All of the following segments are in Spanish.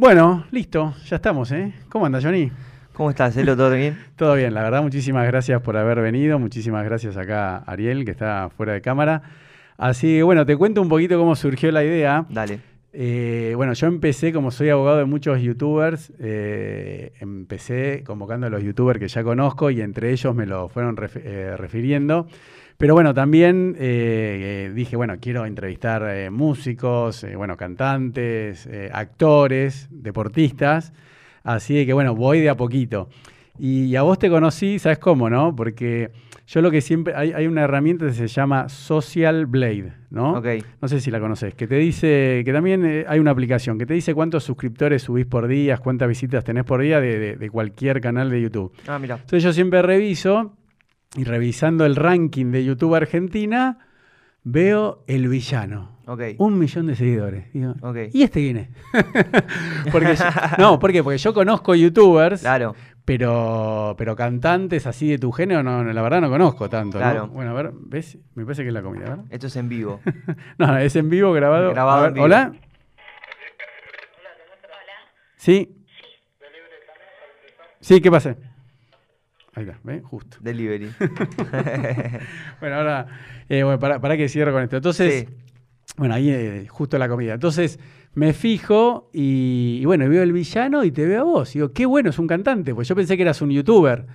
Bueno, listo, ya estamos, ¿eh? ¿Cómo anda, Johnny? ¿Cómo estás, Elo? ¿Todo bien? Todo bien, la verdad, muchísimas gracias por haber venido. Muchísimas gracias acá a Ariel, que está fuera de cámara. Así que, bueno, te cuento un poquito cómo surgió la idea. Dale. Eh, bueno, yo empecé, como soy abogado de muchos youtubers, eh, empecé convocando a los youtubers que ya conozco y entre ellos me lo fueron ref- eh, refiriendo. Pero bueno, también eh, eh, dije, bueno, quiero entrevistar eh, músicos, eh, bueno, cantantes, actores, deportistas. Así que bueno, voy de a poquito. Y a vos te conocí, ¿sabes cómo, no? Porque yo lo que siempre. Hay, hay una herramienta que se llama Social Blade, ¿no? Ok. No sé si la conoces, que te dice, que también hay una aplicación que te dice cuántos suscriptores subís por día, cuántas visitas tenés por día de, de- de cualquier canal de YouTube. Ah, mira. Entonces yo siempre reviso y revisando el ranking de YouTube Argentina, veo El Villano. Un millón de seguidores. Digo. ¿Y este quién es? Porque yo- no, ¿por qué? Porque yo conozco youtubers, Claro. pero, pero cantantes así de tu género, no, no, la verdad no conozco tanto. Bueno, a ver, ¿ves? Me parece que es la comida, ¿verdad? Esto es en vivo. No, es en vivo grabado. Grabado A ver, en vivo. Hola. Sí. Sí, ¿qué pasa? Ahí está, ¿ves? Justo. Delivery. Bueno, ahora, eh, bueno, para, para que cierre con esto. Entonces, Sí. bueno, ahí eh, justo la comida. Entonces, me fijo y, y bueno, veo el villano y te veo a vos. Y digo, qué bueno, es un cantante, pues yo pensé que eras un youtuber.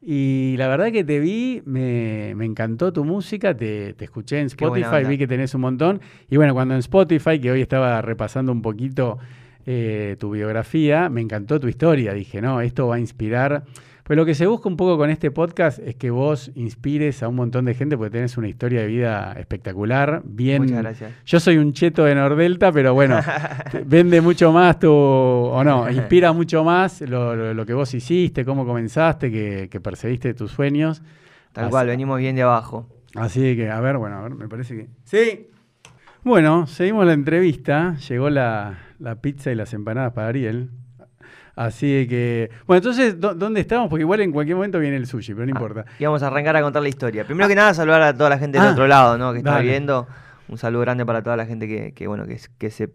Y la verdad que te vi, me, me encantó tu música, te, te escuché en Spotify, vi que tenés un montón. Y bueno, cuando en Spotify, que hoy estaba repasando un poquito eh, tu biografía, me encantó tu historia. Dije, no, esto va a inspirar. Pues lo que se busca un poco con este podcast es que vos inspires a un montón de gente porque tenés una historia de vida espectacular, bien... Muchas gracias. Yo soy un cheto de Nordelta, pero bueno, vende mucho más tu... o no, inspira mucho más lo, lo- lo que vos hiciste, cómo comenzaste, que, que perseguiste tus sueños. Tal Así- cual, venimos bien de abajo. Así que, a ver, bueno, a ver, me parece que... Sí. Bueno, seguimos la entrevista. Llegó la, la pizza y las empanadas para Ariel. Así que... Bueno, entonces, ¿dó- ¿dónde estamos? Porque igual en cualquier momento viene el sushi, pero no Ah, importa. Y vamos a arrancar a contar la historia. Primero que nada, saludar a toda la gente del Ah, otro lado, ¿no? Que está dale. viendo. Un saludo grande para toda la gente que, que, bueno, que, que se,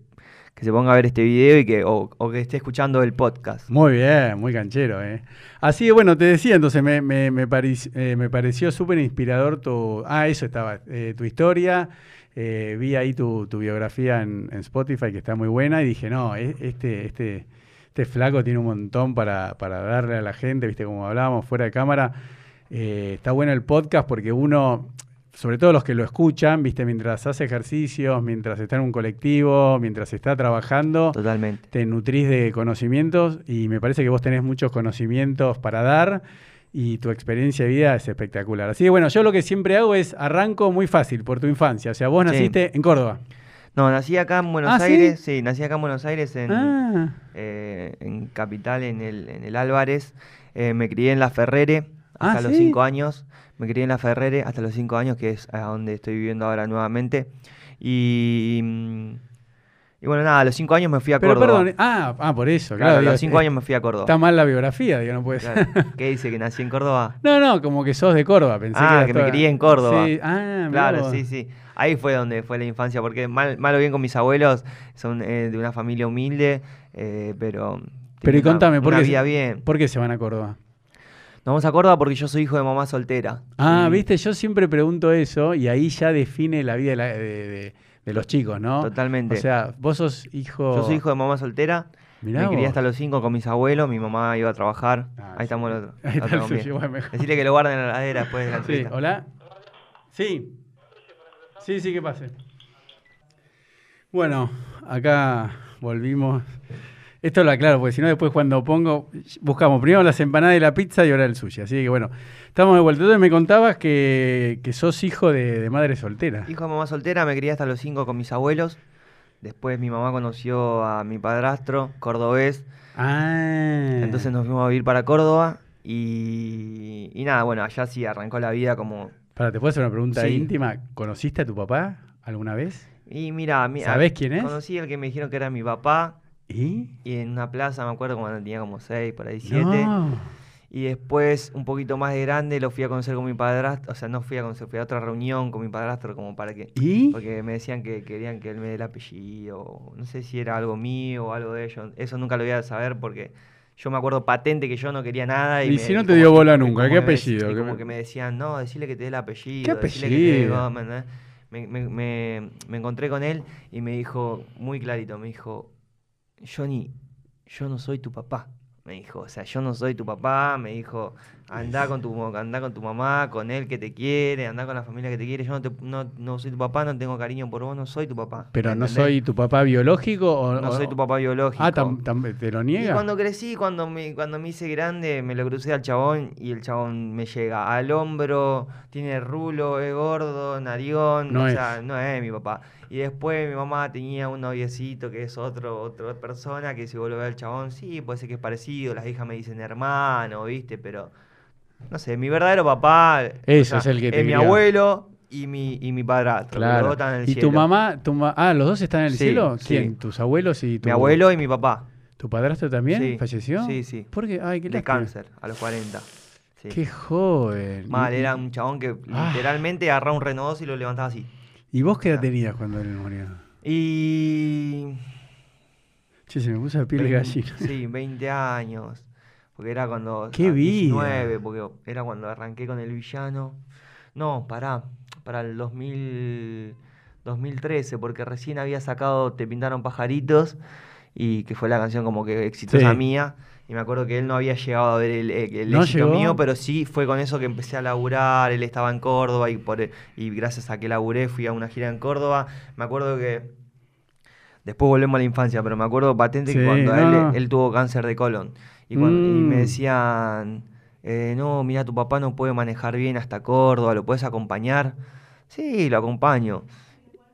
que se ponga a ver este video y que, o, o que esté escuchando el podcast. Muy bien, muy canchero. ¿eh? Así que bueno, te decía, entonces me, me, me, parec- eh, me pareció súper inspirador tu... Ah, eso estaba, eh, tu historia. eh, vi ahí tu, tu biografía en, en Spotify que está muy buena y dije, no, e- este, este, este flaco tiene un montón para, para darle a la gente, viste, como hablábamos fuera de cámara. Eh, está bueno el podcast porque uno, sobre todo los que lo escuchan, viste, mientras hace ejercicios, mientras está en un colectivo, mientras está trabajando, Totalmente. te nutrís de conocimientos y me parece que vos tenés muchos conocimientos para dar y tu experiencia de vida es espectacular. Así que bueno, yo lo que siempre hago es arranco muy fácil por tu infancia. O sea, vos Sí. naciste en Córdoba. No, nací acá en Buenos Ah, ¿sí? Aires. ¿sí? nací acá en Buenos Aires, en, Ah, eh, en Capital, en el, en el Álvarez. Eh, me crié en La Ferrere Ah, hasta los ¿sí? 5 años. Me crié en La Ferrere hasta los 5 años, que es a donde estoy viviendo ahora nuevamente. Y, y bueno, nada, a los 5 años me fui a pero Córdoba. perdón. Ah, ah, por eso, Claro, claro. a los 5 eh, años me fui a Córdoba. Está mal la biografía, digo, no puede ser. Claro. ¿Qué dice que nací en Córdoba? No, no, como que sos de Córdoba. Pensé Ah, eras que me crié en Córdoba. Sí, ah, Claro, vos. sí, sí. Ahí fue donde fue la infancia, porque mal, mal o bien con mis abuelos, son eh, de una familia humilde, eh, pero... Pero y una- contame, ¿por qué, bien. ¿por qué se van a Córdoba? Nos vamos a Córdoba porque yo soy hijo de mamá soltera. Ah, Y- viste, yo siempre pregunto eso y ahí ya define la vida de, la- de- de- de los chicos, ¿no? Totalmente. O sea, vos sos hijo. Yo soy hijo de mamá soltera, Mirá me crié hasta los 5 con mis abuelos, mi mamá iba a trabajar. Ah, Ahí sí. estamos los otro. Ahí está el bien. bueno, mejor. Decirle que lo guarden en la heladera después de la Sí, hola. Sí. Sí, sí, que pase. Bueno, acá volvimos. Esto lo aclaro, porque si no, después cuando pongo, buscamos primero las empanadas y la pizza y ahora el sushi. Así que bueno, estamos de vuelta. Entonces me contabas que, que sos hijo de, de madre soltera. Hijo de mamá soltera, me crié hasta los 5 con mis abuelos. Después mi mamá conoció a mi padrastro, cordobés. Ah. Entonces nos fuimos a vivir para Córdoba y, y nada, bueno, allá sí arrancó la vida como... Para, ¿te puedo hacer una pregunta Sí. íntima? ¿Conociste a tu papá alguna vez? Y mira, mi- ¿Sabés a- quién es? Conocí al que me dijeron que era mi papá ¿Y? y en una plaza, me acuerdo cuando tenía como 6, por ahí 7. No. Y después, un poquito más de grande, lo fui a conocer con mi padrastro. O sea, no fui a conocer, fui a otra reunión con mi padrastro como para que... ¿Y? Porque me decían que querían que él me dé el apellido. No sé si era algo mío o algo de ellos. Eso nunca lo voy a saber porque yo me acuerdo patente que yo no quería nada. Y, Y me- si no te dio bola nunca, ¿qué me- apellido? y ¿Qué como me- que me decían, no, decirle que te dé el apellido. ¿Qué decirle que te dé- apellido? me- me encontré con él y me dijo, muy clarito, me dijo, Johnny, yo no soy tu papá. Me dijo, o sea, yo no soy tu papá, me dijo, anda con tu, anda con tu mamá, con él que te quiere, anda con la familia que te quiere, yo no, te- no, no soy tu papá, no tengo cariño por vos, no soy tu papá. Pero ¿me no entendés? soy tu papá biológico o No soy tu papá biológico. Ah, tam- tam- ¿te lo Y niega? cuando crecí, cuando me, cuando me hice grande, me lo crucé al chabón y el chabón me llega al hombro, tiene rulo, es gordo, narión, No o es. sea, no es mi papá. Y después mi mamá tenía un noviecito que es otro, otra persona que si vuelve a ver al chabón, sí, puede ser que es parecido, las hijas me dicen hermano, ¿viste? Pero, no sé, mi verdadero papá Eso es el que te es mi crió. abuelo y mi, y mi padrastro. los Claro. dos están en el ¿Y tu mamá? Tu ma- ah, ¿los dos están en el Sí, cielo? sí. ¿Quién? ¿Tus abuelos y tu Mi abuelo y mi papá, ¿Tu padrastro también Sí. falleció? Sí, sí. ¿Por qué? Ay, qué de lástima. cáncer, a los 40. Sí. Qué joven. Mal, ¿Y- era un chabón que Ah. literalmente agarraba un Renault 2 y lo levantaba así. ¿Y vos qué edad tenías cuando él murió? Y. Che, se me puso la piel de gallina. Sí, 20 años. Porque era cuando. ¡Qué ah, vida! 19, porque era cuando arranqué con el villano. No, pará. Para el 2000, 2013, porque recién había sacado Te pintaron pajaritos. Y que fue la canción como que exitosa Sí. mía. Y me acuerdo que él no había llegado a ver el, el ¿No éxito llegó? mío, pero sí fue con eso que empecé a laburar. Él estaba en Córdoba y, por, y gracias a que laburé fui a una gira en Córdoba. Me acuerdo que Después volvemos a la infancia, pero me acuerdo patente Sí, que cuando no, él tuvo cáncer de colon. Y, cuando- y me Mm. decían, eh, no, mira, tu papá no puede manejar bien hasta Córdoba, ¿lo puedes acompañar? Sí, lo acompaño.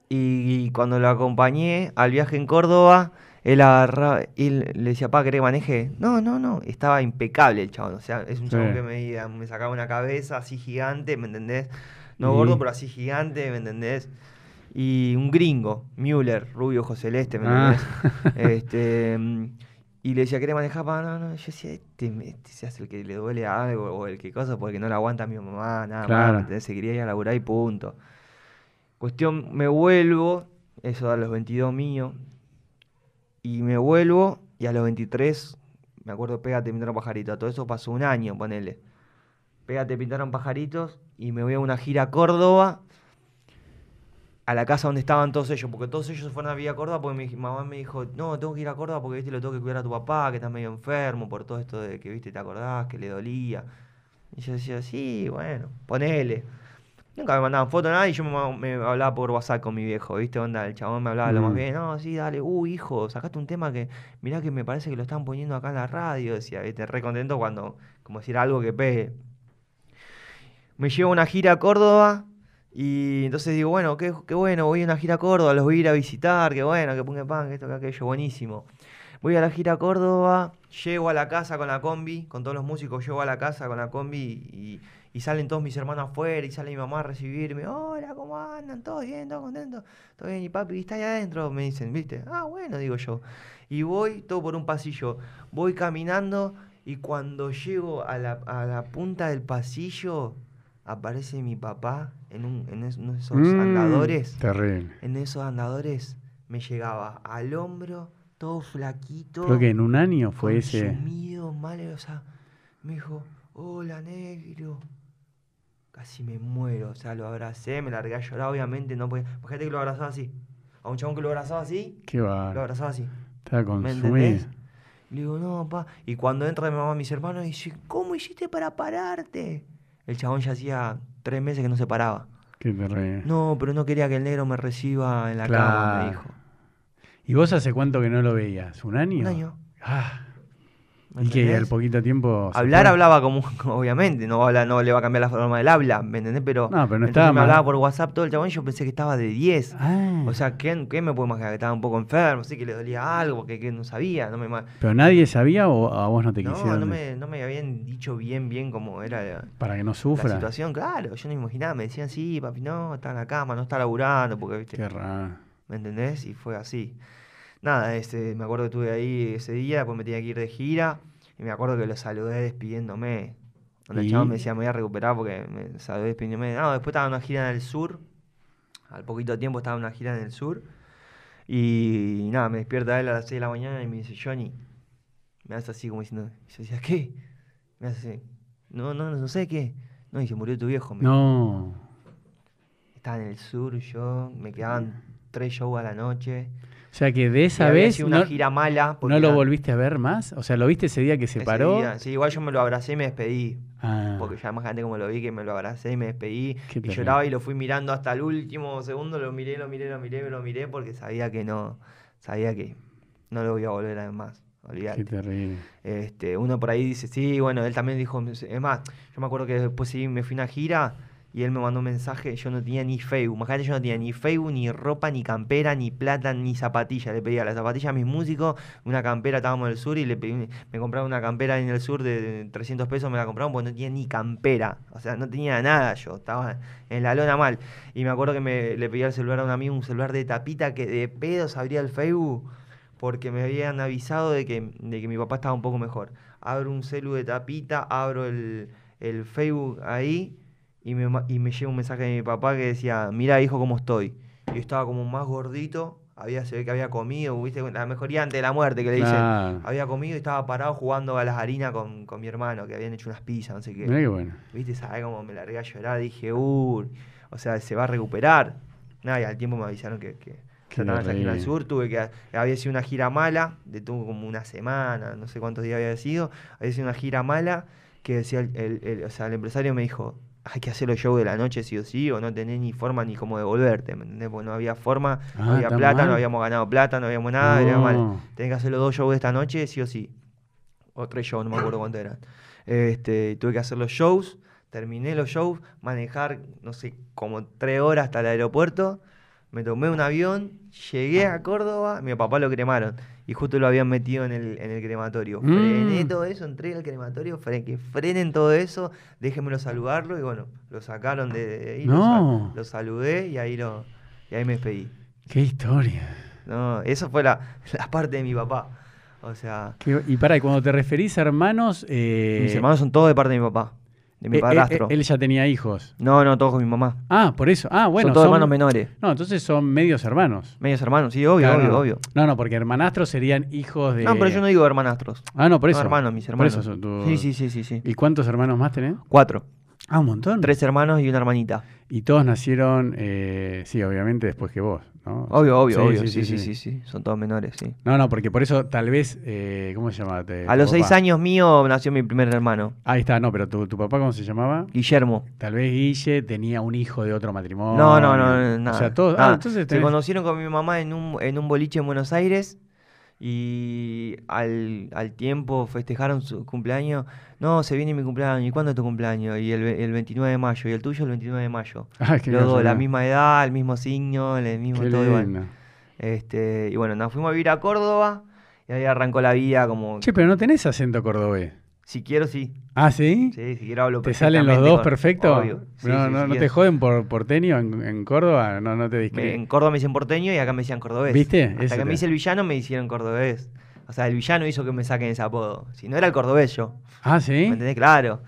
Y, y cuando lo acompañé al viaje en Córdoba, él agarraba, él le decía, papá, ¿querés que maneje? No, no, no, estaba impecable el chabón. O sea, es un chabón Sí. que me, me sacaba una cabeza así gigante, ¿me entendés? No gordo, pero así gigante, ¿me entendés? Y un gringo, Müller, rubio, ojo celeste, ¿me Ah. entendés? Este, mm, y le decía, ¿querés manejar? Pa? No, no, yo decía, este, este se hace el que le duele algo o el que cosa porque no le aguanta a mi mamá, nada Claro. más. Se quería ir a laburar y punto. Cuestión, me vuelvo, eso a los 22 mío, y me vuelvo y a los 23, me acuerdo, pégate, pintaron pajaritos, todo eso pasó un año, ponele. Pégate, pintaron pajaritos y me voy a una gira a Córdoba, a la casa donde estaban todos ellos, porque todos ellos se fueron a vivir a Córdoba porque mi mamá me dijo, no, tengo que ir a Córdoba porque, viste, lo tengo que cuidar a tu papá, que está medio enfermo por todo esto de que, viste, te acordás, que le dolía. Y yo decía, sí, bueno, ponele. Nunca me mandaban fotos, nada, y yo me, hablaba por WhatsApp con mi viejo, ¿viste? Onda, el chabón me hablaba lo más Mm. bien, no, sí, dale, uh, hijo, sacaste un tema que, mirá que me parece que lo están poniendo acá en la radio, decía, viste, re contento cuando, como decir algo que pegue. Me llevo una gira a Córdoba, y entonces digo, bueno, qué, bueno, voy a una gira a Córdoba, los voy a ir a visitar, qué bueno, que ponga pan, que esto, que aquello, buenísimo. Voy a la gira a Córdoba, llego a la casa con la combi, con todos los músicos, llego a la casa con la combi y, y salen todos mis hermanos afuera y sale mi mamá a recibirme. Hola, ¿cómo andan? ¿Todos bien? ¿Todos contentos? ¿Todo bien? ¿Y papi está ahí adentro? Me dicen, ¿viste? Ah, bueno, digo yo. Y voy todo por un pasillo. Voy caminando y cuando llego a la, a la punta del pasillo, aparece mi papá en, un, en esos Mm, andadores Terrible. en esos andadores me llegaba al hombro, todo flaquito. Creo que en un año fue ese. consumido, mal, o sea, me dijo, hola negro. Casi me muero, o sea, lo abracé, me largué a llorar, obviamente no podía. Imagínate que lo abrazaba así. A un chabón que lo abrazaba así, Qué lo va. abrazaba así. Estaba ¿Me consumido. Le digo, no, pa. Y cuando entra mi mamá, mis hermanos, dice, ¿cómo hiciste para pararte? El chabón ya hacía tres meses que no se paraba. Qué terrible. No, pero no quería que el negro me reciba en la cama, Claro. me dijo. ¿Y vos hace cuánto que no lo veías? ¿Un año? Un año. Ah, ¿me y que al poquito tiempo. Hablar hablaba como, obviamente, no, va a hablar- no le va a cambiar la forma del habla, ¿me entendés? Pero, No, pero no estaba me hablaba por WhatsApp todo el chabón y yo pensé que estaba de 10. Ah, O sea, ¿qué, qué me puedo imaginar? Que estaba un poco enfermo, sí, que le dolía algo, que no sabía, no me... ma- ¿Pero nadie sabía o a vos no te quisieron? no me, no me habían dicho bien, bien cómo era la, Para que no la sufra. situación, claro, yo no me imaginaba, me decían, sí, papi, no, está en la cama, no está laburando, porque, viste, Qué raro. ¿me entendés? Y fue así. Nada, este, me acuerdo que estuve ahí ese día, después me tenía que ir de gira. Y me acuerdo que lo saludé despidiéndome. Cuando el chavo me decía, me voy a recuperar porque me saludé despidiéndome. No, después estaba en una gira en el sur. Al poquito tiempo estaba en una gira en el sur. Y nada, me despierta él a las 6 de la mañana y me dice, Johnny, me hace así como diciendo, y yo decía, ¿qué? Me hace así, no, no, no sé qué. No, y se murió tu viejo. me. No. Estaba en el sur yo, me quedaban tres shows a la noche. O sea que de esa había vez sido una no, gira mala. no lo volviste a ver más. O sea, lo viste ese día que se ese paró. día. Sí, igual yo me lo abracé y me despedí. Ah, Porque ya más gente como lo vi que me lo abracé y me despedí. Qué y terrible. lloraba y lo fui mirando hasta el último segundo. Lo miré, lo miré, lo miré, lo miré porque sabía que no, sabía que no lo voy a volver a ver más. Olvidate. qué terrible. Este, uno por ahí dice, sí, bueno, él también dijo, es más, yo me acuerdo que después sí me fui a una gira y él me mandó un mensaje, yo no tenía ni Facebook, imagínate, yo no tenía ni Facebook, ni ropa, ni campera, ni plata, ni zapatilla, le pedía las zapatillas a mis músicos, una campera, estábamos en el sur y le pedí, me compraron una campera en el sur de, de 300 pesos, me la compraron porque no tenía ni campera, o sea, no tenía nada yo, estaba en la lona mal. Y me acuerdo que me, le pedí el celular a un amigo, un celular de tapita que de pedos abría el Facebook porque me habían avisado de que, de que mi papá estaba un poco mejor. Abro un celu de tapita, abro el, el Facebook ahí y me, y me llega un mensaje de mi papá que decía, mira hijo cómo estoy. Yo estaba como más gordito, había, se ve que había comido, viste, la mejoría antes de la muerte que le dicen. Había comido y estaba parado jugando a las harinas con, con mi hermano, que habían hecho unas pizzas, no sé qué. Qué bueno. ¿Viste? ¿Sabes cómo me largué a llorar? Dije, uh, o sea, se va a recuperar. Nada, y al tiempo me avisaron que, que esa gira al sur. Tuve que, había sido una gira mala, de tuvo como una semana, no sé cuántos días había sido. Había sido una gira mala que decía, el, el- el- o sea, el empresario me dijo, hay que hacer los shows de la noche sí o sí, o no tenés ni forma ni cómo devolverte, ¿me entendés? Porque no había forma, Ah, no había ¿tan plata, mal? no habíamos ganado plata, no habíamos nada, era mal. No. Tenés que hacer los dos shows de esta noche, sí o sí. O tres shows, no me acuerdo cuántos eran. Este, tuve que hacer los shows, terminé los shows, manejar, no sé, como tres horas hasta el aeropuerto. Me tomé un avión, llegué a Córdoba, mi papá lo cremaron y justo lo habían metido en el, en el crematorio. Mm. Frené todo eso, entré al crematorio, fre- que frenen todo eso, déjenmelo saludarlo y bueno, lo sacaron de, de ahí, lo, No. lo saludé y ahí, lo, y ahí me despedí. Qué historia. No, eso fue la, la parte de mi papá. O sea, Qué- y para, y cuando te referís a hermanos. eh, mis hermanos son todos de parte de mi papá, de mi eh, eh, padrastro. él ya tenía hijos. No, no, todos con mi mamá. Ah, por eso. Ah, bueno. son todos son- hermanos menores. No, entonces son medios hermanos. Medios hermanos, sí, obvio, Claro, obvio, no. obvio. No, no, porque hermanastros serían hijos de. No, pero yo no digo hermanastros. Ah, no, por eso. No, hermanos, mis Por hermanos. eso son tu- Sí, sí, sí, sí, sí. ¿Y cuántos hermanos más tenés? Cuatro. Ah, un montón. Tres hermanos y una hermanita. Y todos nacieron, eh, sí, obviamente después que vos, ¿no? Obvio, obvio, Sí, obvio. Sí sí sí, sí, Son todos menores, sí. No, no, porque por eso tal vez, eh, ¿cómo se llama? Te- A los seis años mío nació mi primer hermano, Ahí está, no, pero tu, tu papá, ¿cómo se llamaba? Guillermo. Tal vez Guille tenía un hijo de otro matrimonio. No, no, no, nada. O sea, todos. nada. Ah, entonces Se conocieron con mi mamá en un, en un boliche en Buenos Aires y al, al tiempo festejaron su cumpleaños. No, se viene mi cumpleaños. ¿Y cuándo es tu cumpleaños? Y el, el 29 de mayo. ¿Y el tuyo el 29 de mayo? Ah, Los dos, la misma edad, el mismo signo, el mismo Qué todo igual. Este, y bueno, nos fuimos a vivir a Córdoba y ahí arrancó la vida como... Che, pero no tenés acento cordobés. Si quiero, sí. Ah, ¿sí? Sí, si quiero hablo ¿Te salen los dos perfectos? Sí, no, sí, no, ¿no te joden por porteño en, en Córdoba? No, no te Me- discriminan. en Córdoba me dicen porteño y acá me decían cordobés. ¿Viste? Hasta Eso que te- me hice el villano me hicieron cordobés. O sea, el villano hizo que me saquen ese apodo. Si no era el cordobés yo. Ah, ¿Me ¿sí? entendés? Claro.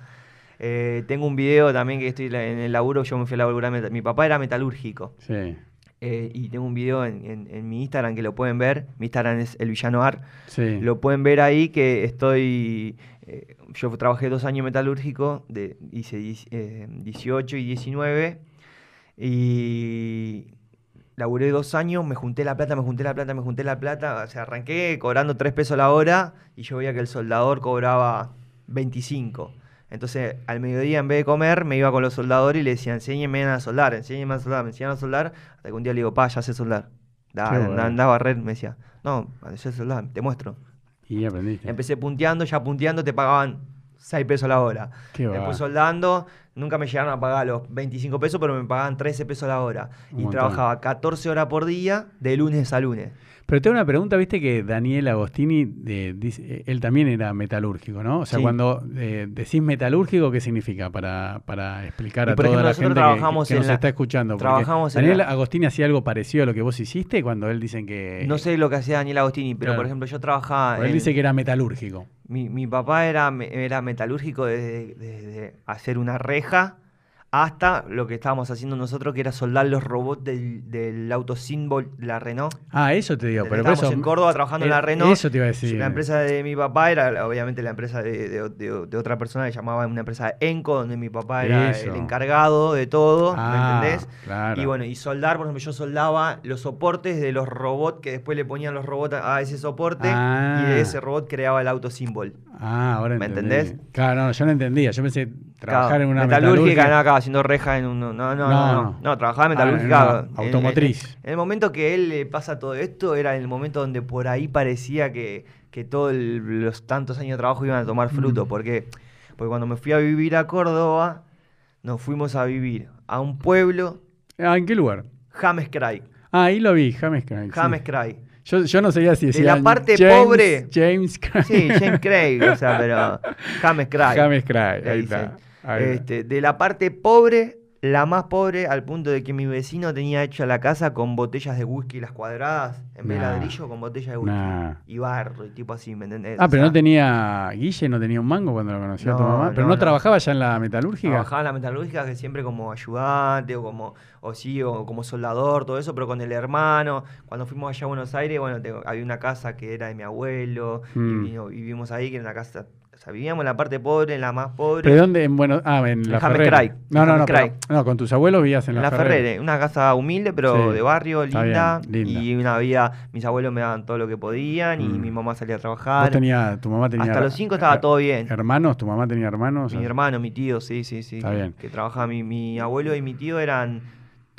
Eh, tengo un video también que estoy en el laburo. Yo me fui a laburar. Mi papá era metalúrgico. Sí, eh, y tengo un video en, en- en mi Instagram que lo pueden ver. Mi Instagram es el villano ar. sí. Lo pueden ver ahí que estoy. Eh, yo trabajé dos años metalúrgico, de, hice diez- eh, 18 y 19. Y laburé dos años, me junté la plata, me junté la plata, me junté la plata. O sea, arranqué cobrando 3 pesos la hora y yo veía que el soldador cobraba 25. Entonces, al mediodía, en vez de comer, me iba con los soldadores y le decía, enséñenme a soldar, enséñenme a soldar, me enseñaban a soldar. Hasta que un día le digo, pa, ya sé soldar. Da, anda a barrer, me decía. No, ya sé soldar, te muestro. Y aprendiste. Empecé punteando, ya punteando te pagaban 6 pesos la hora. Qué va. Después soldando, Nunca me llegaron a pagar los 25 pesos, pero me pagaban 13 pesos la hora. Un y montón. trabajaba 14 horas por día, de lunes a lunes. Pero tengo una pregunta, viste que Daniel Agostini, eh, dice- eh, él también era metalúrgico, ¿no? O sea, Sí. cuando eh, decís metalúrgico, ¿qué significa? Para, para explicar Y a toda ejemplo, la gente que- nos la- está escuchando. trabajamos Daniel la- Agostini hacía algo parecido a lo que vos hiciste cuando él dicen que... No sé lo que hacía Daniel Agostini, pero Claro. por ejemplo, yo trabajaba. él en- dice que era metalúrgico. mi, mi papá era, era metalúrgico desde, desde hacer una reja hasta lo que estábamos haciendo nosotros, que era soldar los robots del, del auto Symbol, la Renault. Ah, eso te digo, pero Estábamos eso... en Córdoba trabajando en eh, la Renault. Eso te iba a decir. La empresa de mi papá era obviamente la empresa de, de- de- de otra persona que llamaba una empresa Enco, donde mi papá era Eso. el encargado de todo, Ah, ¿me entendés? claro. Y bueno, y soldar, por ejemplo, yo soldaba los soportes de los robots que después le ponían los robots a ese soporte Ah. y de ese robot creaba el auto Symbol. Ah, ahora ¿Me entendí. entendés? Claro, no, yo no entendía. Yo pensé trabajar Claro, en una metalúrgica, metalúrgica. no acaba haciendo reja en un. No, no, no. No, No, trabajaba en Ah, metalúrgica. en- automotriz. En, en el momento que él le pasa todo esto, era el momento donde por ahí parecía que, que todos los tantos años de trabajo iban a tomar fruto. Mm. Porque, porque cuando me fui a vivir a Córdoba, nos fuimos a vivir a un pueblo, Ah, ¿en qué lugar? James Craig. Ah, ahí lo vi, James Craig. sí. James Craig. Yo, yo no sabía si De decía la parte James- pobre. James Craig. Sí, James Craig, o sea, pero James Craig. James Craig, ahí está. ahí está. Este, de la parte pobre, la más pobre, al punto de que mi vecino tenía hecha la casa con botellas de whisky, las cuadradas, en vez de Nah. ladrillo, con botellas de whisky. Nah. Y barro, y tipo así, ¿me entendés? Ah, O pero sea, no tenía. Guille no tenía un mango cuando lo conoció a tu No, mamá. Pero no, no, no. trabajaba ya en la metalúrgica. Trabajaba en la metalúrgica que siempre como ayudante o como o sí o como soldador todo eso pero con el hermano cuando fuimos allá a Buenos Aires bueno tengo- había una casa que era de mi abuelo Mm. y vino- vivimos ahí que era una casa sea vivíamos en la parte pobre en la más pobre ¿Pero dónde? En bueno, ah, en la. Craig, No, no, no, pero- no, con tus abuelos vivías en En la, la. Ferrere, una casa humilde, pero Sí, de barrio, linda, bien, linda. Y una vida, mis abuelos me daban todo lo que podían y Mm. mi mamá salía a Vos trabajar. tenía, tu mamá tenía. Hasta los cinco estaba todo bien. ¿Hermanos? ¿Tu mamá tenía hermanos? Mi hermano, mi tío, sí, sí, sí. Está bien. que trabajaba. Mi, mi abuelo y mi tío eran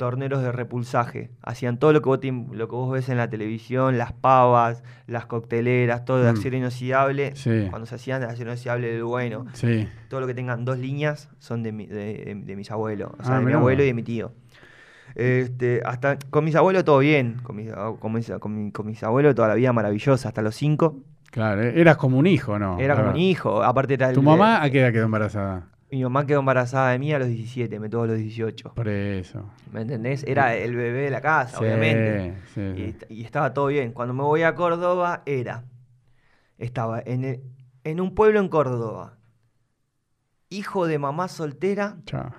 torneros de repulsaje. Hacían todo lo que, vos te- lo que vos ves en la televisión, las pavas, las cocteleras, todo de Mm. acero inoxidable. Sí. Cuando se hacían de acero inoxidable del bueno. Sí. Todo lo que tengan dos líneas son de, mi- de, de- de mis abuelos. O Ah, sea, de mi abuelo y de mi tío. Este, hasta con mis abuelos todo bien. Con mis, con mis, con mi- con mis abuelos toda la vida maravillosa. Hasta los cinco. Claro, eras como un hijo, ¿no? Era como un hijo. Aparte era el- ¿Tu mamá a qué edad quedó embarazada? Mi mamá quedó embarazada de mí a los 17, me tuvo a los 18. Por eso. ¿Me entendés? Era el bebé de la casa, Sí, obviamente. sí, Y, sí. y estaba todo bien. Cuando me voy a Córdoba, era. Estaba en, el- en un pueblo en Córdoba. Hijo de mamá soltera Chao.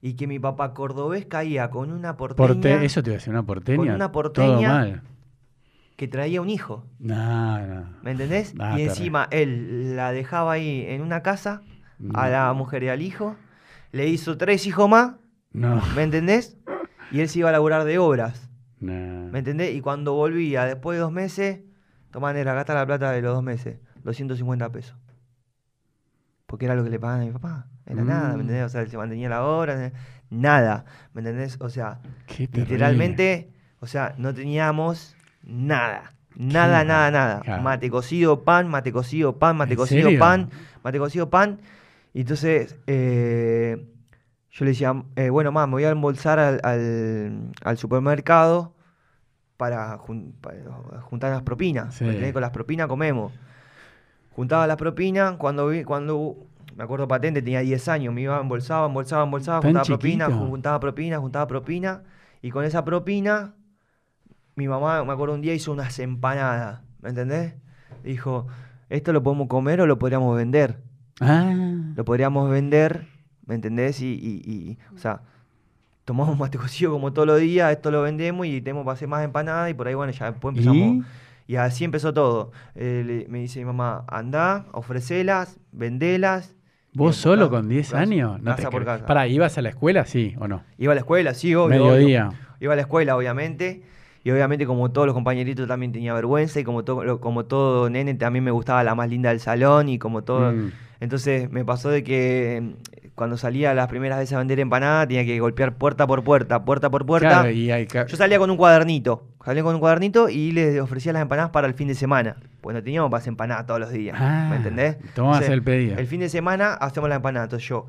y que mi papá cordobés caía con una porteña Porte- eso te iba a decir, una porteña. una Todo porteña. mal. que traía un hijo. No, no. ¿Me entendés? Y encima él la dejaba ahí en una casa a la mujer y al hijo. Le hizo tres hijos más. No. ¿Me entendés? Y él se iba a laburar de obras. no. ¿Me entendés? Y cuando volvía después de dos meses, tomá negra, gasta la plata de los dos meses, 250 pesos. Porque era lo que le pagaban a mi papá. Era nada, ¿me Mm. entendés? O sea, él se mantenía la obra, nada. ¿Me entendés? O sea, literalmente, o sea, no teníamos nada. Nada, nada, nada. claro. Mate cocido, pan, mate cocido, pan, mate ¿En cocido, pan, mate cocido, pan. Y entonces, eh, yo le decía, eh, bueno, mamá, me voy a embolsar al, al- al supermercado para, jun- para juntar las propinas. Sí. Con las propinas comemos. Juntaba las propinas, cuando vi, cuando me acuerdo patente, tenía 10 años, me iba, embolsaba, embolsaba, embolsaba, Tan juntaba propina, juntaba propina, juntaba propina. Y con esa propina, mi mamá, me acuerdo un día, hizo unas empanadas, ¿me entendés? Dijo, ¿esto lo podemos comer o lo podríamos vender? Ah. Lo podríamos vender, ¿me entendés? Y, y- y, o sea, tomamos mate cocido como todos los días, esto lo vendemos y tenemos para hacer más empanadas y por ahí, bueno, ya después empezamos. ¿Y? Y así empezó todo. Eh, le- me dice mi mamá, anda, ofrecelas, vendelas. ¿Vos Y solo casa- con 10 casa- años? No te casa por casa. Pará, ¿ibas a la escuela? Sí o no. Iba a la escuela, sí, obvio. obvio. Mediodía. Iba a la escuela, obviamente. Y obviamente, como todos los compañeritos, también tenía vergüenza. Y como todo, como todo nene, también me gustaba la más linda del salón. Y como todo. Mm. Entonces me pasó de que mm, cuando salía las primeras veces a vender empanadas, tenía que golpear puerta por puerta, puerta por puerta. Claro, y hay ca- Yo salía con un cuadernito. Salía con un cuadernito y les ofrecía las empanadas para el fin de semana. Pues no teníamos para hacer empanadas todos los días. Ah, ¿Me entendés? tomabas Entonces, el pedido. El fin de semana hacemos la empanada. Entonces yo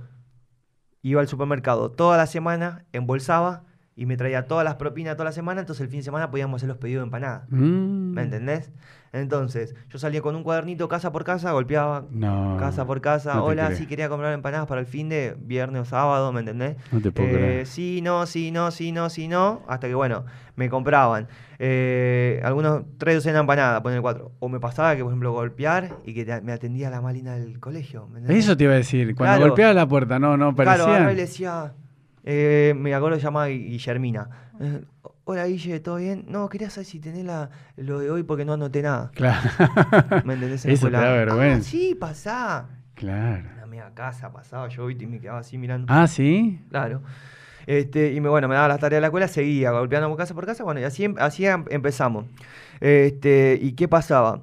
iba al supermercado toda la semana, embolsaba y me traía todas las propinas toda la semana, entonces el fin de semana podíamos hacer los pedidos de empanadas. Mm. ¿Me entendés? Entonces, yo salía con un cuadernito casa por casa, golpeaba No. casa por casa. no Hola, sí quería comprar empanadas para el fin de viernes o sábado, ¿me entendés? No te puedo Eh, creer. sí, no, sí, no, sí, no, sí, no. Hasta que, bueno, me compraban eh, algunos tres docenas de empanadas, poner cuatro. O me pasaba que, por ejemplo, golpear y que te- me atendía la malina del colegio. ¿me entendés? Eso te iba a decir. Cuando Claro. golpeaba la puerta, no, no Claro, parecía. y le decía, eh, me acuerdo que se llamaba Gui- Guillermina. Hola Guille, ¿todo bien? No, quería saber si tenés la, lo de hoy porque no anoté nada. Claro. ¿Me entendés? En la Eso te Ah, sí, pasá. claro. Una media casa pasaba yo ¿viste? y me quedaba así mirando. Ah, sí. Claro. Este, y me, bueno, me daba las tareas de la escuela, seguía golpeando casa por casa, bueno, y así, em- así em- empezamos. Este, ¿y qué pasaba?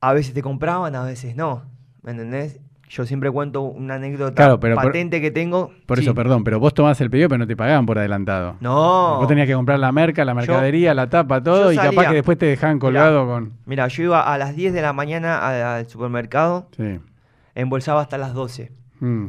A veces te compraban, a veces no, ¿me entendés? Yo siempre cuento una anécdota Claro, pero por- patente que tengo. Por Sí. eso, perdón, pero vos tomás el pedido, pero no te pagaban por adelantado. No. Vos tenías que comprar la merca, la mercadería, la tapa, todo, y capaz que después te dejaban colgado con. Mira, yo iba a las 10 de la mañana al supermercado, Sí. embolsaba hasta las 12. Mm.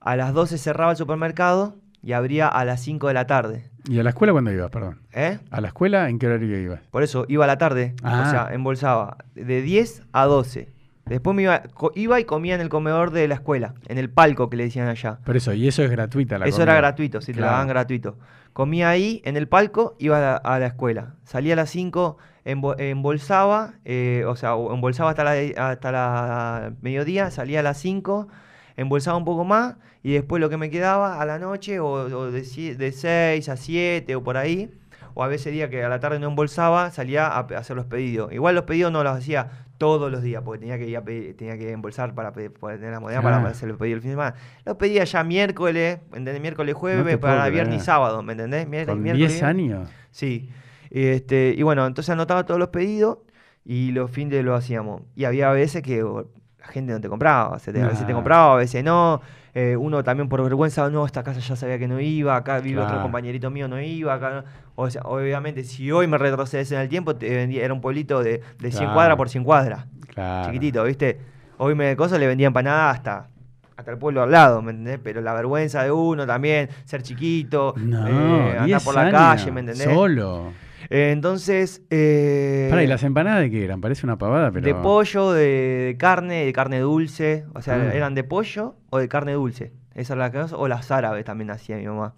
A las 12 cerraba el supermercado y abría a las 5 de la tarde. ¿Y a la escuela cuándo ibas, perdón? ¿Eh? ¿A la escuela en qué horario ibas? Por eso iba a la tarde, Ah. o sea, embolsaba de 10 a 12. Después me iba, iba y comía en el comedor de la escuela, en el palco que le decían allá. Por eso, y eso es gratuita la Eso comida. era gratuito, sí, te lo daban gratuito. Comía ahí, en el palco, iba a la, a la escuela. Salía a las 5, embo- embolsaba, eh, o sea, embolsaba hasta la, hasta la mediodía, salía a las 5, embolsaba un poco más, y después lo que me quedaba a la noche, o, o de 6 a 7 o por ahí, o a veces día que a la tarde no embolsaba, salía a, hacer los pedidos. Igual los pedidos no los hacía todos los días, porque tenía que ir a pedir- tenía que embolsar para tener la moneda para hacer el pedido el fin de semana. Los pedía ya miércoles, ¿entendés? Miércoles, jueves, para viernes y sábado, ¿me entendés? Mier- ¿Con miércoles, 10 viernes. años? Sí. Este, y bueno, entonces anotaba todos los pedidos y los fines lo hacíamos. Y había veces que la gente no te compraba, a veces te compraba, a veces no. Eh, uno también por vergüenza, no, esta casa ya sabía que no iba, acá vive otro compañerito mío, no iba, acá no. O sea, obviamente, si hoy me retrocedes en el tiempo, te vendía- era un pueblito de, de 100 Claro. cuadras por 100 cuadras, Claro. chiquitito, ¿viste? Hoy me de cosas le vendía empanada hasta, hasta el pueblo al lado, ¿me entendés? Pero la vergüenza de uno también, ser chiquito, No, eh, andar 10 por la calle, ¿me entendés? Solo. Eh, entonces, eh, Pará, ¿y las empanadas de qué eran? Parece una pavada, pero. de pollo, de, de carne, de carne dulce, o sea, Ah. eran de pollo o de carne dulce. Esa es la que o las árabes también hacía mi mamá.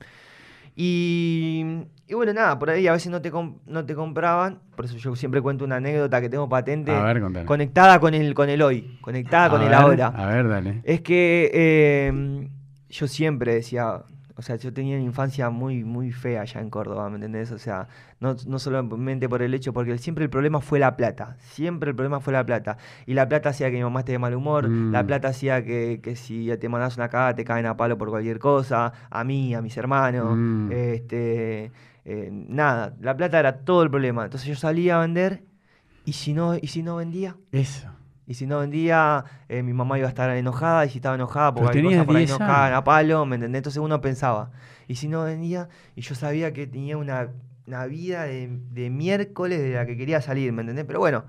Y, y bueno, nada, por ahí a veces no te, no te compraban, por eso yo siempre cuento una anécdota que tengo patente, A ver, conectada con el, con el hoy, conectada A con el ahora. A ver, dale. Es que eh, yo siempre decía, o sea, yo tenía una infancia muy, muy fea allá en Córdoba, ¿me entendés? O sea, no, no solamente por el hecho, porque siempre el problema fue la plata, siempre el problema fue la plata. Y la plata hacía que mi mamá esté de mal humor, la Mm. plata hacía que, que si te mandas una cagada te caen a palo por cualquier cosa, a mí, a mis hermanos, Mm. este, eh, nada, la plata era todo el problema. Entonces yo salía a vender y si no, y si no vendía. Eso. Y si no vendía, eh, mi mamá iba a estar enojada, y si estaba enojada porque tenías cosas por ahí 10 no cagan años. a palo, ¿me entendés? Entonces uno pensaba. Y si no vendía, y yo sabía que tenía una, una vida de, de miércoles de la que quería salir, ¿me entendés? Pero bueno,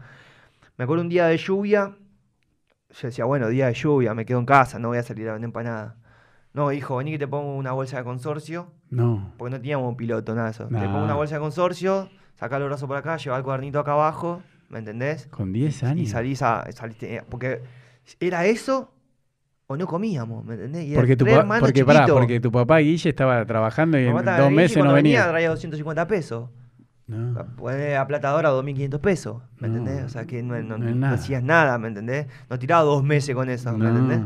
me acuerdo un día de lluvia, yo decía, bueno, día de lluvia, me quedo en casa, no voy a salir a vender empanada. No, hijo, vení que te pongo una bolsa de consorcio, No. porque no teníamos un piloto, nada de eso. Te pongo una bolsa de consorcio, saca los brazos por acá, lleva el cuadernito acá abajo, ¿me entendés? Con 10 años. Y salís a. eh, porque era eso o no comíamos, ¿me entendés? Y Porque tu, pa- porque, pará, porque tu papá Guille estaba trabajando y en dos meses no cuando venía. traía 250 pesos. No. Poner a plata ahora 2.500 pesos, ¿me No, entendés? O sea que no, no- hacías nada, ¿me entendés? No tiraba dos meses con eso, ¿me entendés?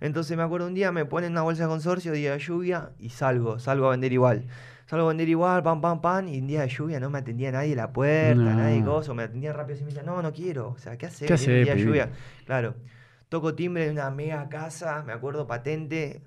Entonces me acuerdo un día, me ponen una bolsa de consorcio, día de lluvia, y salgo, salgo a vender igual. Salgo a vender igual, pam, pam, pam, y un día de lluvia no me atendía nadie a la puerta, No. nadie cosa, me atendía rápido y me decía, no, no quiero, o sea, ¿qué haces? ¿Qué hacés, día de lluvia. Claro. Toco timbre en una mega casa, me acuerdo patente,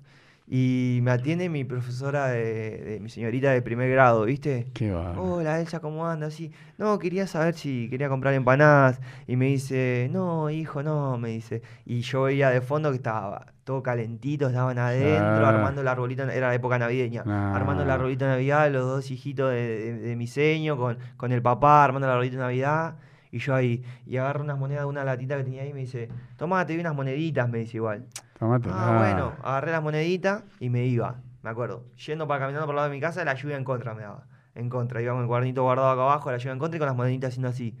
y me atiende mi profesora de, de- mi señorita de primer grado, ¿viste? Qué va. Hola Elsa, ¿cómo andas? Sí. No, quería saber si quería comprar empanadas. Y me dice, no, hijo, no, me dice. Y yo veía de fondo que estaba todo calentito, estaban adentro, Ah. armando el arbolito, era la época navideña, Ah. armando el arbolito de Navidad, los dos hijitos de, de- de mi seño, con, con el papá, armando el arbolito de Navidad. Y yo ahí, y agarro unas monedas de una latita que tenía ahí y me dice, tomá, te unas moneditas, me dice igual. Tomate. Ah, bueno, agarré las moneditas y me iba, me acuerdo. Yendo para caminando por el lado de mi casa, la lluvia en contra me daba. En contra, iba con el cuadernito guardado acá abajo, la lluvia en contra y con las moneditas haciendo así.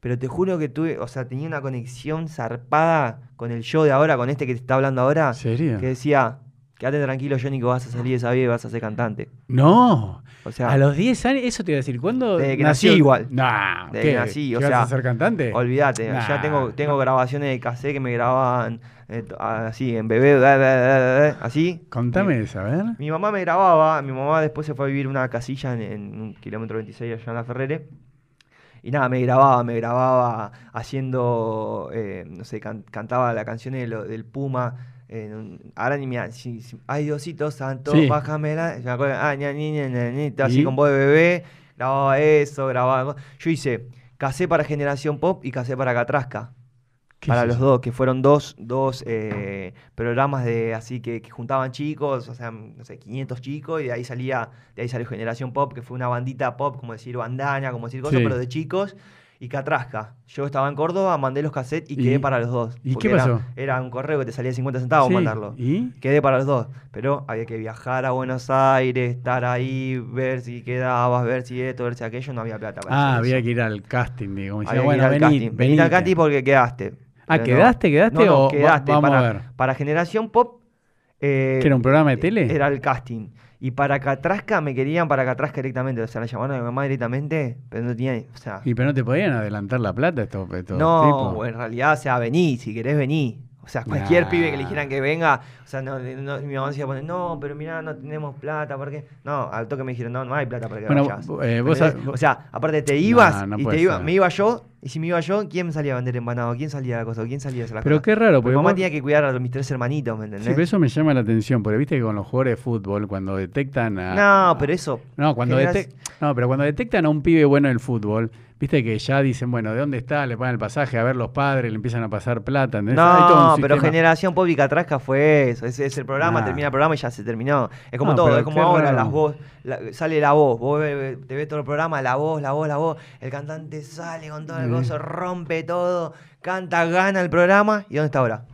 Pero te juro que tuve, o sea, tenía una conexión zarpada con el show de ahora, con este que te está hablando ahora. ¿Serio? Que decía, quédate tranquilo, Johnny, que vas a salir de esa vida y vas a ser cantante. No. O sea, a los 10 años, eso te iba a decir, ¿cuándo Desde que nació? nací igual. Nah, Desde ¿qué? que nací, o ¿Que ibas sea, a ser cantante? olvídate, Nah, ya tengo, tengo no. grabaciones de cassette que me grababan eh, así, en bebé, da, da, da, da, da, así. Contame esa, a ver. Mi mamá me grababa, mi mamá después se fue a vivir una casilla en, en un kilómetro 26 allá en la Ferrere. Y nada, me grababa, me grababa haciendo, eh, no sé, can- cantaba la canción de lo- del Puma. un- ahora ni me... si- si- Ay, Diosito Santo, Sí. bájamela. Me acuerdo, ah, ña, ña, ña, así con voz de bebé. Grababa eso, grababa... Yo hice casé para Generación Pop y casé para Catrasca. ¿Qué Para es los dos, que fueron dos, dos eh, programas de así que, que juntaban chicos, o sea, no sé, 500 chicos, y de ahí salía, de ahí salió Generación Pop, que fue una bandita pop, como decir bandana, como decir cosas, Sí. pero de chicos, y Catrasca. Yo estaba en Córdoba, mandé los cassettes y, ¿Y- quedé para los dos. y qué era- pasó? Era, un correo que te salía 50 centavos Sí, mandarlo. ¿Y? Quedé para los dos, pero había que viajar a Buenos Aires, estar ahí, ver si quedabas, ver si esto, ver si aquello, no había plata para Ah, había eso. que ir al casting, decía, Había que bueno, ir al vení, casting. Venite al venite. casting porque quedaste. Ah. ¿quedaste, quedaste No, no, o quedaste. vamos para, a ver? para Generación Pop. eh, ¿Que era un programa de tele? Era el casting. Y para Catrasca me querían para Catrasca directamente. O sea, la llamaron a mi mamá directamente, pero no tenía. O sea, Y pero no te podían adelantar la plata estos, estos no, tipos. en realidad, o sea, vení, si querés vení. O sea, cualquier Nah. pibe que le dijeran que venga, o sea, no, no- mi mamá se iba a poner, no, pero mirá, no tenemos plata, ¿por qué? No, al toque me dijeron, no, no hay plata para que Bueno, vayas. eh, o sea, aparte te ibas no y te iba, me iba yo, y si me iba yo, ¿quién salía a vender empanado? ¿Quién salía a la cosa? ¿Quién salía a hacer la Pero cosa? qué raro, Mi porque mamá vos- tenía que cuidar a mis tres hermanitos, ¿me entendés? Sí, pero eso me llama la atención, porque viste que con los jugadores de fútbol, cuando detectan a... No, pero eso. No, cuando generas- detec- no, pero cuando detectan a un pibe bueno en el fútbol, viste que ya dicen, bueno, ¿de dónde está? Le pagan el pasaje, a ver los padres, le empiezan a pasar plata. ¿entendés? No, pero sistema. Generación Pop y Catrasca fue eso. Es, es el programa, Nah. termina el programa y ya se terminó. Es como No, todo, es como ahora, raro. las voz, la- sale la voz. Vos te ves todo el programa, la voz, la voz, la voz. El cantante sale con todo el Gozo, rompe todo, canta, gana el programa. ¿Y dónde está ahora?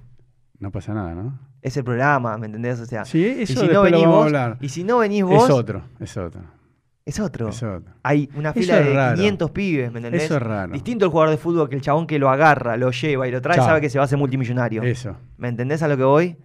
No pasa nada, ¿no? Es el programa, ¿me entendés? O sea, Sí, y eso si no lo venís vamos a vos, hablar. y si no venís vos, Es otro, es otro, es otro. es otro. Hay una fila es de raro. 500 pibes, ¿me entendés? Eso es raro. Distinto el jugador de fútbol que el chabón que lo agarra, lo lleva y lo trae, Chao. sabe que se va a hacer multimillonario. Eso. ¿Me entendés a lo que voy?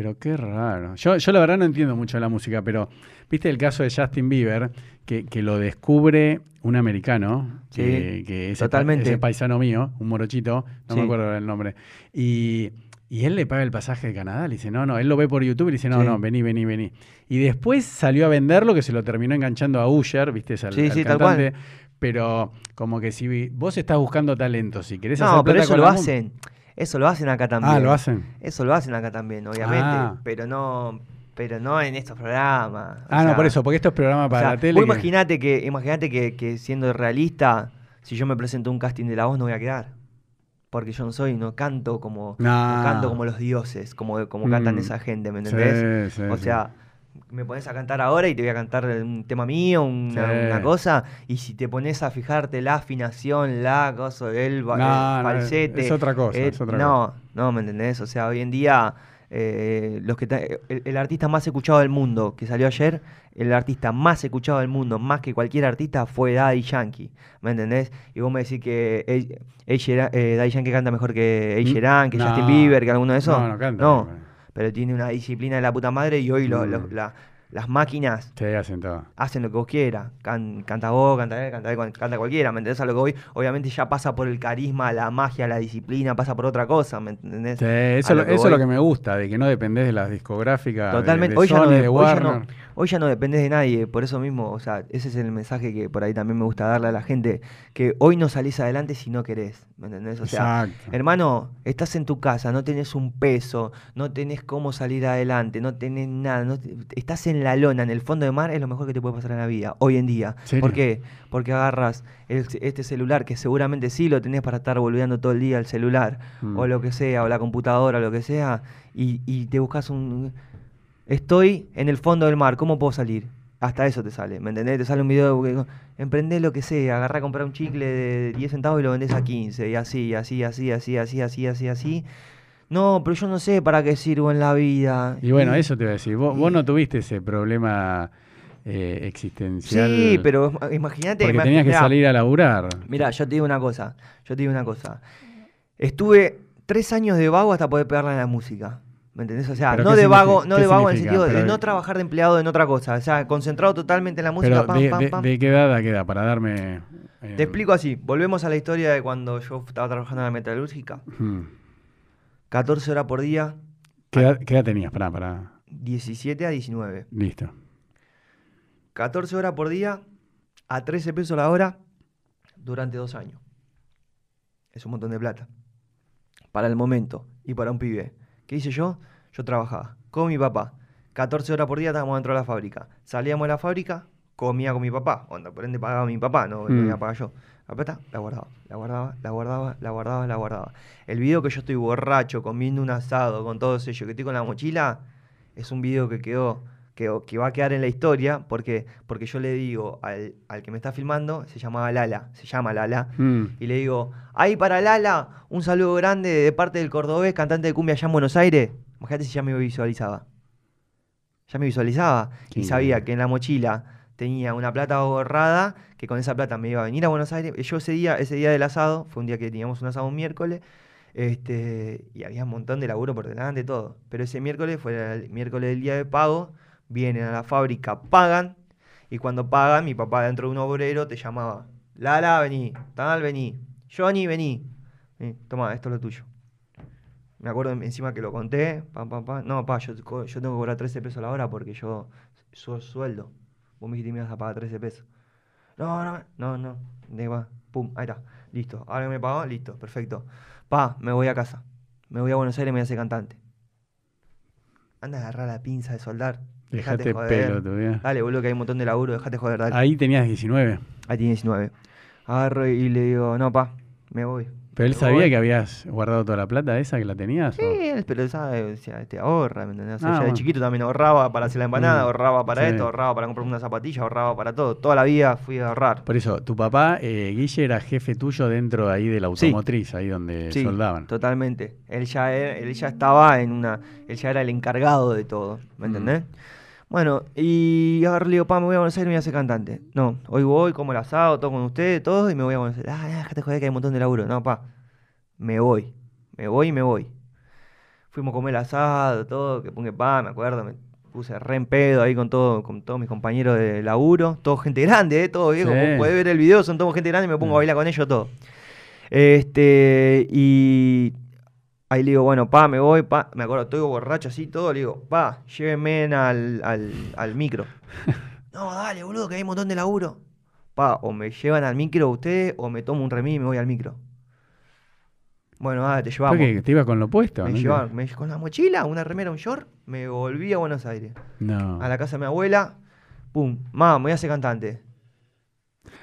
Pero qué raro. Yo, yo la verdad no entiendo mucho de la música, pero viste el caso de Justin Bieber, que, que lo descubre un americano, que, Sí, que ese, totalmente. ese paisano mío, un morochito, no Sí. me acuerdo el nombre, y, y él le paga el pasaje de Canadá, le dice, no, no, él lo ve por YouTube y le dice, no, Sí. no, vení, vení, vení. Y después salió a venderlo, que se lo terminó enganchando a Usher, viste, al, Sí, al sí, tal cantante. Pero como que si vos estás buscando talento, si querés No, hacer pero plata eso con lo hacen. Eso lo hacen acá también. Ah, lo hacen. Eso lo hacen acá también, obviamente. Ah. Pero no, pero no en estos programas. O Ah, no, sea, por eso, porque esto es programa o para sea, la tele. vos que- imaginate que, imaginate que, que siendo realista, si yo me presento un casting de la voz, no voy a quedar. Porque yo no soy, no canto como, No. no canto como los dioses, como, como cantan Mm. esa gente, ¿me entendés? Sí, sí, o sí. Me pones a cantar ahora y te voy a cantar un tema mío, una, Sí. una cosa, y si te pones a fijarte la afinación, la cosa, el, No, el no, falsete. es otra cosa, eh, es otra no, no, ¿me entendés? O sea, hoy en día, eh, los que el, el artista más escuchado del mundo que salió ayer, el artista más escuchado del mundo, más que cualquier artista, fue Daddy Yankee, ¿me entendés? Y vos me decís que Sheeran- eh, Daddy Yankee canta mejor que Ed Mm, Sheeran, que no. Justin Bieber, que alguno de esos. No, no canta. No. Pero tiene una disciplina de la puta madre y hoy lo- lo- Mm. la- las máquinas Sí, hacen todo. hacen lo que vos quieras. Can- canta vos, canta él, canta, cuan- canta cualquiera, ¿me entendés a lo que voy? Obviamente ya pasa por el carisma, la magia, la disciplina, pasa por otra cosa, ¿me entendés? Sí, eso, lo lo- que eso es lo que me gusta, de que no dependés de las discográficas. de- Totalmente. De, hoy, ya no, Sony, de- de hoy, ya no. Hoy ya no dependés de nadie, por eso mismo, o sea, ese es el mensaje que por ahí también me gusta darle a la gente, que hoy no salís adelante si no querés, ¿me entendés? O sea, Exacto. hermano, estás en tu casa, no tenés un peso, no tenés cómo salir adelante, no tenés nada, no te- estás en la lona, en el fondo de mar, es lo mejor que te puede pasar en la vida, hoy en día. ¿Serio? ¿Por qué? Porque agarras el- este celular, que seguramente sí lo tenés para estar volviendo todo el día el celular, Mm. o lo que sea, o la computadora, o lo que sea, y, y te buscas un... Estoy en el fondo del mar, ¿cómo puedo salir? Hasta eso te sale, ¿me entendés? Te sale un video, que- emprendés lo que sea, agarrá a comprar un chicle de 10 centavos y lo vendés a 15, y así, así, así, así, así, así, así, así. No, pero yo no sé para qué sirvo en la vida. Y bueno, eso te voy a decir. Vos, vos no tuviste ese problema eh, existencial. Sí, pero imagínate. Porque tenías que mirá, salir a laburar. Mirá, yo te digo una cosa. Yo te digo una cosa. Estuve tres años de vago hasta poder pegarla en la música. ¿Me entendés? O sea, ¿Pero no de vago, no de vago en el sentido de no trabajar de empleado en otra cosa. O sea, concentrado totalmente en la música. Pero pam, de, pam, de- pam. de qué edad a qué edad? Para darme... eh, Te explico así. Volvemos a la historia de cuando yo estaba trabajando en la metalúrgica. hmm. 14 horas por día, ¿Qué edad, qué edad tenías? Pará, pará. 17 a 19. Listo. 14 horas por día a 13 pesos la hora durante dos años. Es un montón de plata. Para el momento y para un pibe. ¿Qué hice yo? Yo trabajaba con mi papá. 14 horas por día estábamos dentro de la fábrica. Salíamos de la fábrica, comía con mi papá. Onda, por ende pagaba mi papá, no Mm. no iba a pagar yo. La plata la guardaba, la guardaba, la guardaba, la guardaba, la guardaba. El video que yo estoy borracho, comiendo un asado con todos ellos, que estoy con la mochila, es un video que quedó, que, que va a quedar en la historia, porque, porque yo le digo al, al que me está filmando, se llamaba Lala, se llama Lala, Hmm. y le digo, ahí para Lala, un saludo grande de parte del cordobés, cantante de cumbia allá en Buenos Aires. Imagínate si ya me visualizaba. Ya me visualizaba Qué y sabía que en la mochila tenía una plata ahorrada, que con esa plata me iba a venir a Buenos Aires. Yo ese día, ese día del asado, fue un día que teníamos un asado un miércoles, este, y había un montón de laburo por delante, todo. Pero ese miércoles fue el miércoles del día de pago, vienen a la fábrica, pagan, y cuando pagan, mi papá dentro de un obrero te llamaba, Lala, vení, tal, vení, Johnny, vení, Eh, toma, esto es lo tuyo. Me acuerdo en- encima que lo conté, pam, pam, pam. No, pa, yo, tengo que cobrar 13 pesos la hora porque yo soy sueldo. Vos me dijiste me ibas a pagar 13 pesos. No, no, no, no. De va, pum, ahí está. Listo. Ahora me pagó, listo, perfecto. Pa, me voy a casa. Me voy a Buenos Aires y me voy a hacer cantante. Anda a agarrar la pinza de soldar. Dejate Dejate joder. pelo todavía. Dale, boludo, que hay un montón de laburo. Dejate joder, dale. Ahí tenías 19. Ahí tiene 19. Agarro y le digo, no, pa, me voy. ¿Pero él Me sabía voy. que habías guardado toda la plata esa que la tenías? Sí, o? él, pero sabe, o sea, te ahorra, ¿me entendés? O sea, Ah, ya de chiquito también ahorraba para hacer la empanada, Mm, ahorraba para sí. esto, ahorraba para comprar una zapatilla, ahorraba para todo. Toda la vida fui a ahorrar. Por eso, tu papá, eh, Guille, era jefe tuyo dentro de ahí de la Sí. automotriz, ahí donde Sí, soldaban. totalmente. Él ya, era- él ya estaba en una, él ya era el encargado de todo, ¿me Mm. entendés? Bueno, y ahora le digo, pa, me voy a Buenos Aires y me voy a hacer cantante. No, hoy voy, como el asado, todo con ustedes, todo, y me voy a Buenos Aires. Ah, déjate joder que hay un montón de laburo. No, pa, me voy. Me voy y me voy. Fuimos a comer el asado, todo, que ponga pa, me acuerdo, me puse re en pedo ahí con todo, con todos mis compañeros de laburo, todo gente grande, eh, todo viejo, Sí. vos podés ver el video, son todos gente grande y me pongo Mm. a bailar con ellos todo. Este, y ahí le digo, bueno, pa, me voy, pa, me acuerdo, estoy borracho así, todo, le digo, pa, llévenme al, al, al micro. no, dale, boludo, que hay un montón de laburo. Pa, o me llevan al micro ustedes, o me tomo un remis y me voy al micro. Bueno, dale, te llevamos. ¿Fue que te ibas con lo opuesto? Me ¿no? llevaban, me- con la mochila, una remera, un short, me volví a Buenos Aires. No. A la casa de mi abuela, pum, mamá, me voy a hacer cantante.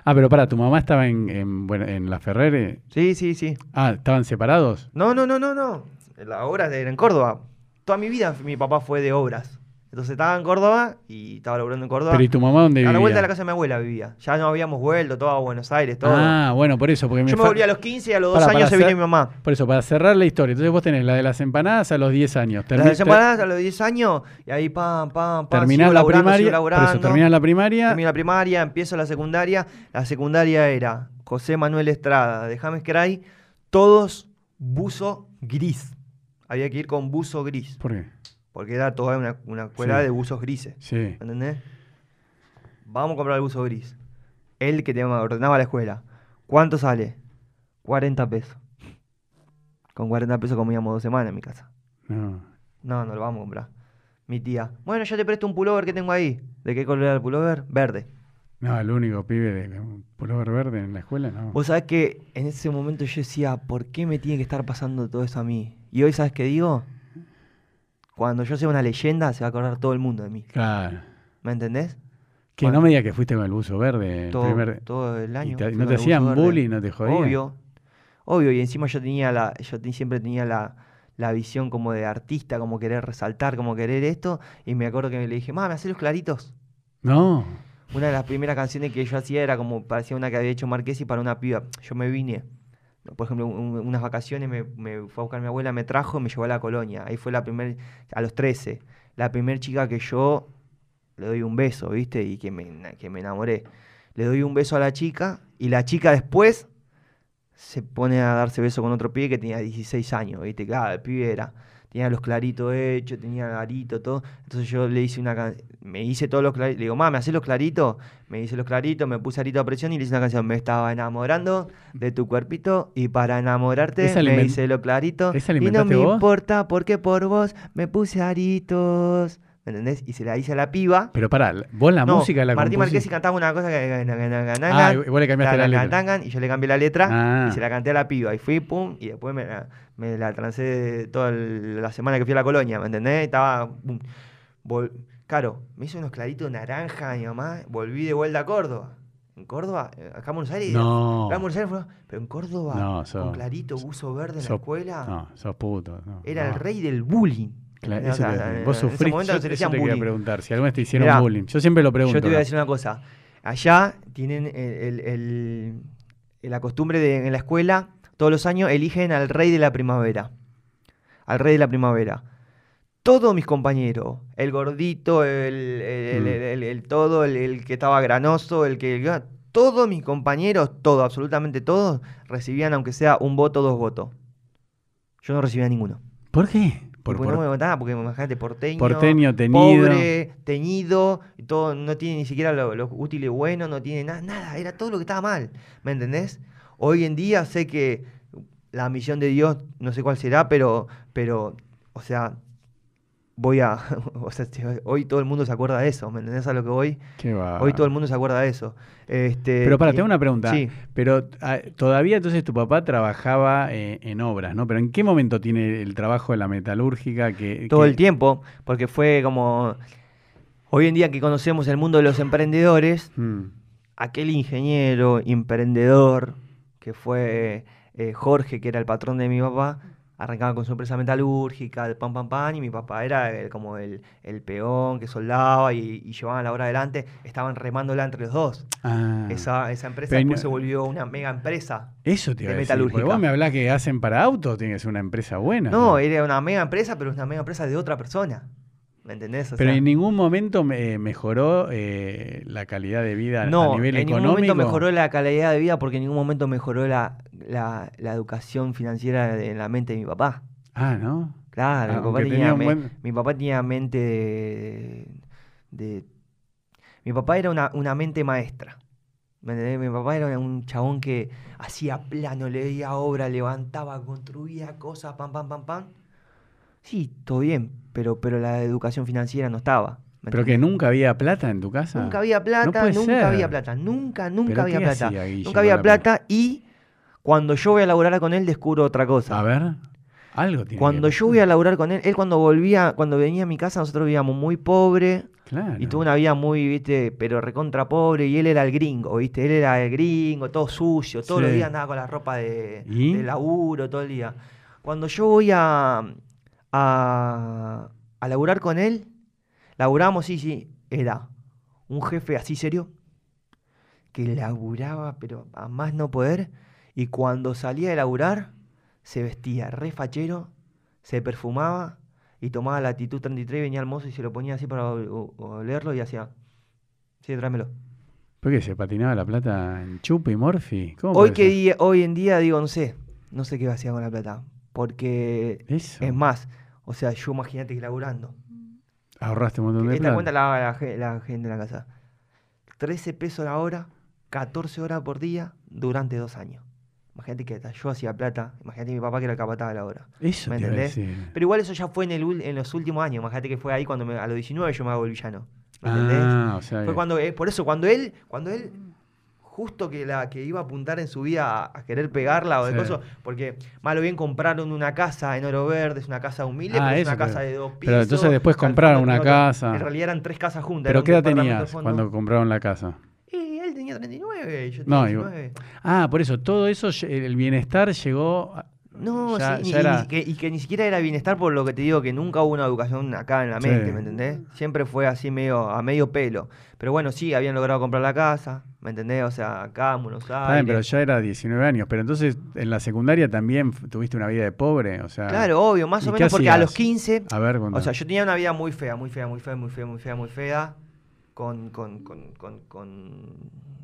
Ah, pero para, tu mamá estaba en, en, bueno, en la Ferrer. eh. Sí, sí, sí. Ah, ¿estaban separados? No, no, no, no, no. La obra era en Córdoba. Toda mi vida mi papá fue de obras. Entonces estaba en Córdoba y estaba laburando en Córdoba. Pero ¿y tu mamá dónde a vivía? la vuelta de la casa de mi abuela vivía. Ya no habíamos vuelto, todo a Buenos Aires, todo. Ah, bueno, por eso, porque Yo me fa- volví a los 15 y a los 2 Pará, años para se vino mi mamá. Por eso, para cerrar la historia, entonces vos tenés la de las empanadas a los 10 años. Las Termi- de empanadas a los 10 años y ahí pam, pam, pam. terminás la primaria, por eso, laburando. terminás la primaria, Termino la primaria, empiezo la secundaria. La secundaria era José Manuel Estrada, de James Cray, todos buzo gris. Había que ir con buzo gris, ¿por qué? Porque era toda una, una escuela Sí. de buzos grises. Sí. ¿Entendés? Vamos a comprar el buzo gris. Él que te ordenaba la escuela. ¿Cuánto sale? 40 pesos. Con 40 pesos comíamos dos semanas en mi casa. No. No, no lo vamos a comprar. Mi tía. Bueno, yo te presto un pullover que tengo ahí. ¿De qué color era el pullover? Verde. No, el único pibe de pullover verde en la escuela, no. Vos sabés que en ese momento yo decía, ¿por qué me tiene que estar pasando todo eso a mí? Y hoy, ¿sabes qué digo? Cuando yo sea una leyenda, se va a acordar todo el mundo de mí. Claro. ¿Me entendés? Que Bueno. no me digas que fuiste con el buzo verde. Todo, primer- todo el año. te- ¿No te hacían bullying? ¿No te jodían? Obvio. Obvio, y encima yo tenía la, yo siempre tenía la, la visión como de artista, como querer resaltar, como querer esto, y me acuerdo que le dije, mamá, ¿me haces los claritos? No. Una de las primeras canciones que yo hacía era como, parecía una que había hecho Marquesi para una piba. Yo me vine, por ejemplo, un- unas vacaciones me, me fue a buscar mi abuela, me trajo, me llevó a la colonia. Ahí fue la primera, a los 13, la primera chica que yo le doy un beso, ¿viste? Y que me, que me enamoré. Le doy un beso a la chica y la chica después se pone a darse beso con otro pibe que tenía 16 años, ¿viste? Claro, el pibe era, tenía los claritos hechos, tenía el arito, todo. Entonces yo le hice una can- me hice todos los claritos, le digo, mamá, ¿me haces los claritos? Me hice los claritos, me puse arito a presión y le hice una canción. Me estaba enamorando de tu cuerpito y para enamorarte ¿Esa la me hice los claritos. Y no me vos? importa porque por vos me puse aritos. ¿Me entendés? Y se la hice a la piba. Pero pará, vos la No, música la Martín compusiste? Marquesi cantaba una cosa que... Ah, y vos le cambiaste la letra. Y yo le cambié la letra Ah. y se la canté a la piba. Y fui, pum, y después me la, me la trancé toda el- la semana que fui a la colonia, ¿me entendés? Estaba. pum, vol- claro, me hice unos claritos naranja mi mamá, volví de vuelta a Córdoba. En Córdoba, eh, acá en Buenos Aires. No. Acá en Buenos Aires, fue- pero en Córdoba, No, sos- con clarito, buzo verde en la sos- escuela, No, sos puto. no, era el rey del bullying. Claro, eso te- vos en ese sufriste, momento yo, se le eso decían te quería bullying. preguntar, si alguna vez te hicieron Mirá, bullying. Yo siempre lo pregunto. Yo te voy a decir una cosa. Allá tienen el- el- el- la costumbre de en la escuela, todos los años eligen al rey de la primavera. Al rey de la primavera. Todos mis compañeros, el gordito, el, el- Mm. el- el- el todo, el, que estaba granoso, el que... Todos mis compañeros, todos, absolutamente todos, recibían aunque sea un voto, dos votos. Yo no recibía ninguno. ¿Por qué? Por, no me votaba, porque imagínate, porteño, porteño, teñido. pobre, teñido, todo, no tiene ni siquiera lo, lo útil y bueno, no tiene nada, nada, era todo lo que estaba mal, ¿me entendés? Hoy en día sé que la misión de Dios, no sé cuál será, pero, pero, o sea, voy a, o sea, te- hoy todo el mundo se acuerda de eso, ¿me entendés a lo que voy? Qué va. Hoy todo el mundo se acuerda de eso. Este, Pero para, y- tengo una pregunta. Sí. Pero ah, todavía entonces tu papá trabajaba eh, en obras, ¿no? Pero ¿en qué momento tiene el trabajo de la metalúrgica que todo que- el tiempo, porque fue como, hoy en día que conocemos el mundo de los emprendedores, Mm, aquel ingeniero, emprendedor, que fue eh, Jorge, que era el patrón de mi papá, arrancaba con su empresa metalúrgica, el pan, pan, pan, y mi papá era el- como el, el peón que soldaba y, y llevaban la obra adelante, estaban remándola entre los dos. ah, Esa, esa empresa después no- se volvió una mega empresa. eso te iba a de decir. Metalúrgica. vos me hablás que hacen para autos, tiene que ser una empresa buena. No, era una mega empresa, pero es una mega empresa de otra persona. ¿Me entendés? O Pero sea, en ningún momento me- mejoró eh, la calidad de vida No, a nivel en ningún económico. momento mejoró la calidad de vida porque en ningún momento mejoró la, la, la educación financiera de la mente de mi papá. Ah, ¿no? Claro, Ah, mi, papá aunque tenía me- buen- mi papá tenía mente de, de- Mi papá era una, una mente maestra. ¿Me entendés? Mi papá era un chabón que hacía plano, leía obra, levantaba, construía cosas, pam, pam, pam, pam. Sí, todo bien, pero, pero la educación financiera no estaba. ¿me Pero que nunca había plata en tu casa. Nunca había plata, nunca ser. había plata, nunca, nunca ¿Pero había plata. hacía Nunca había la plata? y cuando yo voy a laburar con él descubro otra cosa. A ver, algo tiene Cuando que yo voy a laburar con él, él cuando volvía, cuando venía a mi casa, nosotros vivíamos muy pobre Claro. y tuvo una vida muy, viste, pero recontra pobre y él era el gringo, viste, él era el gringo, todo sucio, todos los días andaba con la ropa de, de laburo, todo el día. Cuando yo voy a, a, a laburar con él, laburamos, sí, sí, era un jefe así serio, que laburaba, pero a más no poder, y cuando salía de laburar, se vestía re fachero, se perfumaba y tomaba la actitud 33 y venía al mozo y se lo ponía así para olerlo y hacía, sí, tráemelo. ¿Por qué se patinaba la plata en Chupa y Morphy? ¿Cómo Hoy, que día, hoy en día digo, no sé, no sé qué hacía con la plata, porque Eso. es más, o sea, yo imagínate que laburando. Ahorraste un montón de Esta cuenta la, la, ge- la gente de la casa. 13 pesos la hora, 14 horas por día durante dos años. Imagínate que hasta yo hacía plata, imagínate mi papá que era el capataz de la hora. Eso ¿Me te entendés? Pero igual eso ya fue en, el, en los últimos años. Imagínate que fue ahí cuando me- a los 19 yo me hago el villano. ¿Me entendés? Ah, o sea, Fue cuando, eh, por eso, cuando él, cuando él, justo que la que iba a apuntar en su vida a, a querer pegarla o de Sí. cosas, porque malo bien compraron una casa en Oro Verde, es una casa humilde, Ah, pero es una casa de dos pisos. pero entonces después compraron una casa. En realidad eran tres casas juntas. ¿Pero qué edad tenías cuando compraron la casa? Y él tenía 39, yo No, tenía igual- 19. Ah, por eso, todo eso, el bienestar llegó... a- No, ya- sí, ya y, y era- que, y que ni siquiera era bienestar por lo que te digo, que nunca hubo una educación acá en la Sí. mente, ¿me entendés? Siempre fue así medio a medio pelo. Pero bueno, sí, habían logrado comprar la casa, ¿Me entendés? O sea, acá en Buenos bien, pero Aires. ya era 19 años. Pero entonces, en la secundaria también tuviste una vida de pobre. O sea, Claro, obvio, más ¿y o menos porque a los 15 A ver, contá. O sea, yo tenía una vida muy fea, muy fea, muy fea, muy fea, muy fea, muy fea. Con, con, con, con, con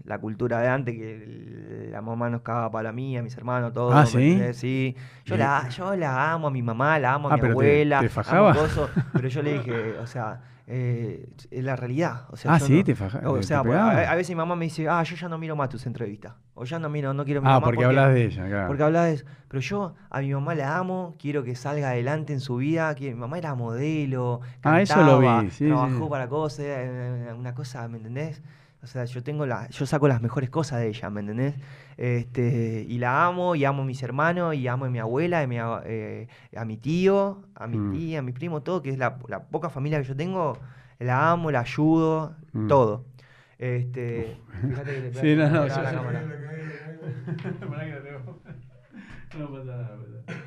la cultura de antes, que la mamá nos cagaba para mí, a mis hermanos, todo. Ah, ¿me ¿sí? Sí. Yo la, yo la amo a mi mamá, la amo a Ah, mi te- abuela. te amo fajaba. coso, pero yo le dije, o sea, eh, es la realidad. O sea, Ah, sí, no- te faja- O sea, a, a veces mi mamá me dice, ah, yo ya no miro más tus entrevistas. O ya no miro, no quiero mirar ah, más porque hablas de ella, claro. porque hablas de eso. Pero yo a mi mamá la amo, quiero que salga adelante en su vida. que mi mamá era modelo, Ah, eso lo vi, cantaba, sí, trabajó sí. para cosas, era una cosa, ¿me entendés? O sea, yo tengo la, yo saco las mejores cosas de ella, ¿me entendés? Este, y la amo, y amo a mis hermanos, y amo a mi abuela, y mi eh, a mi tío, a mi Mm. tía, a mi primo, todo, que es la, la poca familia que yo tengo, la amo, la ayudo, Mm. todo. Este, fíjate que le Sí, no, no, yo- la cámara. No pasa nada, pasa.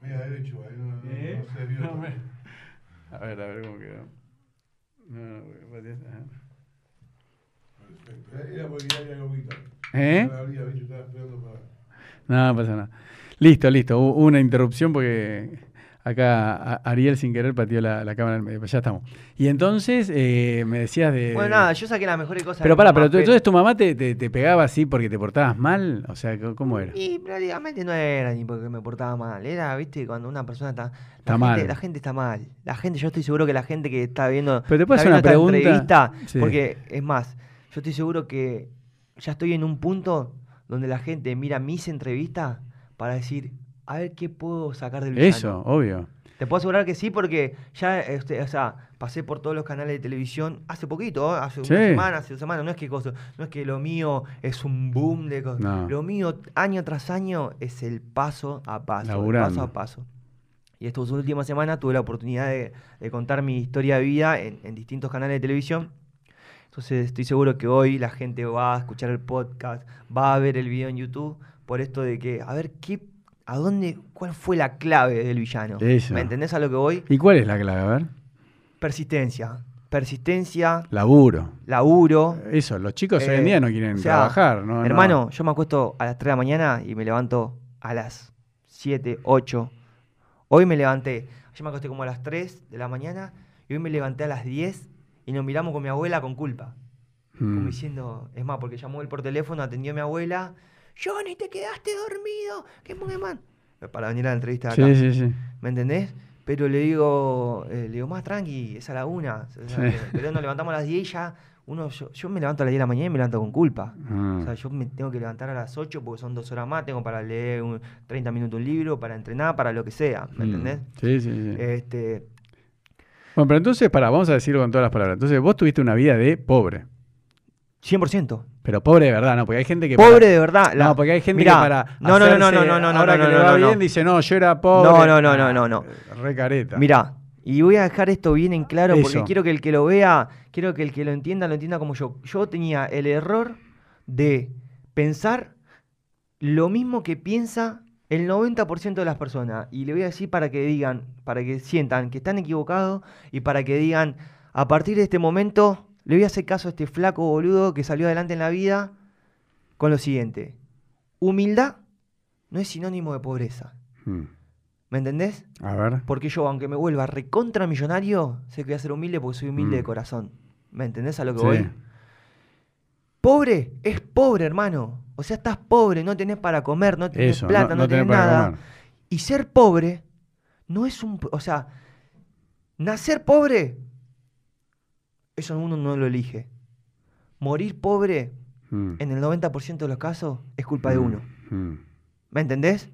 Media derecho, ahí no, no, ¿Eh? no se vio. No, me- A ver, a ver cómo quedó. No, no. Perfecto. Era porque. ¿Eh? No la pasa nada. Listo, listo. Hubo una interrupción porque acá Ariel sin querer pateó la, la cámara. en medio. Ya estamos. Y entonces eh, me decías de. Bueno, nada, yo saqué las mejores cosas. Pero pará, pero tú- entonces tu mamá te, te- te pegaba así porque te portabas mal. O sea, ¿cómo- ¿cómo era? Y prácticamente no era ni porque me portaba mal. Era, viste, cuando una persona está. La Está gente, mal. La gente está mal. La gente, yo estoy seguro que la gente que está viendo. Pero te puedo hacer una pregunta. entrevista, Sí. Porque, es más, yo estoy seguro que ya estoy en un punto donde la gente mira mis entrevistas para decir, a ver qué puedo sacar del villano. Eso, obvio. Te puedo asegurar que sí, porque ya, este, o sea, pasé por todos los canales de televisión hace poquito, ¿eh? hace Sí. una semana, hace dos semanas. No es que cosa, no es que lo mío es un boom de cosas. No. Lo mío, año tras año, es el paso a paso, el paso a paso. Y estas últimas semanas tuve la oportunidad de, de contar mi historia de vida en, en distintos canales de televisión. Entonces estoy seguro que hoy la gente va a escuchar el podcast, va a ver el video en YouTube, por esto de que, a ver, qué, a dónde, cuál fue la clave del villano. Eso. ¿Me entendés a lo que voy? ¿Y cuál es la clave? A ver. Persistencia. Persistencia, Laburo. laburo. Eso, los chicos hoy Eh, en día no quieren o sea, trabajar, ¿no? Hermano, yo me acuesto a las 3 de la mañana y me levanto a las 7, 8. Hoy me levanté, yo me acosté como a las 3 de la mañana y hoy me levanté a las 10 y nos miramos con mi abuela con culpa. Como Mm. diciendo, es más, porque llamó él por teléfono, atendió a mi abuela. Johnny, te quedaste dormido. ¿Qué man? Para venir a la entrevista acá. Sí, sí, sí. ¿Me entendés? Pero le digo, eh, le digo, más tranqui, es a la una. O sea, Sí. que- Pero nos levantamos a las 10 y ya. Uno, yo, yo me levanto a las 10 de la mañana y me levanto con culpa. Ah. O sea, yo me tengo que levantar a las 8 porque son dos horas más, tengo para leer un, 30 minutos un libro, para entrenar, para lo que sea, ¿me Mm. entendés? Sí, sí, sí. Este, Bueno, pero entonces, para, vamos a decirlo con todas las palabras. Entonces, vos tuviste una vida de pobre. 100%. Pero pobre de verdad, ¿no? Porque hay gente que. Pobre para- de verdad. la- No, porque hay gente Mirá, que para. no, no, no, no, no, no, no, Ahora no, que no, le va no, no. bien, dice, no, yo era pobre. No, no, no, no, no, no. Re careta. Mirá, y voy a dejar esto bien en claro porque quiero que el que lo vea, quiero que el que lo entienda, lo entienda como yo. Yo tenía el error de pensar lo mismo que piensa el 90% de las personas. Y le voy a decir para que digan, para que sientan que están equivocados y para que digan, a partir de este momento, le voy a hacer caso a este flaco boludo que salió adelante en la vida con lo siguiente. Humildad no es sinónimo de pobreza. Mm. ¿Me entendés? A ver. Porque yo, aunque me vuelva recontra millonario, sé que voy a ser humilde porque soy humilde de corazón. ¿Me entendés a lo que Sí. voy? Pobre es pobre, hermano. O sea, estás pobre, no tenés para comer, no tenés Eso, plata, no, tenés, tenés nada. Y ser pobre no es un... O sea, nacer pobre, eso uno no lo elige. Morir pobre, Mm. en el 90% de los casos, es culpa de Mm. uno. Mm. ¿Me entendés?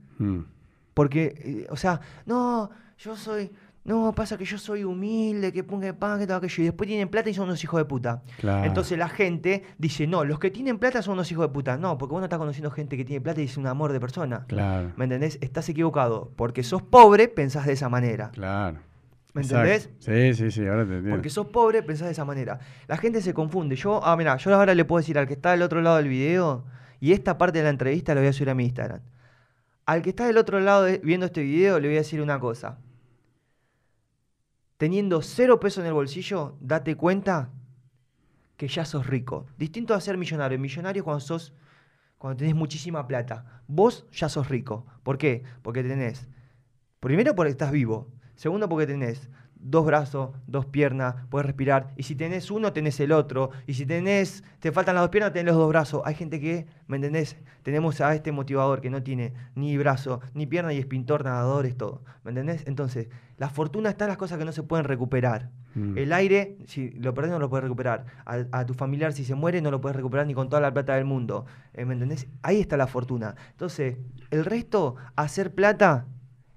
Porque, eh, o sea, no, yo soy, no, pasa que yo soy humilde, que ponga pan, que todo aquello. Y después tienen plata y son unos hijos de puta. Claro. Entonces la gente dice, no, los que tienen plata son unos hijos de puta. No, porque vos no estás conociendo gente que tiene plata y es un amor de persona. Claro. ¿Me entendés? Estás equivocado. Porque sos pobre, pensás de esa manera. Claro. ¿Me Exacto. entendés? Sí, sí, sí, ahora te entiendo. Porque sos pobre, pensás de esa manera. La gente se confunde. Yo, ah, mira, yo ahora le puedo decir al que está del otro lado del video, y esta parte de la entrevista la voy a subir a mi Instagram. Al que está del otro lado de- viendo este video, le voy a decir una cosa. Teniendo cero pesos en el bolsillo, date cuenta que ya sos rico. Distinto a ser millonario. Millonario cuando sos, cuando tenés muchísima plata. Vos ya sos rico. ¿Por qué? Porque tenés, primero porque estás vivo. Segundo porque tenés dos brazos, dos piernas, puedes respirar. Y si tenés uno, tenés el otro. Y si tenés, te faltan las dos piernas, tenés los dos brazos. Hay gente que, ¿me entendés? Tenemos a este motivador que no tiene ni brazo, ni pierna, y es pintor, nadador, es todo. ¿Me entendés? Entonces, la fortuna está en las cosas que no se pueden recuperar. Mm. El aire, si lo perdés, no lo puedes recuperar. A, a tu familiar, si se muere, no lo puedes recuperar ni con toda la plata del mundo. Eh, ¿Me entendés? Ahí está la fortuna. Entonces, el resto, hacer plata,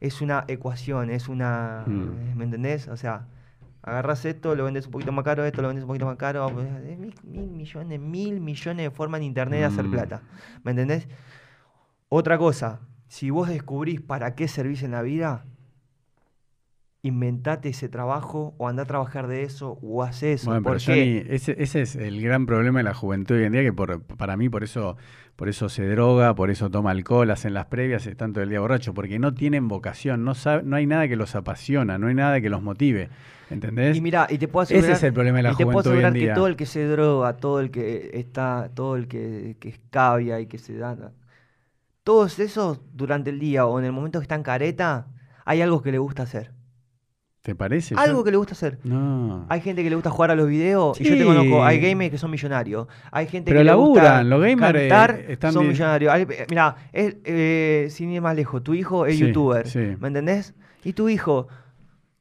es una ecuación, es una. Mm. ¿Me entendés? O sea, agarras esto, lo vendes un poquito más caro, esto lo vendes un poquito más caro. pues, Mil, mil millones, mil millones de formas en internet de hacer Mm. plata. ¿Me entendés? Otra cosa, si vos descubrís para qué servís en la vida, inventate ese trabajo o andá a trabajar de eso o haz eso. Bueno, pero. Johnny, ese, ese es el gran problema de la juventud hoy en día, que por, para mí por eso, por eso se droga, por eso toma alcohol, hacen las previas, están todo el día borracho, porque no tienen vocación, no, sabe, no hay nada que los apasiona, no hay nada que los motive. ¿Entendés? Y mira, y te puedo Ese asegurar, es el problema de la y te puedo asegurar que todo el que se droga, todo el que está, todo el que, que escabia y que se da, todos esos durante el día o en el momento que están careta, hay algo que le gusta hacer. ¿Te parece? Algo Yo- que le gusta hacer. No. Hay gente que le gusta jugar a los videos y yo te Sí. conozco, hay gamers que son millonarios. Hay gente Pero que le gusta laburan, los gamers, cantar, están son bien. millonarios. Hay- eh, Mira, es, eh, sin ir más lejos, tu hijo es Sí, youtuber, sí. ¿me entendés? Y tu hijo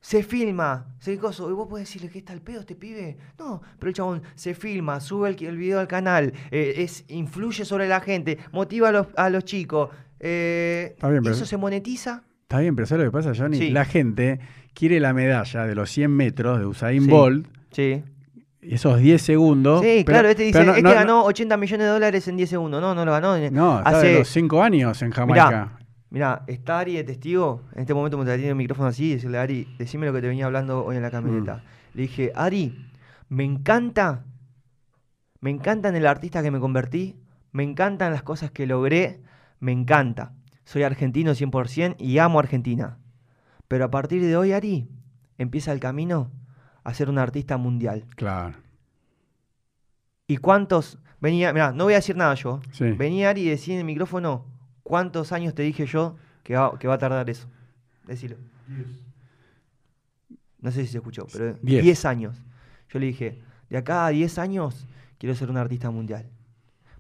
se filma, se coso, y vos podés decirle que está el pedo este pibe. No, pero el chabón se filma, sube el, el video al canal, eh, es, influye sobre la gente, motiva a los, a los chicos. eh, Está bien, y pero- eso se monetiza. Está bien, pero ¿sabes lo que pasa, Johnny? Sí. La gente quiere la medalla de los 100 metros de Usain Sí. Bolt, Sí. esos 10 segundos. Sí, pero- claro, este dice, no- este no- ganó 80 millones de dólares en 10 segundos. No, no lo ganó. No, está hace, los 5 años en Jamaica. Mirá, está Ari de testigo. En este momento me tiene el micrófono así y decirle, Ari, decime lo que te venía hablando hoy en la camioneta. Mm. Le dije, Ari, me encanta, me encanta en el artista que me convertí, me encantan las cosas que logré, me encanta. Soy argentino 100% y amo Argentina. Pero a partir de hoy, Ari, empieza el camino a ser un artista mundial. Claro. ¿Y cuántos? Venía, mirá, no voy a decir nada yo. Sí. Venía Ari y decía en el micrófono, ¿cuántos años te dije yo que va, que va a tardar eso? Decilo. Diez. No sé si se escuchó, pero Diez. 10 años. Yo le dije, de acá a 10 años quiero ser un artista mundial.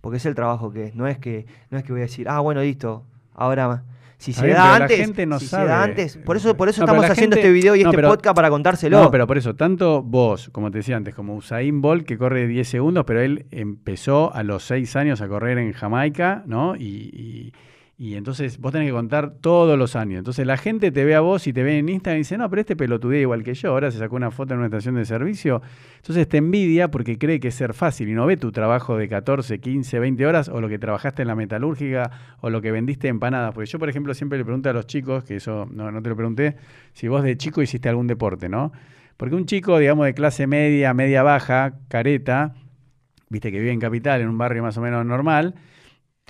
Porque es el trabajo que es. No es que, no es que voy a decir, ah, bueno, listo, ahora... Si se bien, da pero la antes, gente no si se da antes, por eso, por eso No, estamos haciendo gente- este video y no, este pero- podcast para contárselo. No, pero por eso, tanto vos, como te decía antes, como Usain Bolt, que corre 10 segundos, pero él empezó a los 6 años a correr en Jamaica, ¿no? Y, y- y entonces vos tenés que contar todos los años. Entonces la gente te ve a vos y te ve en Instagram y dice, no, pero este pelotudea igual que yo, ahora se sacó una foto en una estación de servicio. Entonces te envidia porque cree que es ser fácil y no ve tu trabajo de 14, 15, 20 horas o lo que trabajaste en la metalúrgica o lo que vendiste empanadas. Porque yo, por ejemplo, siempre le pregunto a los chicos, que eso no, no te lo pregunté, si vos de chico hiciste algún deporte, ¿no? Porque un chico, digamos, de clase media, media baja, careta, viste que vive en capital, en un barrio más o menos normal,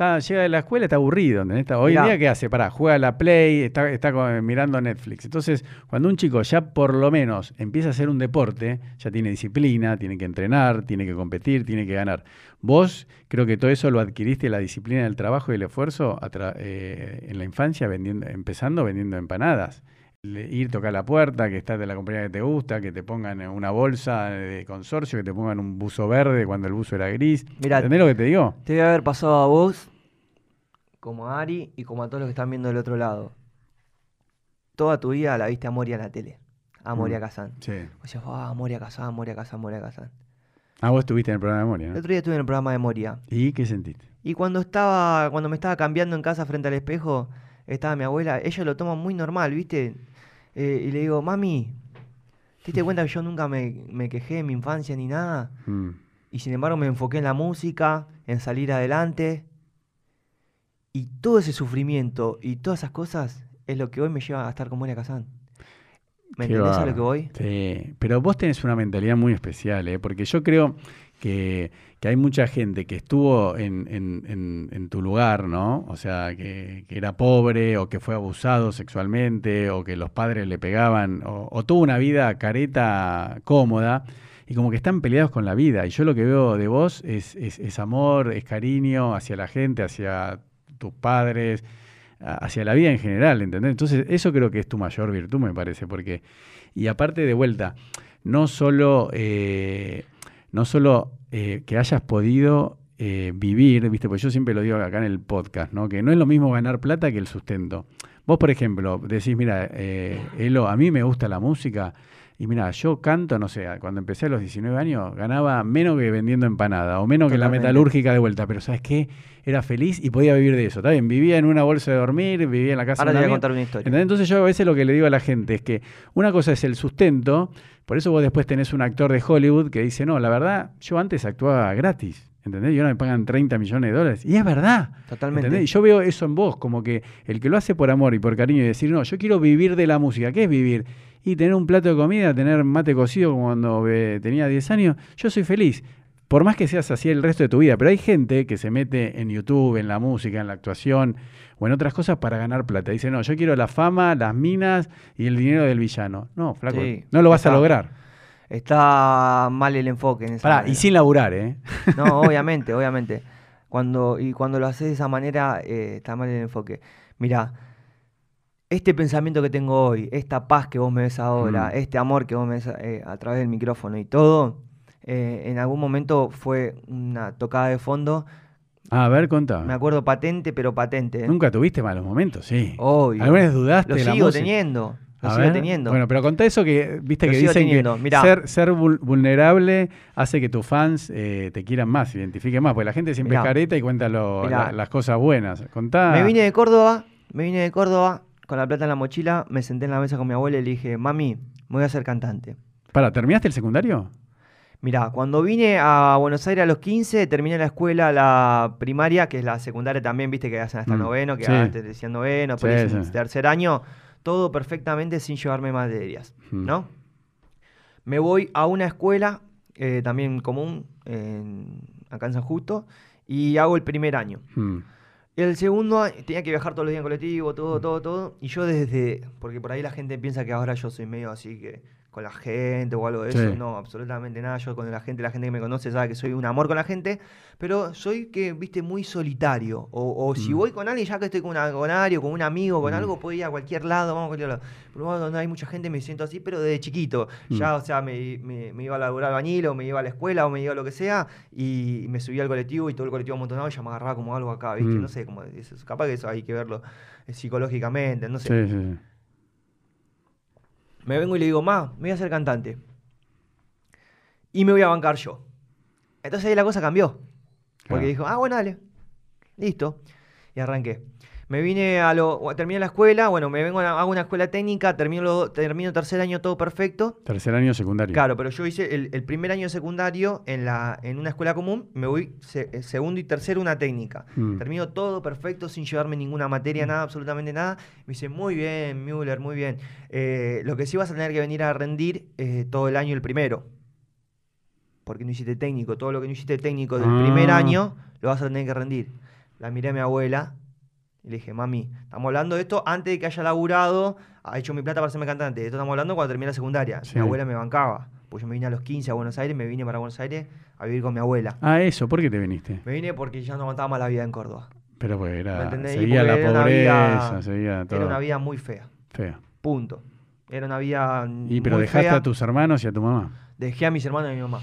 está, llega de la escuela, está aburrido. ¿entendés? Hoy en día, ¿qué hace? Pará, juega a la Play, está, está con- mirando Netflix. Entonces, cuando un chico ya por lo menos empieza a hacer un deporte, ya tiene disciplina, tiene que entrenar, tiene que competir, tiene que ganar. Vos creo que todo eso lo adquiriste, la disciplina del trabajo y el esfuerzo eh, en la infancia, vendiendo, empezando vendiendo empanadas. Ir tocar la puerta, que estás de la compañía que te gusta, que te pongan una bolsa de consorcio, que te pongan un buzo verde cuando el buzo era gris. Mirá, ¿Entendés lo que te digo? Te debe haber pasado a vos, como a Ari y como a todos los que están viendo del otro lado. Toda tu vida la viste a Moria en la tele. A Moria Mm. Kazan. Sí. O sea, ah, Moria Kazan, Moria Kazan, Moria Kazan. Ah, vos estuviste en el programa de memoria, El otro día estuve en el programa de Moria. ¿Y qué sentiste? Y cuando estaba, cuando me estaba cambiando en casa frente al espejo, estaba mi abuela, ella lo toma muy normal, ¿viste? Eh, y le digo, mami, ¿te diste cuenta que yo nunca me, me quejé de mi infancia ni nada? Mm. Y sin embargo me enfoqué en la música, en salir adelante. Y todo ese sufrimiento y todas esas cosas es lo que hoy me lleva a estar con Moria Kazan. ¿Me Qué entendés a lo que voy? Sí, pero vos tenés una mentalidad muy especial, ¿eh? porque yo creo que, que hay mucha gente que estuvo en, en- tu lugar, ¿no? O sea, que, que era pobre o que fue abusado sexualmente o que los padres le pegaban o, tuvo una vida careta cómoda y como que están peleados con la vida. Y yo lo que veo de vos es, es- es amor, es cariño hacia la gente, hacia tus padres, hacia la vida en general, ¿entendés? Entonces, eso creo que es tu mayor virtud, me parece, porque, y aparte de vuelta, no solo, eh, no solo eh, que hayas podido eh, vivir, ¿viste? Porque yo siempre lo digo acá en el podcast, ¿no? Que no es lo mismo ganar plata que el sustento. Vos, por ejemplo, decís, mira, eh, Elo, a mí me gusta la música y mira, yo canto, no sé, cuando empecé a los 19 años ganaba menos que vendiendo empanada o menos que la metalúrgica de vuelta, pero ¿sabes qué? Era feliz y podía vivir de eso, ¿está bien? Vivía en una bolsa de dormir, vivía en la casa Ahora de te un voy a contar una historia. ¿Entendés? Entonces yo a veces lo que le digo a la gente es que una cosa es el sustento, por eso vos después tenés un actor de Hollywood que dice, no, la verdad, yo antes actuaba gratis, ¿entendés? Y ahora me pagan 30 millones de dólares. Y es verdad. Totalmente. ¿entendés? Y yo veo eso en vos, como que el que lo hace por amor y por cariño y decir, no, yo quiero vivir de la música, ¿qué es vivir? Y tener un plato de comida, tener mate cocido como cuando eh, tenía 10 años, yo soy feliz. Por más que seas así el resto de tu vida, pero hay gente que se mete en YouTube, en la música, en la actuación o en otras cosas para ganar plata. Dice, no, yo quiero la fama, las minas y el dinero del villano. No, flaco, Sí, no lo vas a lograr. Está mal el enfoque en esa Pará, manera. y sin laburar, ¿eh? No, obviamente, obviamente. Cuando, y cuando lo haces de esa manera, eh, está mal el enfoque. Mira, este pensamiento que tengo hoy, esta paz que vos me ves ahora, Mm. este amor que vos me ves eh, a través del micrófono y todo, eh, en algún momento fue una tocada de fondo. A ver, contá. Me acuerdo patente, pero patente. ¿eh? ¿Nunca tuviste malos momentos? Sí. Obvio. ¿Alguna vez dudaste Lo la sigo música? teniendo. Lo A sigo ver. teniendo. Bueno, pero contá eso que, viste Lo que dicen teniendo. que Mirá. ser, ser vul- vulnerable hace que tus fans eh, te quieran más, identifiquen más, porque la gente siempre Mirá. es careta y cuenta lo- Mirá. la- las cosas buenas. Contá. Me vine de Córdoba, me vine de Córdoba con la plata en la mochila, me senté en la mesa con mi abuela y le dije, mami, me voy a hacer cantante. Para, ¿terminaste el secundario? Mirá, cuando vine a Buenos Aires a los 15, terminé la escuela, la primaria, que es la secundaria también, viste que hacen hasta Mm, noveno, que sí. antes decían noveno, después Sí, dicen sí. tercer año, todo perfectamente sin llevarme materias, Mm. ¿no? Me voy a una escuela, eh, también común, en- acá en San Justo, y hago el primer año. Hmm. El segundo tenía que viajar todos los días en colectivo, todo, todo, todo. Y yo desde. Porque por ahí la gente piensa que ahora yo soy medio así que con la gente o algo de Sí. eso. No, absolutamente nada. Yo con la gente, la gente que me conoce sabe que soy un amor con la gente. Pero soy que, viste, muy solitario. O, o si Mm. voy con alguien, ya que estoy con, una, con alguien, con un amigo, con Mm. algo, puedo ir a cualquier lado, vamos a cualquier lado. Pero bueno, donde hay mucha gente me siento así, pero desde chiquito. Mm. Ya, o sea, me, me- me iba a laburar bañil o me iba a la escuela o me iba a lo que sea. Y me subía al colectivo y todo el colectivo amontonado y ya me agarraba como algo acá, ¿viste? No sé, como es- capaz que eso hay que verlo eh, psicológicamente, no sé. Sí. Me vengo y le digo, ma, me voy a hacer cantante. Y me voy a bancar yo. Entonces ahí la cosa cambió. Porque Claro. dijo, ah, bueno, dale. Listo. Y arranqué. Me vine a lo. Terminé la escuela, bueno, me vengo a, hago una escuela técnica, termino, lo- termino tercer año todo perfecto. Tercer año secundario. Claro, pero yo hice el, el primer año secundario en, la, en una escuela común, me voy se- eh, segundo y tercero una técnica. Mm. Termino todo perfecto, sin llevarme ninguna materia, nada, absolutamente nada. Me dice, muy bien, Müller, muy bien. Eh, lo que sí vas a tener que venir a rendir eh, todo el año el primero. Porque no hiciste técnico. Todo lo que no hiciste técnico del primer Ah. año, lo vas a tener que rendir. La miré a mi abuela y le dije, mami, estamos hablando de esto antes de que haya laburado, ha hecho mi plata para serme cantante. De esto estamos hablando cuando terminé la secundaria. Sí. Mi abuela me bancaba. Pues yo me vine a los 15 a Buenos Aires, me vine para Buenos Aires a vivir con mi abuela. Ah, eso, ¿por qué te viniste? Me vine porque ya no aguantaba más la vida en Córdoba. Pero pues ¿Me era, seguía la era pobreza, vida- seguía todo Era una vida muy fea. feo. Punto. Era una vida. Y pero muy dejaste fea. a tus hermanos y a tu mamá. Dejé a mis hermanos y a mi mamá.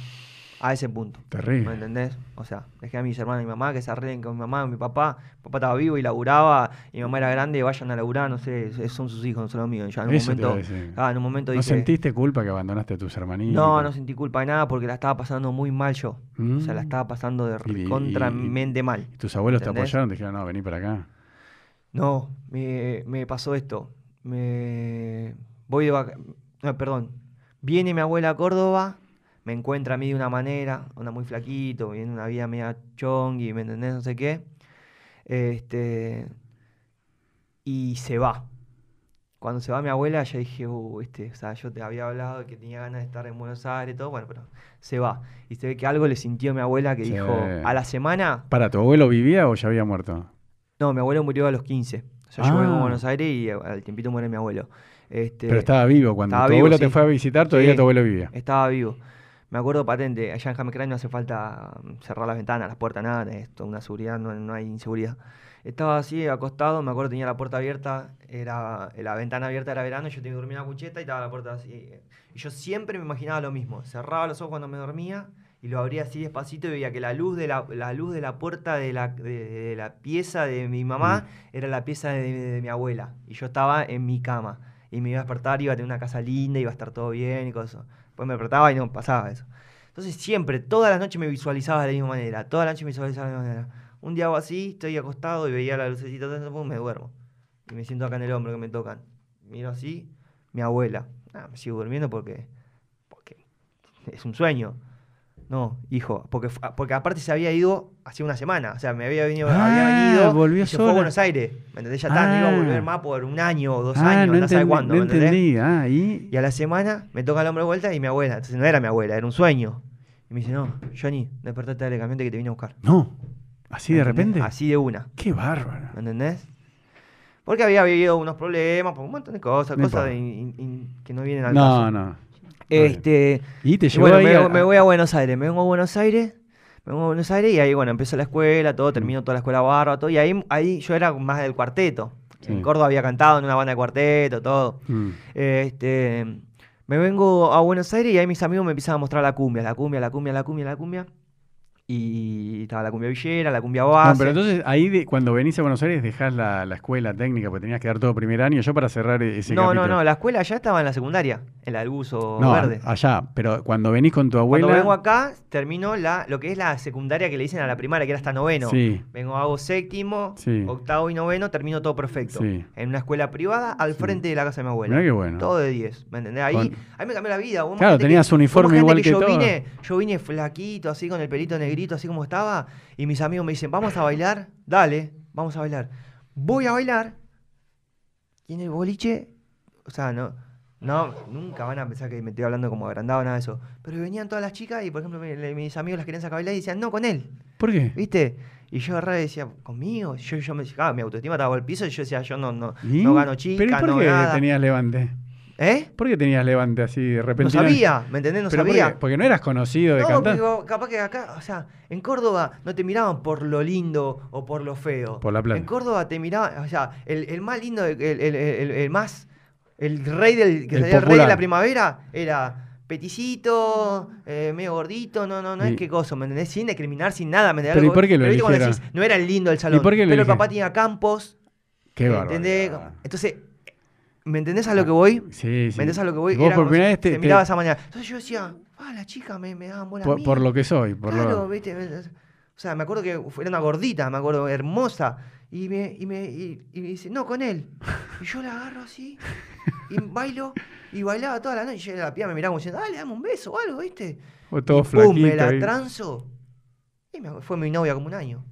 A ese punto. ¿Me Terrible. entendés? O sea, dejé a mis hermanos y mi mamá que se arreglen con mi mamá y mi papá. Mi papá estaba vivo y laburaba. Y mi mamá era grande, vayan a laburar, no sé, son sus hijos, no son los míos. Ya en un Eso momento. Ah, en un momento ¿No dije. sentiste culpa que abandonaste a tus hermanitos? No, no sentí culpa de nada porque la estaba pasando muy mal yo. O sea, la Mm. estaba pasando de Y- y- contramente mal. ¿Y tus abuelos te apoyaron? Te dijeron, no, vení para acá. No, me, me pasó esto. Me voy de vaca- no, perdón. Viene mi abuela a Córdoba, me encuentra a mí de una manera, anda muy flaquito, viene una vida media chongui, ¿me entendés? No sé qué. Este. Y se va. Cuando se va mi abuela, ya dije, uh, este, o sea, yo te había hablado de que tenía ganas de estar en Buenos Aires y todo, bueno, pero se va. Y se ve que algo le sintió mi abuela que Sí. dijo, a la semana, ¿Para tu abuelo vivía o ya había muerto? no, mi abuelo murió a los 15. O sea, yo vengo Ah. a Buenos Aires y eh, al tiempito muere mi abuelo. Este, Pero estaba vivo. Cuando estaba tu vivo, abuelo te fue a visitar, todavía Sí. tu abuelo vivía. Estaba vivo. Me acuerdo patente, allá en James Craig no hace falta mm, cerrar las ventanas, las puertas, nada, es toda una seguridad, no, no hay inseguridad. Estaba así, acostado, me acuerdo tenía la puerta abierta, era la ventana abierta era verano, yo tenía que dormir en la cucheta y estaba la puerta así. Y yo siempre me imaginaba lo mismo, cerraba los ojos cuando me dormía y lo abría así despacito y veía que la luz de la, la luz de la puerta de la, de, de la pieza de mi mamá era la pieza de, de mi abuela. Y yo estaba en mi cama. Y me iba a despertar, iba a tener una casa linda, iba a estar todo bien y cosas. Después me despertaba y no pasaba eso. Entonces siempre, toda la noche me visualizaba de la misma manera. Toda la noche me visualizaba de la misma manera. Un día hago así, estoy acostado y veía la lucecita, me duermo. Y me siento acá en el hombro que me tocan. Miro así, mi abuela. Ah, me sigo durmiendo porque, porque es un sueño. No, hijo, porque, porque aparte se había ido hace una semana. O sea, me había venido, Ah, había venido volvió y se fue a Buenos Aires. ¿Me entendés? Ya está, no iba a volver Ah. más por un año o dos Ah, años, no, no, sabe cuándo. no ¿me entendés? entendí. Ah, y. Y a la semana me toca el hombro de vuelta y mi abuela. Entonces no era mi abuela, era un sueño. Y me dice, no, Johnny, despertate dale camionte que te vine a buscar. No. Así de repente. Así de una. Qué bárbaro. ¿Me entendés? Porque había habido unos problemas, por un montón de cosas, No cosas de in- in- que no vienen al No, caso. no. Este, Y te llevó bueno, me, a- me voy a Buenos Aires, me vengo a Buenos Aires, me vengo a Buenos Aires y ahí, bueno, empiezo la escuela, todo, termino toda la escuela barba, todo, y ahí, ahí yo era más del cuarteto. Sí. En Córdoba había cantado en una banda de cuarteto, todo. Mm. Este, me vengo a Buenos Aires y ahí mis amigos me empiezan a mostrar la cumbia, la cumbia, la cumbia, la cumbia, la cumbia. Y estaba la cumbia villera, la cumbia base. No, pero entonces ahí de- cuando venís a Buenos Aires dejás la, la escuela técnica porque tenías que dar todo primer año. Yo para cerrar ese no, no, capítulo. no, la escuela ya estaba en la secundaria, en la del buzo No, verde. allá. Pero cuando venís con tu abuela. Cuando vengo acá, termino la, lo que es la secundaria que le dicen a la primaria, que era hasta noveno. Sí. Vengo, hago séptimo, Sí. octavo y noveno, termino todo perfecto. Sí. En una escuela privada al frente de la casa de mi abuela. Mirá qué bueno. Todo de 10, ¿me entendés? Ahí, Con- ahí me cambió la vida. Vos Claro, tenías que- uniforme igual que yo todo. Vine, yo vine flaquito, así con el pelito negrito, así como estaba, y mis amigos me dicen, vamos a bailar, dale, vamos a bailar. Voy a bailar, y en el boliche, o sea, no, no, nunca van a pensar que me estoy hablando como agrandado, nada de eso. Pero venían todas las chicas y, por ejemplo, mis amigos las querían sacar a bailar y decían, no, con él, ¿Por qué? ¿viste? Y yo agarraba y decía, ¿conmigo? Yo, yo me decía, ah, mi autoestima estaba al piso y yo decía, yo no, no, ¿Y? no gano chica, ¿Pero por no qué nada. tenías levante? ¿Eh? ¿Por qué tenías levante así de No repente? sabía, ¿me entendés? No ¿Pero sabía. Porque no eras conocido de No, cantar. porque capaz que acá, o sea, en Córdoba no te miraban por lo lindo o por lo feo. Por la plata. En Córdoba te miraban, o sea, el, el más lindo, el, el- el- el- el más, el rey del, que El el rey de la primavera era peticito, eh, medio gordito, no, no, no Y- es qué cosa, ¿me entendés? Sin discriminar, sin nada, ¿me entendés? Pero ¿y por qué lo eligieron? decís, no era el lindo del salón, por qué lo pero el papá tenía campos, Qué ¿entendés? bárbaro. Entonces, ¿me entendés a lo que voy? Sí, ¿Me sí. entendés a lo que voy? Y Vos Era por primera vez te, te- miraba esa manera. Entonces yo decía, ah, la chica me, me daba bola a por, mí. por lo que soy, por claro, lo... ¿viste? O sea, me acuerdo que era una gordita, me acuerdo, hermosa. Y me, y me, y, y me dice, no, con él. Y yo la agarro así, y bailo, y bailaba toda la noche. Y la piba me miraba como diciendo, dale, dame un beso o algo, ¿viste? o todo Y pum, me la transo. Y me- fue mi novia como un año.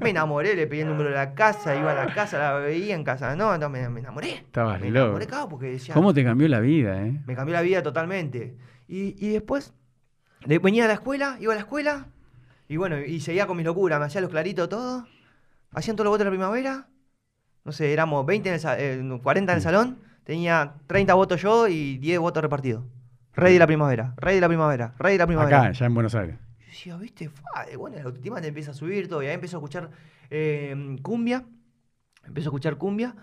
Me enamoré, le pedí el número de la casa, iba a la casa, la veía en casa. No, no, me, me enamoré. Estabas me loco. enamoré, claro, porque decía, ¿Cómo te cambió la vida, eh? me cambió la vida totalmente. Y, y después de- venía a la escuela, iba a la escuela, y bueno, y seguía con mis locuras, me hacía los claritos todo, hacían todos los votos de la primavera, no sé, éramos 20 en el eh, 40 en el salón, tenía 30 votos yo y 10 votos repartidos. Rey de la primavera, rey de la primavera, rey de la primavera. Acá, ya en Buenos Aires. Decía, viste, bueno, la autoestima te empieza a subir todo, y ahí empiezo a escuchar eh, cumbia, empiezo a escuchar cumbia,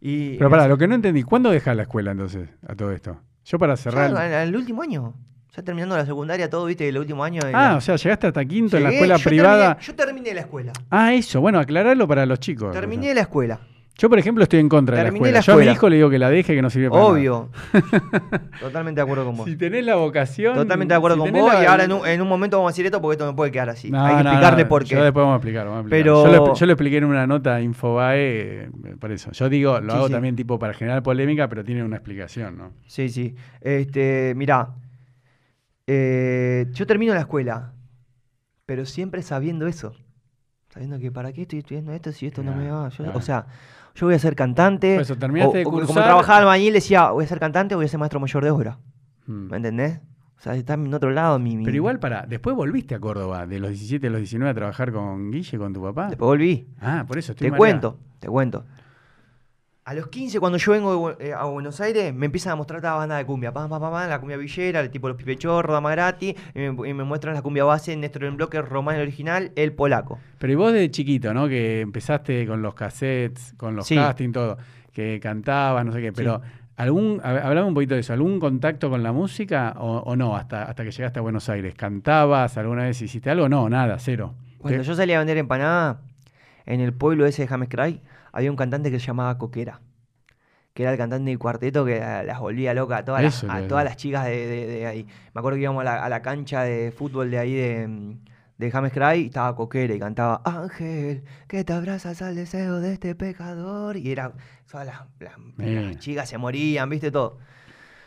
y... Pero pará, lo que no entendí, ¿cuándo dejas la escuela entonces a todo esto? Yo para Ya, cerrar... en el último año. Ya terminando la secundaria, todo, viste, el último año. de Ah, la- o sea, llegaste hasta quinto en la escuela yo privada. terminé- yo terminé la escuela. Ah, eso, bueno, aclararlo para los chicos. Terminé la escuela. Yo, por ejemplo, estoy en contra de la escuela. la Yo a mi hijo le digo que la deje, que no sirve para nada. Obvio. Totalmente de acuerdo con vos. Si tenés la vocación. Totalmente de acuerdo si con vos. la- Y ahora en un, en un momento vamos a decir esto porque esto no puede quedar así. No, Hay que no, explicarle no, por qué. Yo después vamos a explicar. vamos a explicar. Pero- Yo, lo, yo lo expliqué en una nota Infobae, eh, por eso. Yo digo, lo Sí, hago sí. también tipo para generar polémica, pero tiene una explicación, ¿no? Sí, sí. Este, mirá. eh, yo termino la escuela, pero siempre sabiendo eso. Sabiendo que para qué estoy estudiando esto si esto no me va. Yo- Claro. O sea, yo voy a ser cantante. Por eso, terminaste de o- Como cursar- trabajaba albañil, decía, voy a ser cantante o voy a ser maestro mayor de obra. Mm. ¿Me entendés? O sea, está en otro lado mi... mi- Pero igual, para, después volviste a Córdoba, de los 17 a los 19 a trabajar con Guille, con tu papá. Después volví. Ah, por eso estoy Te mareado. cuento, te cuento. A los 15, cuando yo vengo de eh, a Buenos Aires, me empiezan a mostrar toda la banda de cumbia. Pam, pam, pam, la cumbia villera, el tipo Los Pipechorros, Dama Gratis. Y me, y me muestran la cumbia base, Néstor en bloque, Román el original, el polaco. Pero y vos de chiquito, ¿no? Que empezaste con los cassettes, con los Sí. castings, todo, que cantabas, no sé qué, pero algún, hab- hablame un poquito de eso, ¿algún contacto con la música o, o no? Hasta, hasta que llegaste a Buenos Aires, ¿cantabas? ¿Alguna vez hiciste algo? No, nada, cero. Cuando yo salí a vender empanada, en el pueblo ese de James Cry, había un cantante que se llamaba Coquera. Que era el cantante del cuarteto que eh, las volvía loca a todas, las, a todas las chicas de, de- de ahí. Me acuerdo que íbamos a la, a la cancha de fútbol de ahí de, de James Cry y estaba Coquera y cantaba Ángel, que te abrazas al deseo de este pecador. Y era, todas las, las- las chicas se morían, viste todo.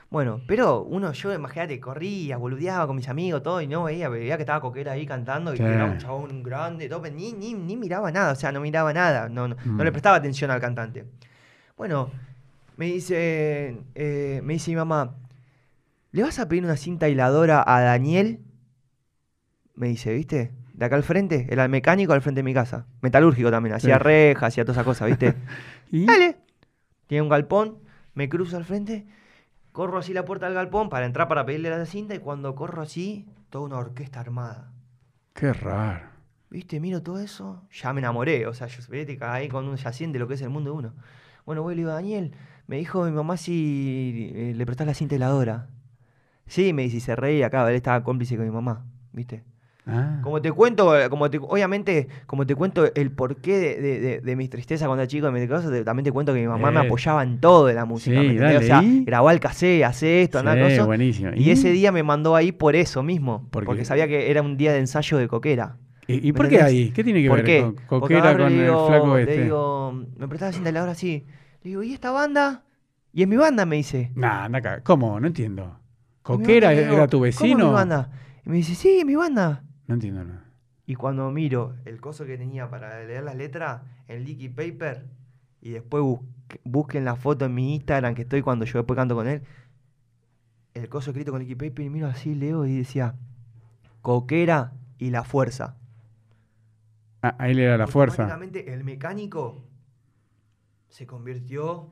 Bueno, pero uno, yo imagínate, corría, boludeaba con mis amigos, todo, y no veía, veía que estaba Coquera ahí cantando, y que era un chabón grande, todo, pero ni, ni, ni miraba nada, o sea, no miraba nada, no, no, no Mm. le prestaba atención al cantante. Bueno, me dice, eh, me dice mi mamá, ¿le vas a pedir una cinta hiladora a Daniel? Me dice, ¿viste? De acá al frente, era el mecánico al frente de mi casa. Metalúrgico también, hacía Sí. rejas, hacía todas esas cosas, ¿viste? ¿Y? Dale. Tiene un galpón, me cruzo al frente, corro así la puerta del galpón para entrar para pedirle la cinta y cuando corro así, toda una orquesta armada. Qué raro. ¿Viste? Miro todo eso, ya me enamoré. O sea, yo vete, ahí con un yaciente lo que es el mundo de uno. Bueno, voy y le digo, Daniel, me dijo mi mamá si eh, le prestás la cinta heladora. Sí, me dice, y se reía acá, él estaba cómplice con mi mamá, ¿viste? Ah. Como te cuento, como te, obviamente, como te cuento el porqué de, de, de, de mis tristezas cuando era chico, de cosas, también te cuento que mi mamá me Eh. apoyaba en todo de la música. Sí, ¿me dale, o sea, ¿y? grabó al casé, hace esto, andá Sí, cosas. buenísimo. Y ese día me mandó ahí por eso mismo, ¿Por porque sabía que era un día de ensayo de coquera. ¿Y, y ¿Me por qué ahí? ¿Qué tiene que ¿Por ver qué? con Coquera y con le el digo- flaco Le este? digo, me prestaba la así. Le digo, ¿y esta banda? Y es mi banda, me dice. Nah, anda acá. ¿Cómo? No entiendo. "Es ¿Coquera banda", le digo, era tu "¿Cómo vecino? mi banda? Y me dice, sí, es mi banda. No entiendo nada. Y cuando miro el coso que tenía para leer las letras en Licky Paper y después busque- busquen la foto en mi Instagram que estoy cuando yo después canto con él, el coso escrito con Licky Paper y miro así, leo y decía Coquera y la fuerza. Ah, ahí le era la fuerza. El mecánico se convirtió.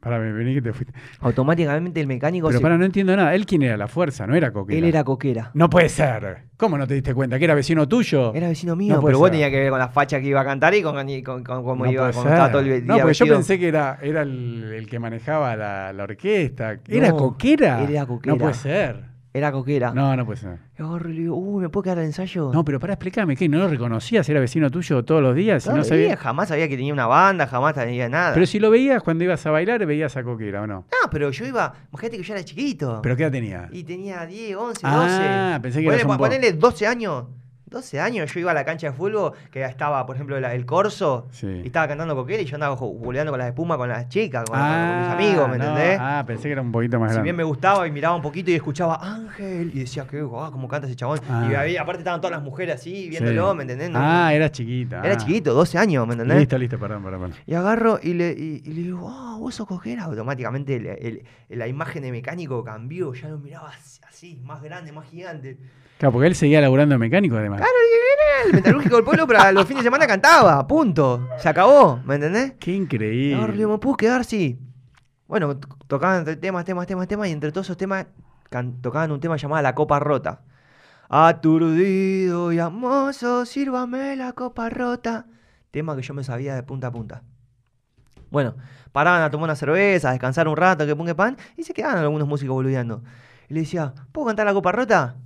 Para vení que te fuiste. Automáticamente el mecánico Pero se- para, no entiendo nada. ¿Él quién era? La fuerza, no era Coquera. Él era Coquera. No puede ser. ¿Cómo no te diste cuenta? ¿Que era vecino tuyo? Era vecino mío, No pero vos ser. tenías que ver con la facha que iba a cantar y con, y con- con cómo no iba, estaba todo el día No, porque yo pensé que era, era el, el que manejaba la, la orquesta. ¿Era No, Coquera? era Coquera. No puede ser. Era Coquera. No, no puede ser. Y agarro y le digo, uy, ¿me puedo quedar al ensayo? No, pero para explicarme, ¿qué? ¿No lo reconocías? ¿Era vecino tuyo todos los días? no los sabía... jamás sabía que tenía una banda, jamás sabía nada. Pero si lo veías cuando ibas a bailar, veías a Coquera, ¿o no? No, pero yo iba, imagínate que yo era chiquito. ¿Pero qué edad tenía? Y tenía 10, 11, 12. Ah, pensé que ponele, eras un po- ponele 12 años. 12 años yo iba a la cancha de fútbol, que estaba, por ejemplo, la- el Corso, Sí. y estaba cantando coquera y yo andaba boleando con las espumas con las chicas, con, con- con Ah, mis amigos, ¿me no. entendés? Ah, pensé que era un poquito más Si grande. bien me gustaba y miraba un poquito y escuchaba Ángel y decía, qué guau, cómo canta ese chabón. Ah. Y había- aparte estaban todas las mujeres así, viéndolo, Sí. ¿me entendés? No- Ah, eras chiquita. Era ah. chiquito, 12 años, ¿me entendés? Listo, listo, perdón, perdón. perdón. Y agarro y le, y, y le digo, oh, vos sos coquera. Automáticamente el- el- la imagen de mecánico cambió, ya lo miraba así, así, más grande, más gigante. Claro, porque él seguía laburando mecánico además. Claro, el metalúrgico del pueblo, pero a los fines de semana cantaba, punto. Se acabó, ¿me entendés? Qué increíble. ¿me puedo quedar? Sí. Bueno, tocaban entre temas, temas, temas, temas, y entre todos esos temas tocaban un tema llamado La Copa Rota. Aturdido y amoso, sírvame la copa rota. Tema que yo me sabía de punta a punta. Bueno, paraban a tomar una cerveza, a descansar un rato, que ponga pan, y se quedaban algunos músicos boludeando. Y le decía, ¿puedo cantar la copa rota?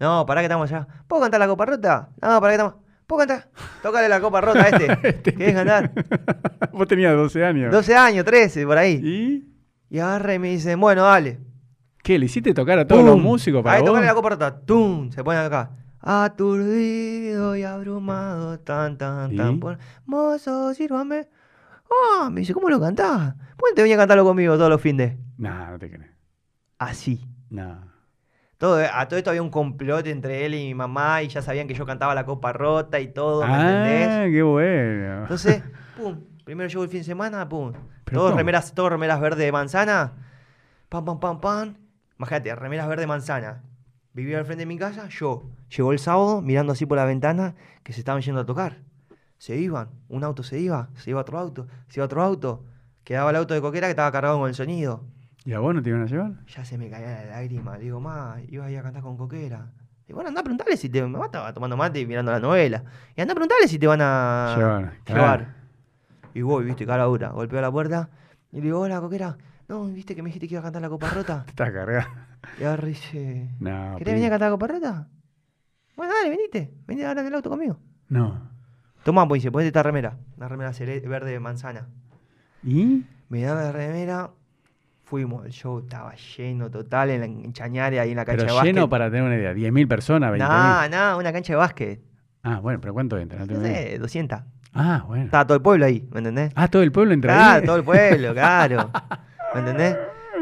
No, pará que estamos allá. ¿Puedo cantar la copa rota? No, pará que estamos. ¿Puedo cantar? Tócale la copa rota a este. ¿Querés cantar? Vos tenías 12 años. 12 años, 13, por ahí. ¿Y Y agarra y me dicen, bueno, dale. qué? ¿Le hiciste tocar a todos los músicos para Ahí vos? tocale la copa rota. ¡Tum! Se ponen acá. Aturdido y abrumado, tan, tan, ¿Y? tan. por- Mozo, sírvame. Ah, me dice, ¿cómo lo cantás? ¿Por qué te venía a cantarlo conmigo todos los fines? No, no te crees. Así. No. Todo, a todo esto había un complot entre él y mi mamá y ya sabían que yo cantaba la copa rota y todo, ¿me Ah, entendés? qué bueno. Entonces, pum, primero llegó el fin de semana, pum. ¿Pero Todos remeras, todos remeras verde de manzana. Pam, pam, pam, pam. Imagínate, remeras verde de manzana. Vivía al frente de mi casa, yo. Llegó el sábado, mirando así por la ventana, que se estaban yendo a tocar. Se iban, un auto se iba, se iba otro auto, se iba otro auto. quedaba el auto de coquera que estaba cargado con el sonido. ¿Y a vos no te iban a llevar? Ya se me caía la lágrima. Le digo, ma, iba a ir a cantar con coquera. Y bueno, anda a preguntarle si te. Mamá estaba tomando mate y mirando la novela. Y anda a preguntarle si te van a Llevar, llevar. claro. Y voy, viste, cara dura. Golpeo la puerta y le digo, hola, coquera. No, viste que me dijiste que iba a cantar la copa rota. Está cargado. Y ahora dice, No. ¿querés venir a cantar la copa rota? Bueno, dale, venite. Vení ahora en el auto conmigo. No. Tomá, pues dice, ponete esta remera. Una remera verde manzana. ¿Y? Me da la remera. Fuimos, el show estaba lleno total en, la, en Chañare, ahí en la cancha Pero de básquet. lleno para tener una idea. ¿10.000 personas? ¿20.000? Nah, nah, una cancha de básquet. Ah, bueno, pero ¿cuánto entra? No No sé, 200. Ah, bueno. Estaba todo el pueblo ahí, ¿me entendés? Ah, todo el pueblo entra Claro, ahí. todo el pueblo, claro. ¿Me entendés?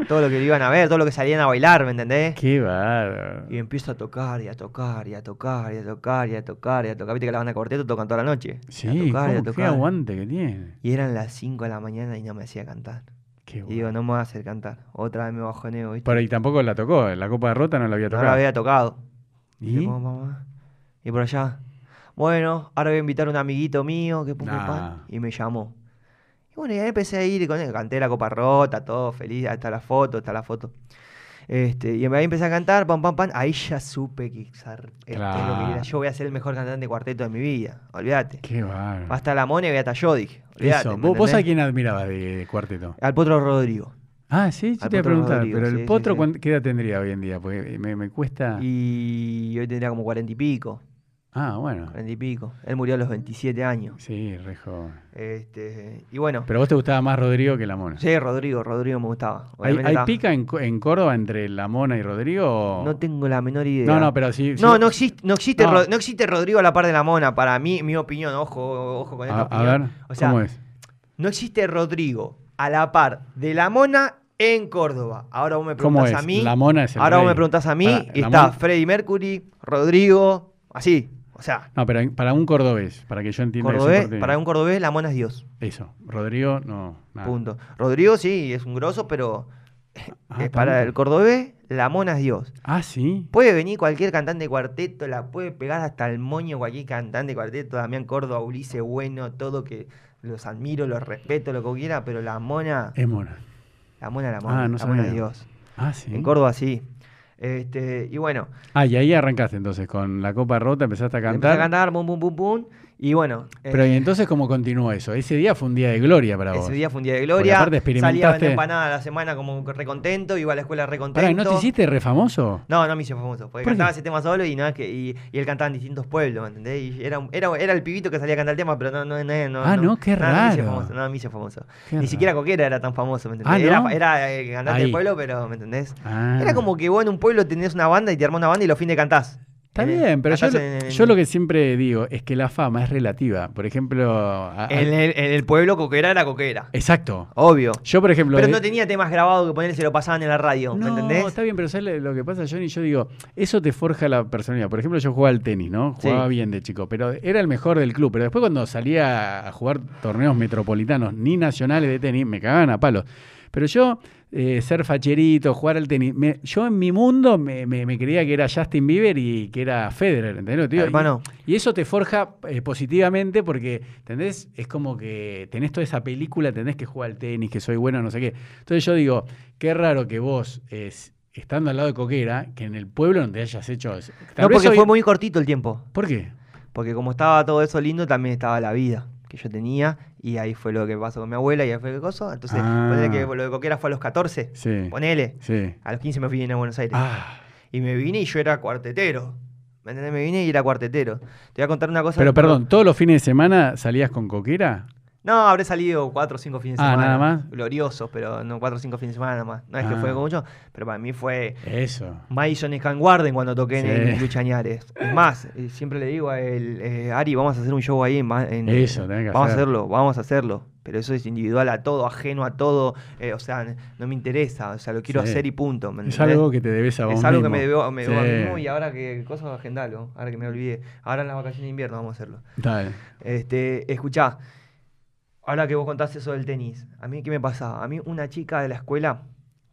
Todo lo que iban a ver, todo lo que salían a bailar, ¿me entendés? Qué bárbaro. Y empiezo a tocar, y a tocar, y a tocar, y a tocar, y a tocar, y a tocar. Viste que la banda de cuarteto tocan toda la noche. Y a Sí, tocar, y a ¿cómo, qué tocar. aguante que tiene. Y eran las 5 de la mañana y no me hacía cantar. Qué Y digo, no me voy a hacer cantar. Otra vez me bajoneo, ¿viste? Pero y tampoco la tocó. La Copa de Rota no la había no tocado. la había tocado. ¿Y? Y, como, mamá. y por allá, bueno, ahora voy a invitar a un amiguito mío que pum, Nah. pam, y me llamó. Y bueno, y ahí empecé a ir con él, canté la copa rota, todo feliz, hasta la foto, hasta la foto. Este, y ahí empecé a cantar, pam, pam, pam, ahí ya supe que zar- esto es lo que era. yo voy a ser el mejor cantante de cuarteto de mi vida, olvídate. Qué bárbaro. Va a estar la Mone y voy a estar yo, dije. Olvídate, Eso. ¿me ¿Vos, vos a quién admirabas de, de cuarteto? Al Potro Rodrigo. Ah, sí, yo te iba a preguntar. Rodrigo, pero el sí, potro, sí. ¿cuán- ¿qué edad tendría hoy en día? Porque me, me cuesta. Y hoy tendría como cuarenta y pico, Ah, bueno. cuarenta y pico. Él murió a los 27 años. Sí, re joven. Este, y bueno, Pero a vos te gustaba más Rodrigo que la Mona. sí, Rodrigo, Rodrigo me gustaba. ¿Hay, pica en, Córdoba entre la Mona y Rodrigo? o- No tengo la menor idea. No, no, pero sí. sí- No, no existe, no existe, No. Ro- no existe Rodrigo a la par de la mona. Para mí, mi opinión, ojo, ojo con esta A, a opinión. ver, o sea, ¿cómo es? no existe Rodrigo a la par de la mona en Córdoba. Ahora vos me ¿Cómo preguntás a mí. La Mona es el ahora vos me preguntás a mí y está Freddie Mercury, Rodrigo, así. O sea, No, pero para un cordobés, para que yo entienda cordobés, para un cordobés la mona es Dios. Eso, Rodrigo, no. nada. Punto. Rodrigo sí, es un grosso, pero Ah, eh, para el cordobés la mona es Dios. Ah, sí. Puede venir cualquier cantante de cuarteto, la puede pegar hasta el moño cualquier cantante de cuarteto, Damián Córdoba, Ulises Bueno, todo que los admiro, los respeto, lo que quiera, pero la mona, Es Mona. la mona, la mona, Ah, no la mona es. Dios. Ah, sí. En Córdoba sí. Este, y bueno, Ah, y ahí arrancaste entonces con la copa rota, empezaste a empecé cantar. a cantar, pum, pum, pum, pum, y bueno, eh, Pero y entonces cómo continuó eso? Ese día fue un día de gloria para vos. ese día fue un día de Porque gloria, aparte salía a experimentaste- vender empanada a la semana como recontento, iba a la escuela recontento. Pará, ¿y ¿no te hiciste re famoso? No, no me hice famoso, porque ¿Por cantaba qué? ese tema solo y es que y, y él cantaba en distintos pueblos, ¿me entendés? Y era, era, era el pibito que salía a cantar el tema, pero no, no, no, no Ah, no, qué no, No me hice raro. famoso, no me hice famoso. Qué Ni raro. siquiera Coquera era tan famoso, ¿me entendés? Ah, Era, ¿no? era eh, cantante Ahí. del pueblo, pero ¿me entendés? Ah. Era como que vos en un pueblo tenés una banda y te armás una banda y los fines cantás. Está bien, pero yo, lo- en- en- yo lo que siempre digo es que la fama es relativa. Por ejemplo. a- a- En el, en el pueblo Coquera era Coquera. Exacto. Obvio. Yo, por ejemplo. Pero no tenía temas grabados que ponerse lo pasaban en la radio, ¿me No, entendés? está bien, pero ¿sabes lo que pasa, Johnny? Yo digo, eso te forja la personalidad. Por ejemplo, yo jugaba al tenis, ¿no? Jugaba Sí. bien de chico, pero era el mejor del club. Pero después cuando salía a jugar torneos metropolitanos ni nacionales de tenis, me cagaban a palos. Pero yo, eh, ser facherito, jugar al tenis, me- yo en mi mundo me, me- me creía que era Justin Bieber y que era Federer, ¿entendés? Y- eso te forja eh, positivamente porque, ¿entendés? Es como que tenés toda esa película, tenés que jugar al tenis, que soy bueno, no sé qué. Entonces yo digo, qué raro que vos, estando al lado de Coquera, que en el pueblo no te hayas hecho... tal No, porque hoy- fue muy cortito el tiempo. ¿Por qué? Porque como estaba todo eso lindo, también estaba la vida que yo tenía. Y ahí fue lo que pasó con mi abuela y ahí fue el coso. Entonces, Ah. ponele que lo de Coquera fue a los 14. Sí. Ponele. Sí. A los 15 me fui a Buenos Aires. Ah, Y me vine y yo era cuartetero. ¿Me entendés? Me vine y era cuartetero. Te voy a contar una cosa. pero perdón, ¿todos los fines de semana salías con Coquera? No, habré salido cuatro o cinco fines de Ah, semana. ¿nada más? Gloriosos, pero no cuatro o cinco fines de semana nada más. No es que Ah. fue mucho, pero para mí fue Eso. Madison Scan Garden cuando toqué en Sí. el Luchañares. Es más, eh, siempre le digo a él, eh, Ari, vamos a hacer un show ahí en, en- Eso, tenés que Vamos hacer. a hacerlo, vamos a hacerlo. Pero eso es individual a todo, ajeno a todo. eh, o sea, no me interesa. O sea, lo quiero Sí. hacer y punto. ¿me Es algo que te debes a vos Es algo que mismo. me debo, me debo a Sí. mí mismo y ahora que cosas agendalo, ahora que me olvidé. Ahora en las vacaciones de invierno vamos a hacerlo. Dale. Este, escuchá, ahora que vos contaste eso del tenis, a mí qué me pasaba? A mí una chica de la escuela,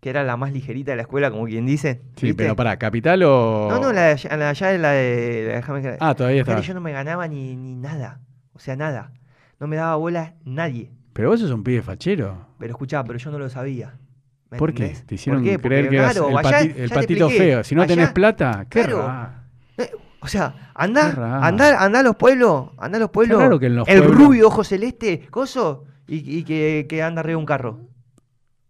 que era la más ligerita de la escuela, como quien dice. Sí, ¿viste? pero para, ¿capital o...? No, no, la de allá, la de allá es la de... la de- Ah, todavía está. yo no me ganaba ni, ni nada. O sea, nada. No me daba bola nadie. Pero vos sos un pibe fachero. Pero escuchá, pero yo no lo sabía. ¿me ¿Por qué? Te hicieron ¿Por qué? creer Porque, que eras claro, el, pati- ya el te patito expliqué. feo. Si no Allá- tenés plata, qué Claro. raro. O sea, anda, anda, anda a los pueblos, anda a los pueblos. raro que en los el pueblos- rubio, ojo celeste, coso, y, y que, que anda arriba de un carro.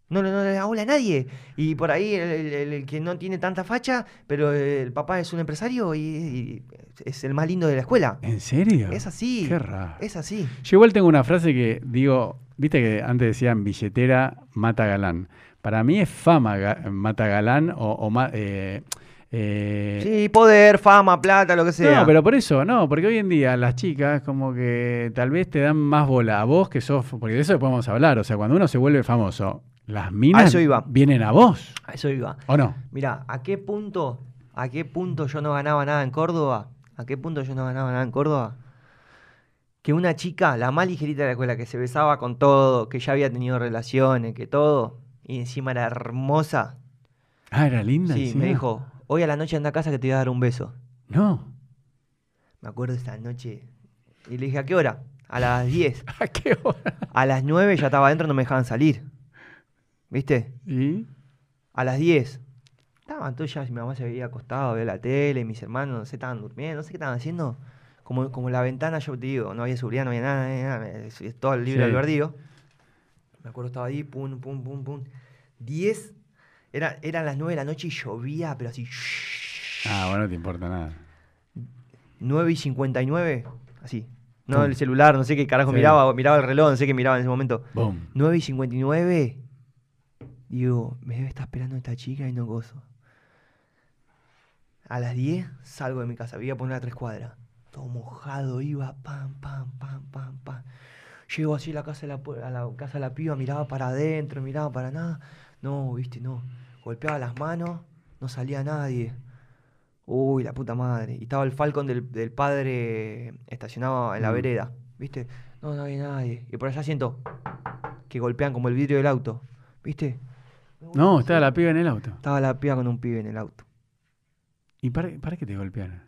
No, le- no le da bola a nadie. Y por ahí el, el- el que no tiene tanta facha, pero el papá es un empresario y, y es el más lindo de la escuela. ¿En serio? Es así. Qué raro. Es así. Yo igual tengo una frase que digo, viste que antes decían billetera mata galán. Para mí es fama ga- mata galán o, o ma- eh, eh, Sí, poder, fama, plata, lo que sea. No, pero por eso, no, porque hoy en día las chicas como que tal vez te dan más bola a vos que sos, porque de eso podemos hablar, o sea, cuando uno se vuelve famoso, las minas eso iba. vienen a vos, A eso iba. ¿o no? Mira, ¿a qué punto, a qué punto yo no ganaba nada en Córdoba? ¿A qué punto yo no ganaba nada en Córdoba? Que una chica, la más ligerita de la escuela, que se besaba con todo, que ya había tenido relaciones, que todo, y encima era hermosa. Ah, era linda. Sí, encima. me dijo, hoy a la noche anda a casa que te voy a dar un beso. No. Me acuerdo esa noche. Y le dije, ¿a qué hora? A las 10. ¿A qué hora? A las 9 ya estaba adentro, no me dejaban salir. ¿Viste? ¿Y? A las 10. Estaba, entonces ya mi mamá se había acostado, veía la tele, mis hermanos, no sé, estaban durmiendo, no sé qué estaban haciendo. Como, como la ventana, yo te digo, no había seguridad, no había nada, es, es todo el libre Sí. albedrío. Me acuerdo, estaba ahí, pum, pum, pum, pum. 10, era, eran las 9 de la noche y llovía, pero así. Ah, bueno, no te importa nada. 9 y 59, así. No el celular, no sé qué carajo Sí. miraba, miraba el reloj, no sé qué miraba en ese momento. Boom. 9 y 59. Digo, me debe estar esperando esta chica y no gozo. A las 10 salgo de mi casa, voy a poner a tres cuadras. Todo mojado, iba, pam, pam, pam, pam, pam. Llego así a la casa de la, a la casa de la piba, miraba para adentro, miraba para nada. No, viste, no. Golpeaba las manos, no salía nadie. Uy, la puta madre. Y estaba el Falcon del, del padre estacionado en la Mm. vereda. ¿Viste? No, no había nadie. Y por allá siento que golpean como el vidrio del auto. ¿Viste? No, estaba la piba en el auto. Estaba la piba con un pibe en el auto. ¿Y para, para qué te golpearon?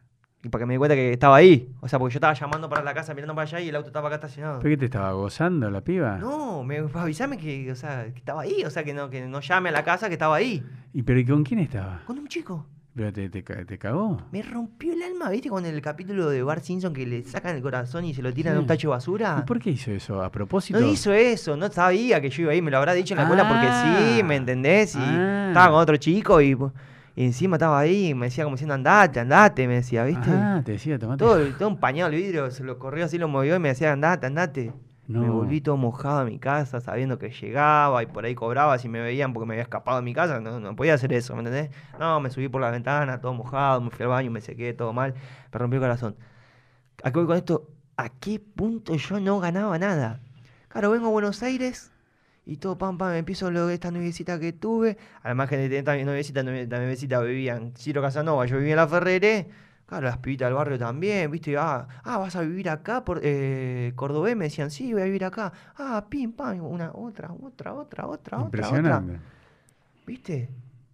Para que me di cuenta que estaba ahí. O sea, porque yo estaba llamando para la casa, mirando para allá y el auto estaba acá estacionado. ¿Por qué te estaba gozando la piba? No, me avisame que, o sea, que estaba ahí. O sea, que no, que no llame a la casa que estaba ahí. ¿Y pero ¿y con quién estaba? Con un chico. ¿Pero te, te, te cagó? Me rompió el alma, ¿viste? Con el capítulo de Bart Simpson que le sacan el corazón y se lo tiran Sí. en un tacho de basura. ¿Y por qué hizo eso? ¿A propósito? No hizo eso, no sabía que yo iba ahí, me lo habrá dicho en la escuela porque sí, Ah. ¿me entendés? Y Ah. estaba con otro chico y, y encima estaba ahí y me decía como diciendo andate, andate, me decía, ¿viste? Ah, te decía, tomate. Todo, todo empañado el vidrio, se lo corrió así, lo movió y me decía andate, andate. Me volví todo mojado a mi casa sabiendo que llegaba y por ahí cobraba si me veían porque me había escapado de mi casa. No, no podía hacer eso, ¿me entendés? No, me subí por la ventana, todo mojado, me fui al baño, me sequé, todo mal. Me rompió el corazón. ¿A qué voy con esto? ¿A qué punto yo no ganaba nada? Claro, vengo a Buenos Aires y todo pam pam, empiezo lo de esta noviecita que tuve. Además que de esta noviecita, novie- esta noviecita vivía en Ciro Casanova, yo vivía en La Ferrere. Claro, las pibitas del barrio también, ¿viste? Ah, ah, vas a vivir acá por eh, Cordobés, me decían, sí, voy a vivir acá. Ah, pim, pam, una, otra, otra, otra, otra, otra, otra. Impresionante. ¿Viste?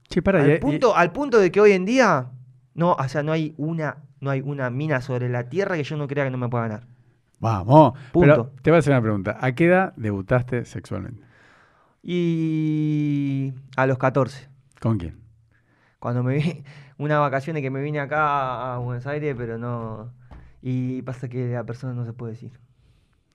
Che, para, al, punto, al punto de que hoy en día, no, o sea, no hay una, no hay una mina sobre la tierra que yo no crea que no me pueda ganar. Vamos. Pero Punto. te voy a hacer una pregunta. ¿A qué edad debutaste sexualmente? Y a los 14, ¿Con quién? cuando me vi, unas vacaciones que me vine acá a Buenos Aires, pero no. Y pasa que la persona no se puede decir.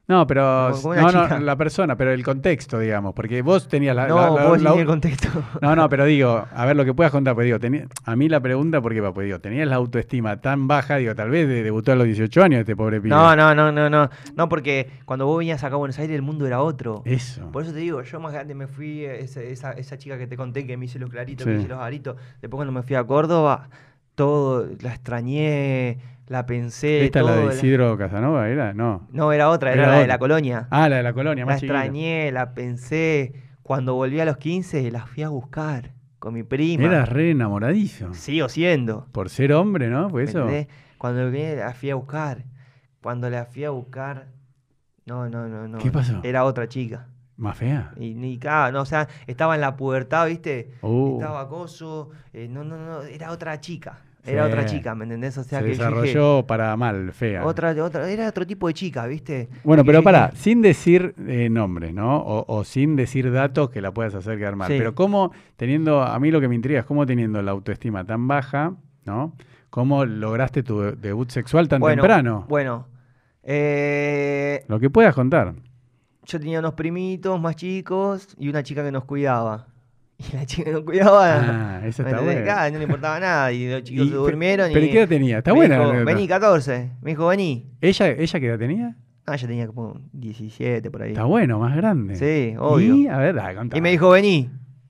No, pero. Como- como una no, no, la persona, pero el contexto, digamos. Porque vos tenías la. no, la- la- vos la- el contexto. No, no, pero digo, a ver lo que puedas contar, pues digo, tenía- a mí la pregunta, ¿por qué? Pues digo, tenías la autoestima tan baja, digo, tal vez de- debutó a los 18 años este pobre pibe. No, no, no, no, no. No, porque cuando vos venías acá a Buenos Aires el mundo era otro. Eso. Por eso te digo, yo más grande me fui, esa, esa, esa chica que te conté que me hice los claritos, Sí. me hice los aritos. Después cuando me fui a Córdoba, todo, la extrañé, la pensé. ¿Esta es la todo, de Isidro Casanova era? No. No, era otra, era, Era la de la colonia. Ah, la de la colonia, la más chiquita. extrañé, la pensé. Cuando volví a los 15, la fui a buscar con mi prima. Eras re enamoradizo. Sigo siendo. Por ser hombre, ¿no? ¿me Pues eso. entendés? Cuando la fui a buscar. Cuando la fui a buscar, no, no, no, no. ¿Qué pasó? Era otra chica. Más fea. Y ni cada, no, o sea, estaba en la pubertad, ¿viste? Uh. Estaba acoso, eh, no, no, no, era otra chica. Era Sí. otra chica, ¿me entendés? O sea Se que dije, desarrolló para mal, fea. otra, otra, era otro tipo de chica, ¿viste? Bueno, pero para, sin decir eh, nombres, ¿no? O, o sin decir datos que la puedas hacer quedar mal. Sí. Pero cómo, teniendo, a mí lo que me intriga es cómo teniendo la autoestima tan baja, ¿no? ¿Cómo lograste tu de- debut sexual tan bueno, temprano? Bueno, eh, Lo que puedas contar. yo tenía unos primitos más chicos y una chica que nos cuidaba. Y la chica nos cuidaba, Ah, eso ¿me está bueno. Claro, no le importaba nada. Y los chicos Y- se durmieron. ¿Pero y qué edad tenía? Está me buena. dijo, vení, 14. Me dijo, vení. ¿Ella, ¿Ella qué edad tenía? Ah, yo tenía como 17 por ahí. Está bueno, más grande. Sí, obvio. Y, a ver, contá. Y me dijo, vení.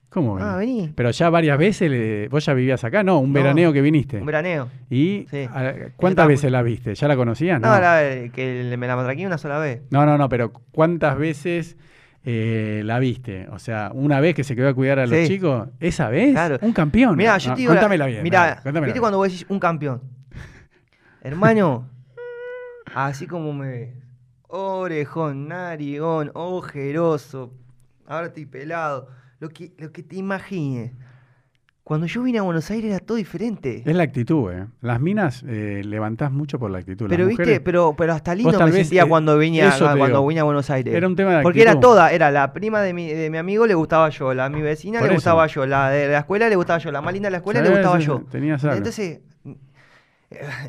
¿Cómo Ah, vení? vení. Pero ya varias veces, le- vos ya vivías acá, no, un No, veraneo que viniste. Un veraneo. ¿Y Sí. a- Yo cuántas veces muy- la viste? ¿Ya la conocías? No, la- que me la matraqué una sola vez. No, no, no, pero ¿cuántas veces eh, la viste? O sea, una vez que se quedó a cuidar a los Sí. chicos, ¿esa vez? Claro. Un campeón. Mira, yo No, te digo. la- Contámela bien. Contámela ¿viste cuando vos decís un campeón? Hermano, así como me ves. Orejón, narigón, ojeroso. Ahora estoy pelado. Lo que, lo que te imagines. Cuando yo vine a Buenos Aires era todo diferente. Es la actitud, ¿eh? Las minas eh, levantás mucho por la actitud. Las Pero viste, mujeres- pero, pero hasta lindo me sentía eh, cuando vine, a, eso te cuando vine a Buenos Aires. Era un tema de Porque era actitud. toda, era la prima de mi, de mi amigo le gustaba yo, la mi vecina Por le eso. gustaba yo, la de la escuela le gustaba yo, la más linda de la escuela le gustaba sí, yo. tenías algo. Entonces, eh,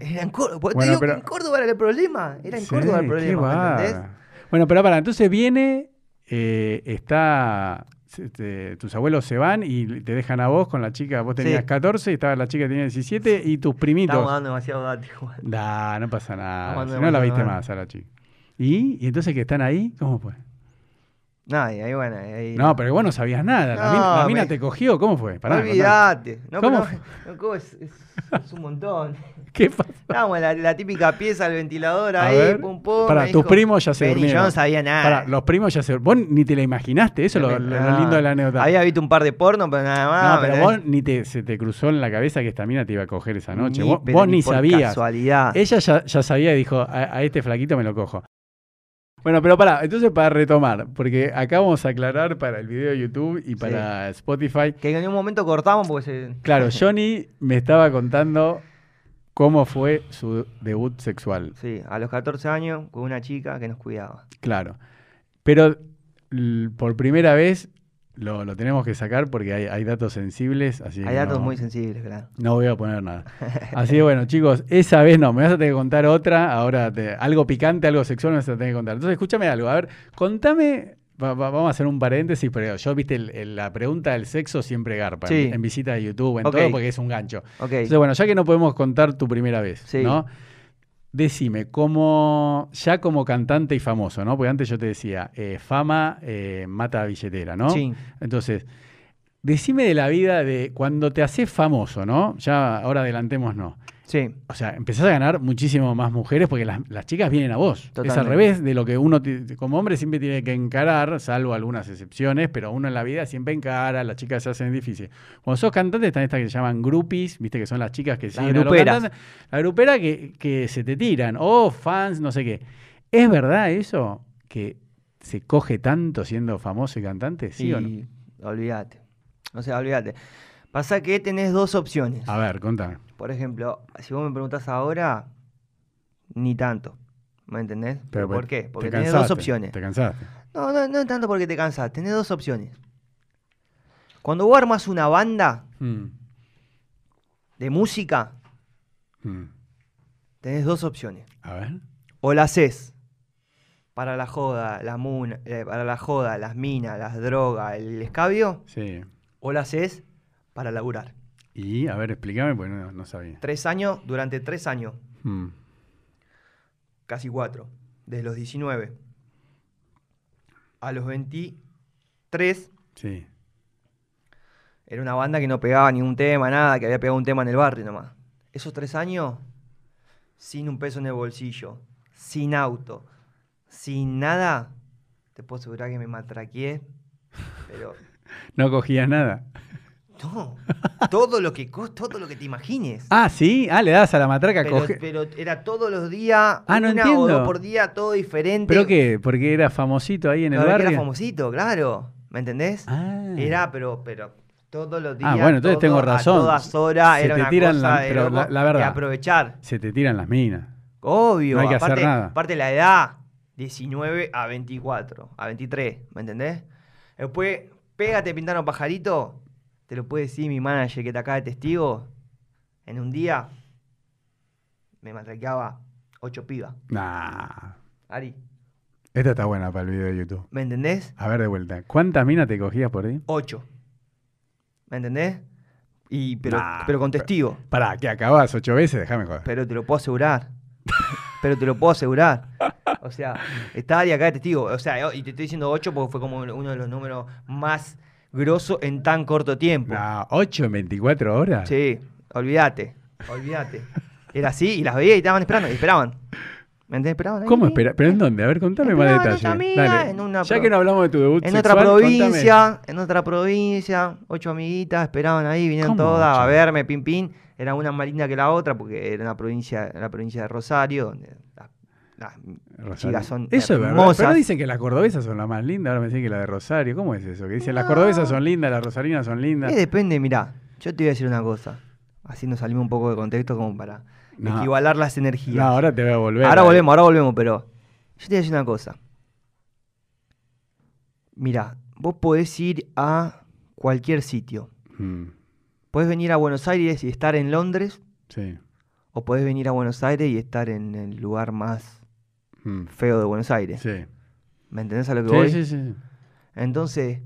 era en Córdoba. Te digo que en Córdoba era el problema. Era en Sí, Córdoba el problema. Bueno, pero para, entonces viene, eh, está, te- tus abuelos se van y te dejan a vos con la chica, vos tenías Sí. 14 y estaba la chica que tenía 17 y tus primitos. Estamos dando demasiado datos igual. No pasa nada. Si no la viste más a la chica. ¿Y? ¿Y entonces que están ahí? ¿Cómo fue? Nada, y ahí bueno, ahí. No, pero vos no sabías nada. La No, mina, la mina me- te cogió. ¿Cómo fue? Pará. Olvídate. No, ¿Cómo no, no, ¿cómo es, es- es un montón. ¿Qué pasa? Estábamos la, la típica pieza del ventilador A ahí, ver. pum pum. Pará, me tus dijo, primos ya se durmieron. Yo no sabía nada. Pará, los primos ya se... Vos ni te la imaginaste. Eso es lo, lindo de la anécdota. Había visto un par de porno, pero nada más. no, pero ¿me vos ni te, se te cruzó en la cabeza que esta mina te iba a coger esa noche. Ni- vos vos ni, por sabías. Casualidad. Ella ya, ya sabía y dijo, a, a este flaquito me lo cojo. Bueno, pero pará, entonces para retomar, porque acá vamos a aclarar para el video de YouTube y para Spotify. Que en un momento cortamos porque se. Claro, Johnny me estaba contando cómo fue su debut sexual. Sí, a los 14 años con una chica que nos cuidaba. Claro. Pero por primera vez lo, lo tenemos que sacar porque hay, hay datos sensibles. Así Hay datos no, muy sensibles, claro. no voy a poner nada. Así que bueno, chicos, esa vez no, me vas a tener que contar otra. Ahora, te- algo picante, algo sexual me vas a tener que contar. Entonces, escúchame algo. A ver, contame. Va- va- vamos a hacer un paréntesis, pero yo, viste, el- el- la pregunta del sexo siempre garpa. Sí. En, en visita de YouTube, en todo, porque es un gancho. Entonces, bueno, ya que no podemos contar tu primera vez, Sí. ¿no? Decime, como, ya como cantante y famoso, ¿no? Porque antes yo te decía, eh, fama eh, mata billetera, ¿no? Sí. Entonces, decime de la vida de cuando te haces famoso, ¿no? Ya ahora adelantémonos. Sí. O sea, empezás a ganar muchísimo más mujeres porque las, las chicas vienen a vos. Es al revés de lo que uno como hombre siempre tiene que encarar, salvo algunas excepciones, pero uno en la vida siempre encara, las chicas se hacen difíciles. Cuando sos cantante están estas que se llaman groupies, viste que son las chicas que siguen a los gruperas. cantantes. La grupera que, que se te tiran, o fans, no sé qué. ¿Es verdad eso? Que se coge tanto siendo famoso y cantante, ¿sí o no? Olvídate. O sea, olvídate. Pasa que tenés dos opciones. A ver, contame. Por ejemplo, si vos me preguntás ahora, ni tanto. ¿Me entendés? Pero, ¿Por te qué? Porque tenés dos opciones. Te cansaste. No, no, no tanto porque te cansás, tenés dos opciones. Cuando vos armas una banda Mm, de música, mm. tenés dos opciones. A ver. O la haces para la joda, la muna, eh, para la joda, las minas, las drogas, el escabio, Sí. o la haces para laburar. Y, a ver, explícame porque no, no sabía. Tres años, durante tres años, Mm. casi cuatro, desde los 19 a los 23, Sí. era una banda que no pegaba ningún tema, nada, que había pegado un tema en el barrio nomás. Esos tres años, sin un peso en el bolsillo, sin auto, sin nada, te puedo asegurar que me matraqué, pero No cogías nada. No, todo lo que todo lo que te imagines. Ah, sí. Ah, le das a la matraca. pero, coge- pero era todos los días, Ah, no o entiendo. dos por día, todo diferente. ¿Pero qué? Porque era famosito ahí en el Claro, barrio. Era famosito, claro. ¿Me entendés? Ah. Era, pero, pero Todos los días. Ah, bueno, entonces todo, tengo razón. A todas horas Se era te una tiran cosa la- de pero loco, la- la verdad. de aprovechar. Se te tiran las minas. Obvio. No hay que hacer aparte, nada. Aparte la edad, 19 a 24, a 23, ¿me entendés? Después, pégate pintar un pajarito, te lo puede decir mi manager que te acaba de testigo. En un día me matraqueaba 8 pibas. Nah. Ari, Esta está buena para el video de YouTube. ¿me entendés? A ver de vuelta. ¿Cuántas minas te cogías por ahí? 8. ¿Me entendés? Y, pero, Nah, pero con pero- testigo. Pará, que acabas ocho veces, déjame joder. Pero te lo puedo asegurar. pero te lo puedo asegurar. O sea, está Ari acá de testigo. O sea, y te estoy diciendo 8 porque fue como uno de los números más grosos en tan corto tiempo. No, 8 en 24 horas. Sí, olvídate. Olvídate. Era así y las veía y estaban esperando. Y esperaban. ¿Me entendés? Esperaban. ahí. ¿Cómo espera? ¿Pero en dónde? A ver, contame más detalles. otra amiga, Dale. en una ya que no hablamos de tu debut En otra provincia, en otra provincia, ocho amiguitas esperaban ahí, vinieron ¿Cómo todas a verme, pim pim. Era una más linda que la otra porque era una provincia, la provincia de Rosario, donde contame. Rosario. chicas son Eso es verdad. hermosas. Pero dicen que las cordobesas son las más lindas. Ahora me dicen que la de Rosario. ¿Cómo es eso? Que dicen las cordobesas son lindas, las rosarinas son lindas. Eh, depende, mirá, yo te voy a decir una cosa. Así nos salimos un poco de contexto como para No. equivalar las energías. No, ahora te voy a volver. ahora volvemos, ahora volvemos, pero yo te voy a decir una cosa. Mira, vos podés ir a cualquier sitio. Mm, Podés venir a Buenos Aires y estar en Londres, sí. o podés venir a Buenos Aires y estar en el lugar más Mm, feo de Buenos Aires. sí. ¿Me entendés a lo que Sí, voy? sí, sí. Entonces,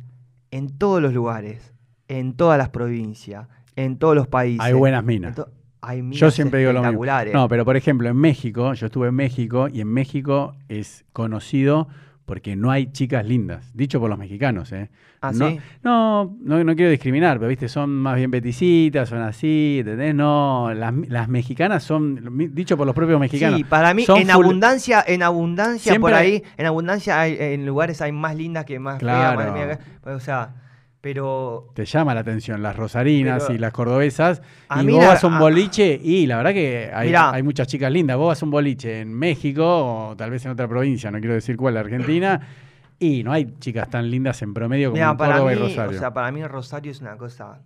en todos los lugares, en todas las provincias, en todos los países. Hay buenas minas. hay minas Yo siempre digo lo mismo. No, pero por ejemplo, en México, yo estuve en México y en México es conocido porque no hay chicas lindas. Dicho por los mexicanos, ¿eh? ¿Ah, no, sí? no, no, no quiero discriminar, pero viste, son más bien peticitas, son así, ¿entendés? No, las, las mexicanas son, dicho por los propios mexicanos. Sí, para mí en abundancia, en abundancia por hay- ahí, en abundancia hay, en lugares hay más lindas que más Claro. feas, más- o sea, pero Te llama la atención las rosarinas y las cordobesas. A y mí vos la- vas a un boliche y la verdad que hay, Mirá. hay muchas chicas lindas. Vos vas a un boliche en México o tal vez en otra provincia, no quiero decir cuál, Argentina. Y no hay chicas tan lindas en promedio como Mira, en Córdoba mí, y Rosario. o sea, para mí Rosario es una cosa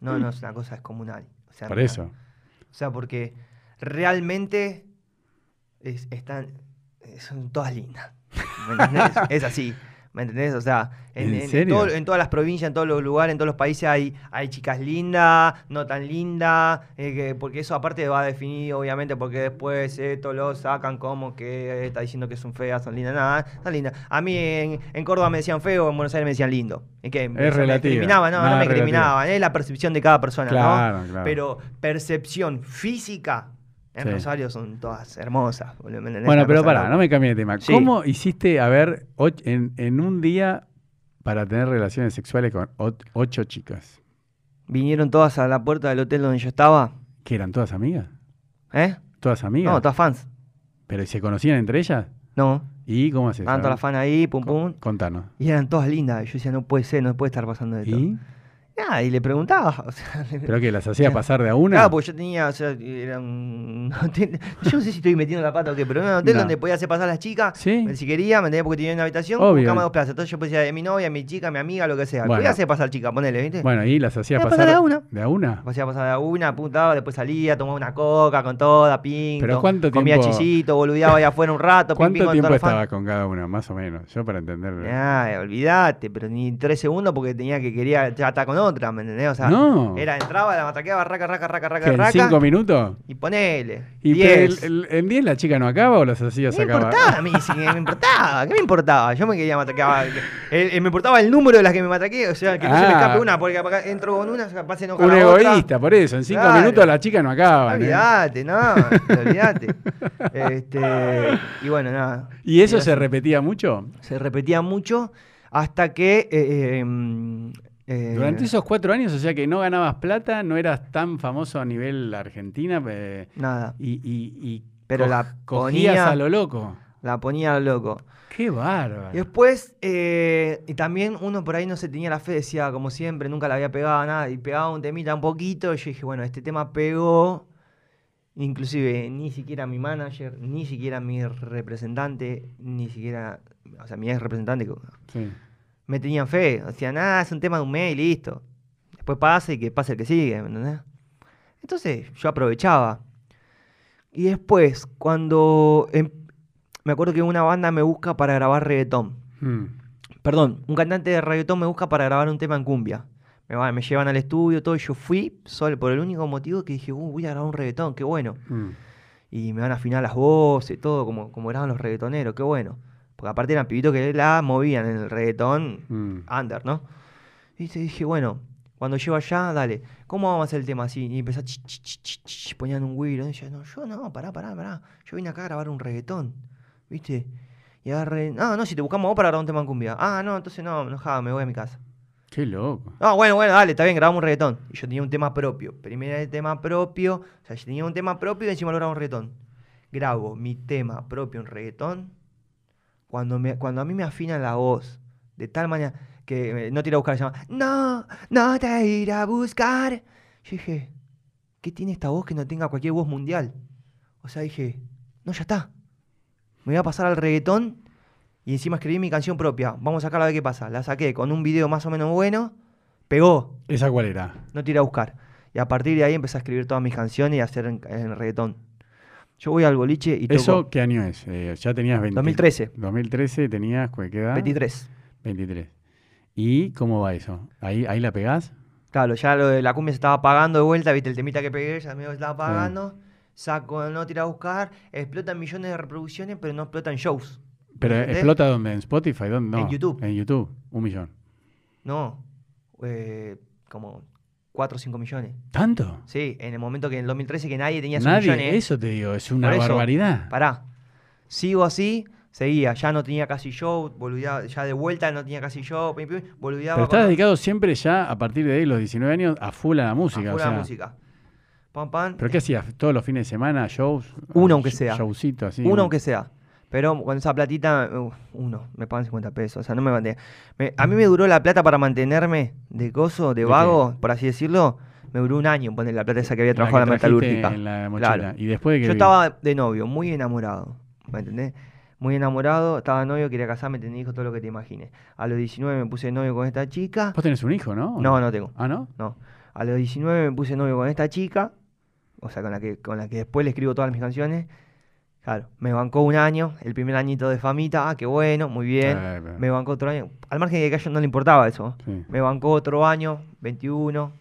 no, no es una cosa descomunal. O sea, Por eso. O sea, porque realmente es- están son todas lindas. Es así. ¿Me entendés? O sea, en, ¿En en- en serio? todo- en todas las provincias, en todos los lugares, en todos los países hay, hay chicas lindas, no tan lindas, eh, que- porque eso aparte va a definir, obviamente, porque después esto lo sacan como que está diciendo que son feas, son lindas, nada, son lindas. A mí en, Córdoba me decían feo, en Buenos Aires me decían lindo. ¿Y qué? Me- Es me relativa. discriminaban, no, No, me es discriminaban, es la percepción de cada persona, Claro, ¿no? claro. Pero percepción física en Sí. Rosario son todas hermosas. Bueno, pero pará, no me cambie de tema. Sí. ¿Cómo hiciste, a ver, en, en un día para tener relaciones sexuales con ocho chicas? Vinieron todas a la puerta del hotel donde yo estaba. ¿Que eran todas amigas? ¿Eh? ¿Todas amigas? No, todas fans. ¿Pero se conocían entre ellas? No, ¿Y cómo haces? estaban todas las fans ahí, pum pum. Contanos. Y eran todas lindas. Yo decía, no puede ser, no puede estar pasando esto. ¿Y? Nada, y le preguntaba. O sea, ¿Pero que las hacía pasar de a una? Claro, porque yo tenía, o sea, era un hotel- Yo no sé si estoy metiendo la pata o qué, pero era un hotel No. donde podía hacer pasar a las chicas. Sí. Si quería, me entendía porque tenía una habitación, Obvio. con cama dos plazas. Entonces yo podía de mi novia, mi chica, mi amiga, lo que sea. Bueno. Podía hacer pasar chica, ponele, ¿viste? Bueno, y las hacía pasar pasar de a una. ¿De a una? Hacía pasar de a una, apuntaba, después salía, tomaba una coca con toda, pinto. Pero ¿cuánto Comía tiempo- chisito, boludeaba ahí afuera un rato, ¿Cuánto con tiempo todas las estaba fans. con cada una? Más o menos. Yo para entenderlo. Ay, olvídate, pero ni tres segundos porque tenía que quería ya estar con otra, ¿me entendés? O sea, No. era, entraba, la matraqueaba, raca, raca, raca, raca, ¿Que en raca. cinco minutos? Y ponele. ¿Y diez. pero el- el- en 10 la chica no acaba o las hacías ¿Qué me importaba a mí? Si me importaba, ¿qué me importaba? Yo me quería matraquear. Me importaba el número de las que me matraqué, o sea, que no se me Ah. escape una, porque acá entro con una, capaz se enoja Un la otra. egoísta, por eso. En 5 Claro. minutos la chica no acaba. Olvídate, no, olvídate. Este, y bueno, nada. ¿Y eso se repetía mucho? Se repetía mucho hasta que. eh, eh, mm, eh, Durante esos cuatro años, o sea que no ganabas plata, no eras tan famoso a nivel Argentina eh, Nada, y, y- y Pero la ponía- a lo loco. la ponía loco. Qué bárbaro. Y después, eh, y también uno por ahí no se tenía la fe, decía, como siempre, nunca la había pegado nada, y pegaba un temita un poquito, y yo dije, bueno, este tema pegó, inclusive ni siquiera mi manager, ni siquiera mi representante, ni siquiera, o sea, mi ex representante, Sí. Me tenían fe. Decían, ah, es un tema de un mes y listo. Después pasa y que pase el que sigue, ¿me entendés? Entonces yo aprovechaba. Y después, cuando em- me acuerdo que una banda me busca para grabar reggaetón. Mm. Perdón, un cantante de reggaetón me busca para grabar un tema en cumbia. Me, va- me llevan al estudio, todo, y yo fui solo por el único motivo que dije, uh, voy a grabar un reggaetón, qué bueno. Mm. Y me van a afinar las voces, todo, como, como graban los reggaetoneros, qué bueno. Porque aparte eran pibitos que la movían en el reggaetón Mm. under, ¿no? Y te dije, bueno, cuando llego allá, dale, ¿cómo vamos a hacer el tema así? Y empezó, ch, ch, ch, ponían un güiro. Y yo, no, yo no, pará, pará, pará. Yo vine acá a grabar un reggaetón, ¿viste? Y agarré, no, no, si te buscamos vos para grabar un tema en cumbia. Ah, no, entonces no, enojado, me voy a mi casa. Qué loco. No, bueno, bueno, dale, está bien, grabamos un reggaetón. Y yo tenía un tema propio. Primero el tema propio, o sea, yo tenía un tema propio y encima lo grabo un reggaetón. Grabo mi tema propio en reggaetón cuando, me, cuando a mí me afina la voz de tal manera que no te a buscar, se llama No, no te iré a buscar. Yo dije, ¿qué tiene esta voz que no tenga cualquier voz mundial? O sea, dije, no, ya está. Me voy a pasar al reggaetón y encima escribí mi canción propia. Vamos a sacarla a ver qué pasa. La saqué con un video más o menos bueno. Pegó. ¿Esa cuál era? No te a buscar. Y a partir de ahí empecé a escribir todas mis canciones y a hacer en, en reggaetón. Yo voy al boliche y toco ¿Eso qué año es? Eh, ya tenías 20. 2013. 2013 tenías, ¿cu- ¿qué edad? 23. 23. ¿Y cómo va eso? ¿Ahí, ahí la pegás? Claro, ya lo de la cumbia se estaba apagando de vuelta, viste el temita que pegué, ya se estaba apagando. Saco No te iré a buscar. Explotan millones de reproducciones, pero no explotan shows. ¿Pero ¿Entendés? explota dónde? ¿En Spotify? ¿Dónde? En YouTube. En YouTube, un millón. No. eh, como 4 o 5 millones. ¿Tanto? Sí, en el momento que en el 2013 que nadie tenía esos Nadie, millones. eso te digo, es una eso, barbaridad. Pará. Sigo así, seguía. Ya no tenía casi show, boludeaba, ya de vuelta no tenía casi show, boludeaba. Pero estás dedicado siempre ya, a partir de ahí, los 19 años, a full a la música. a o full a la música. Pam, pam. ¿Pero qué hacías? ¿Todos los fines de semana? ¿Shows? Uno aunque Sh- sea. Showcito así. Uno aunque sea. Pero con esa platita, uh, uno, me pagan 50 pesos. O sea, no me. Me- a mí me duró la plata para mantenerme de coso, de ¿De vago, por así decirlo. Me duró un año poner la plata esa que había La trabajado en la metalúrgica. En la mochila. Claro. Y después de que Yo estaba de novio, muy enamorado. ¿Me entendés? Muy enamorado, estaba de novio, quería casarme, tenía hijos, todo lo que te imagines. A los 19 me puse de novio con esta chica. Vos tenés un hijo, ¿no? ¿O No, no tengo. Ah, ¿no? No. A los 19 me puse de novio con esta chica. O sea, con la que, con la que después le escribo todas mis canciones. Claro, me bancó un año, el primer añito de famita, ah, qué bueno, muy bien. Eh, pero- Me bancó otro año. Al margen de que a ella no le importaba eso. sí. Me bancó otro año, 21.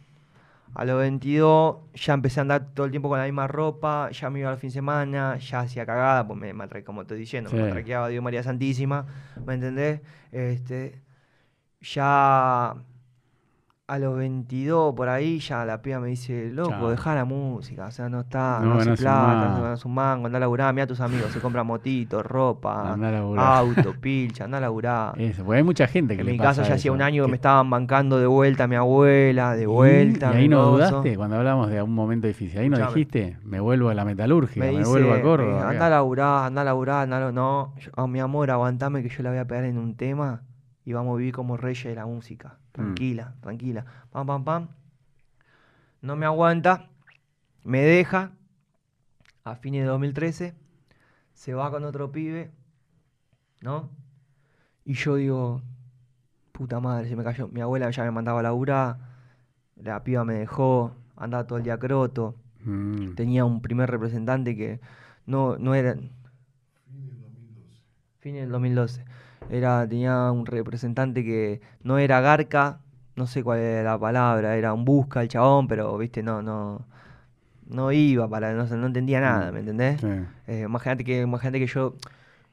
A los 22 ya empecé a andar todo el tiempo con la misma ropa, ya me iba al fin de semana, ya hacía cagada, pues me, matra- como estoy diciendo, Sí. me matraqueaba Dios María Santísima, ¿me entendés? Este, ya a los 22 por ahí, ya la piba me dice, loco, dejá la música, o sea, no está, No no, hace plata, no ganas un mango, andá a laburar, mira a tus amigos, se compran motitos, ropa, a laburar. auto, pilcha, andá a laburar. Eso, porque hay mucha gente que En le mi pasa caso ya hacía un año que me estaban bancando de vuelta mi abuela, de ¿Y? vuelta. ¿Y ahí mi no dudaste cuando hablamos de un momento difícil? Ahí no dijiste, me vuelvo a la metalurgia, Me me, dice, vuelvo a Córdoba. anda acá". a laburar, anda a laburar, anda a la- No, yo- oh, mi amor, aguantame que yo la voy a pegar en un tema y vamos a vivir como reyes de la música. Mm. Tranquila, tranquila. Pam, pam, pam. No me aguanta, me deja a fines de 2013, se va con otro pibe, ¿no? Y yo digo, puta madre, se me cayó. Mi abuela ya me mandaba a laburar, la piba me dejó, andaba todo el día croto. Mm. Tenía un primer representante que no, no era. Fin del 2012. Era, tenía un representante que no era Garca, no sé cuál era la palabra, era un busca el chabón, pero viste, no, no, no iba para, no, no entendía nada, ¿me entendés? Sí. Eh, imagínate que, imagínate que yo,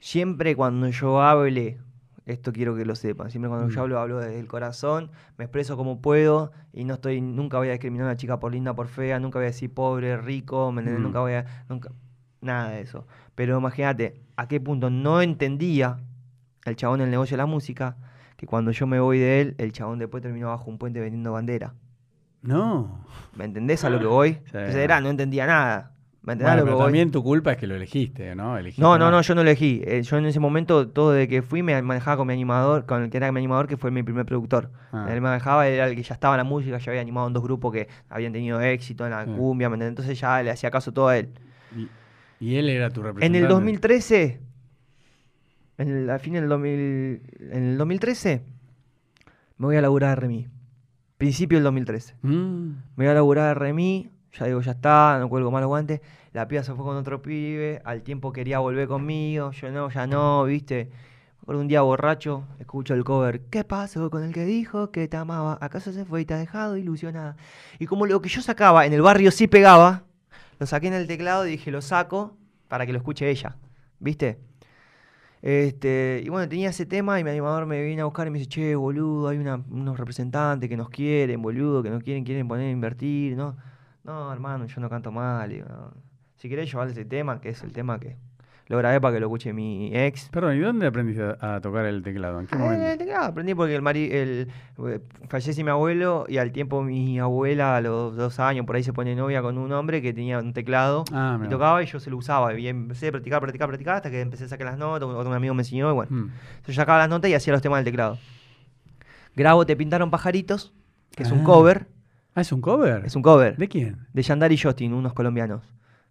siempre cuando yo hable, esto quiero que lo sepan, siempre cuando yo Mm. hablo, hablo desde el corazón, me expreso como puedo y no estoy, nunca voy a discriminar a una chica por linda, por fea, nunca voy a decir pobre, rico, ¿me entendés? Mm. Nunca voy a, nunca, nada de eso. Pero imagínate, a qué punto no entendía el chabón el negocio de la música, que cuando yo me voy de él, el chabón después terminó bajo un puente vendiendo bandera. No. ¿Me entendés a lo que voy? Entonces era, no entendía nada. ¿Me entendés Bueno, a lo que pero voy? también tu culpa es que lo elegiste, ¿no? Elegiste No, no, no, yo no elegí. Eh, yo en ese momento, todo de que fui, me manejaba con mi animador, con el que era mi animador, que fue mi primer productor. Ah. Él me manejaba, era el que ya estaba en la música, ya había animado en dos grupos que habían tenido éxito en la Sí. cumbia, ¿me entendés? Entonces ya le hacía caso todo a él. Y, y él era tu En representante. el 2013, en el, a fin del 2000, en el 2013, me voy a laburar a Remy. Principio del 2013. Mm. Me voy a laburar a Remy, ya digo, ya está, no cuelgo más los guantes. La piba se fue con otro pibe, al tiempo quería volver conmigo, yo no, ya no, viste. Acuerdo un día borracho, escucho el cover, ¿qué pasó con el que dijo que te amaba? ¿Acaso se fue y te ha dejado ilusionada? Y como lo que yo sacaba en el barrio sí pegaba, lo saqué en el teclado y dije, lo saco para que lo escuche ella, ¿viste? Este, y bueno, tenía ese tema y mi animador me viene a buscar y me dice, che, boludo, hay una- unos representantes que nos quieren, boludo, que nos quieren, quieren poner a invertir, ¿no? No, hermano, yo no canto mal. digo, no. Si querés llevar ese tema, que es el tema que lo grabé para que lo escuche mi ex. Perdón, ¿y dónde aprendiste a, a tocar el teclado? ¿En qué Ah, en el momento? teclado aprendí porque el mari, el, eh, fallece mi abuelo y al tiempo mi abuela a los dos años por ahí se pone novia con un hombre que tenía un teclado Ah, y tocaba y yo se lo usaba y empecé a practicar, practicar, practicar hasta que empecé a sacar las notas, otro amigo me enseñó y bueno. Mm. Yo sacaba las notas y hacía los temas del teclado. Grabo Te pintaron pajaritos, que es un Ah. cover, Ah, ¿es un cover? es un cover ¿De quién? de Yandar y Justin, unos colombianos.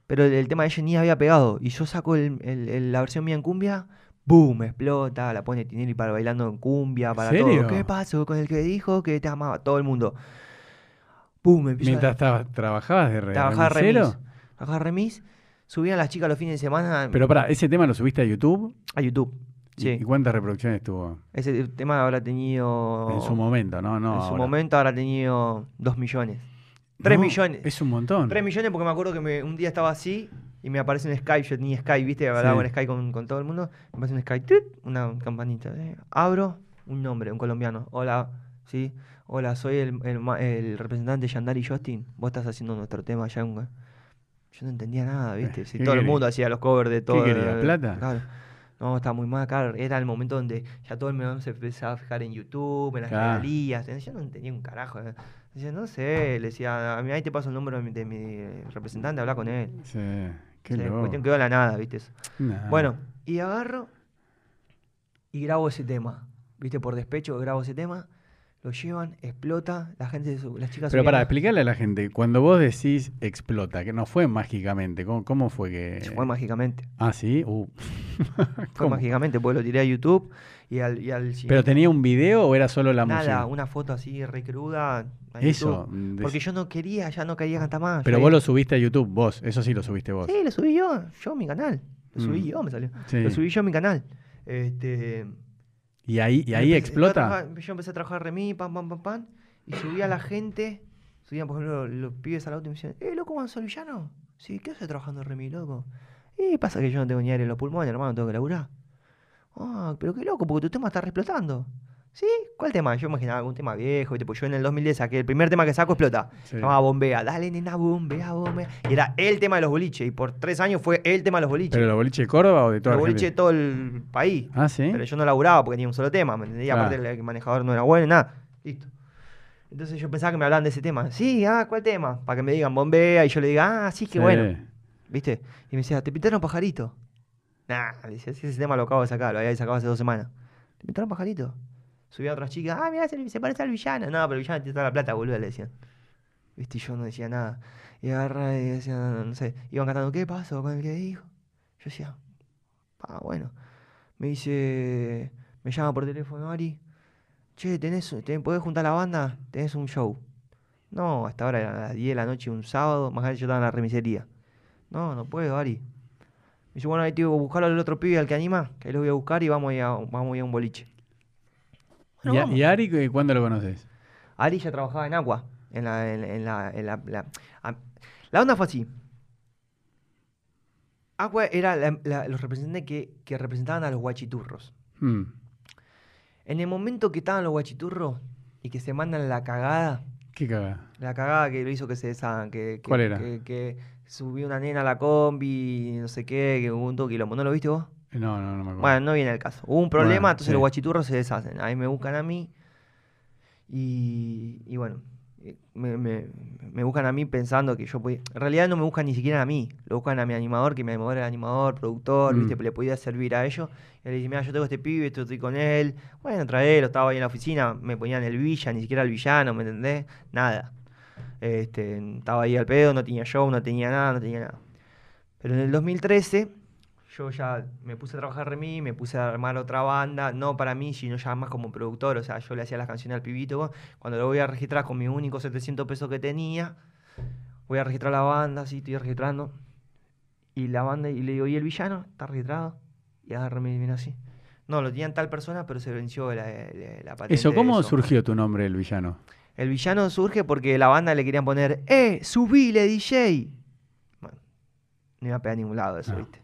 Pero el, el tema de ni había pegado. Y yo saco el- la versión mía en cumbia, ¡boom! Explota, la pone Tinelli para bailando en cumbia, para ¿Serio? todo. ¿Qué pasó con el que dijo que te amaba? Todo el mundo. ¡Boom! Empiezo Mientras a trabajabas de re- remisero? remis. Trabajar remis. Subían las chicas los fines de semana Pero para, ¿ese tema lo subiste a YouTube? a YouTube. ¿Y- Sí. ¿Y cuántas reproducciones tuvo? Ese tema habrá tenido. En su momento, ¿no? no en su ahora. momento habrá tenido 2 millones. 3 No, millones. Es un montón. 3 millones porque me acuerdo que me- un día estaba así y me aparece un Skype, yo tenía Skype, viste, hablaba Sí. en Skype con, con todo el mundo, me aparece un Skype, ¡tut! una campanita, eh, abro, un nombre, un colombiano, hola, sí, hola, soy el, el el representante de Yandari Justin, vos estás haciendo nuestro tema allá en... Yo no entendía nada, viste, si ¿qué todo el mundo hacía los covers de todo. quería, plata? Claro. No, estaba muy mal, claro. Era el momento donde ya todo el mundo se empezaba a fijar en YouTube, en las Claro. regalías. Yo no entendía un carajo. eh. Decía, no sé, le decía, a mí ahí te paso el número de mi, de mi representante, habla con él. Sí, qué loco. cuestión quedó a la nada, ¿viste? eso. Nah. Bueno, y agarro y grabo ese tema. ¿Viste? Por despecho grabo ese tema, lo llevan, explota, la gente, las chicas Pero para explicarle a la gente, cuando vos decís explota, que no fue mágicamente, ¿cómo, cómo fue que...? Fue mágicamente. Ah, sí. Uh. Fue mágicamente, porque lo tiré a YouTube y al, y al ¿Pero tenía un video o era solo la Nada, música? una foto así re cruda. Eso. YouTube, dec- Porque yo no quería, ya no quería cantar más. Pero vos ahí- lo subiste a YouTube, vos. Eso sí lo subiste vos. Sí, lo subí yo, yo mi canal. Lo subí Mm. yo, me salió. Sí. Lo subí yo a mi canal. Este, Y ahí, y ahí empecé- explota. Yo, a trabajar- yo empecé a trabajar remí, pam, pam, pam, pam. Y subía la gente. Subían, por ejemplo, los pibes al auto y me decían, eh, loco, ¿van al villano? Sí, ¿qué haces trabajando en remí, loco? Y pasa que yo no tengo ni aire en los pulmones, hermano, tengo que laburar. Ah, pero qué loco, porque tu tema está re explotando. ¿Sí? ¿Cuál tema? Yo imaginaba algún tema viejo. Pues yo en el 2010 saqué el primer tema que saco explota. Se llamaba Bombea. Dale, nena, bombea, bombea. Y era el tema de los boliches. Y por tres años fue el tema de los boliches. ¿Pero los boliches de Córdoba o de toda los boliches de todo el país. Ah, sí. Pero yo no laburaba porque tenía un solo tema, ¿me entendía? Claro. Aparte el manejador no era bueno, nada. Listo. Entonces yo pensaba que me hablaban de ese tema. Sí, ah, ¿cuál tema? Para que me digan bombea y yo le diga, ah, sí, qué Sí. bueno. ¿Viste? Y me decía, ¿te pintaron pajarito? Nah, le decía, sí, ese tema lo acabo de sacar, lo había sacado hace dos semanas. ¿Te pintaron pajarito? Subía a otras chicas, ah, mira, se, se parece al villano. No, pero el villano tiene toda la plata, boludo, le decían. ¿Viste? Yo no decía nada. Y agarra y decían, no sé, iban cantando, ¿qué pasó con el que dijo? Yo decía, ah, bueno. Me dice, me llama por teléfono Ari. Che, ¿tenés, te, ¿podés juntar la banda? Tenés un show. No, hasta ahora eran las 10 de la noche, un sábado, más allá yo estaba en la remisería. No, no puedo, Ari. Me dice, bueno, ahí tengo que buscarlo al otro pibe al que anima, que ahí lo voy a buscar y vamos a a, vamos a, ir a un boliche. ¿Y, Bueno, a- vamos. y Ari cu- cuándo lo conoces? Ari ya trabajaba en Agua. En la, en, en la, en la, la- a- la onda fue así. Agua era la- la- los representantes que, que representaban a los guachiturros. Hmm. En el momento que estaban los guachiturros y que se mandan la cagada, ¿Qué caga? la cagada que lo hizo que se deshagan, que, que- ¿Cuál era? Que, que subió una nena a la combi, no sé qué, que hubo un quilombo. ¿No lo viste vos? No, no, no me acuerdo. Bueno, no viene el caso. Hubo un problema, Bueno, entonces sí. los guachiturros se deshacen. Ahí me buscan a mí. Y, y bueno, eh, me, me- me buscan a mí pensando que yo podía. En realidad no me buscan ni siquiera a mí. Lo buscan a mi animador, que mi animador era animador, productor, Mm. ¿viste? Le podía servir a ellos. Y le dije, mira, yo tengo este pibe, esto estoy con él. Bueno, traelo, estaba ahí en la oficina. Me ponían el villa, ni siquiera el villano, ¿me entendés? Nada. Este, estaba ahí al pedo, no tenía show, no tenía nada, no tenía nada. Pero en el 2013 yo ya me puse a trabajar en mí, me puse a armar otra banda, no para mí, sino ya más como productor, o sea, yo le hacía las canciones al pibito, cuando lo voy a registrar con mi único 700 pesos que tenía, voy a registrar la banda, así estoy registrando, y la banda, y le digo, ¿y el villano? ¿Está registrado? Y agarra y viene así. No, lo tenían tal persona, pero se venció la, la, la patente. Eso, de ¿cómo eso. surgió tu nombre, el villano? El villano surge porque la banda le querían poner, ¡eh! ¡Subile, DJ! Bueno, no iba a pegar a ningún lado eso, No. ¿viste?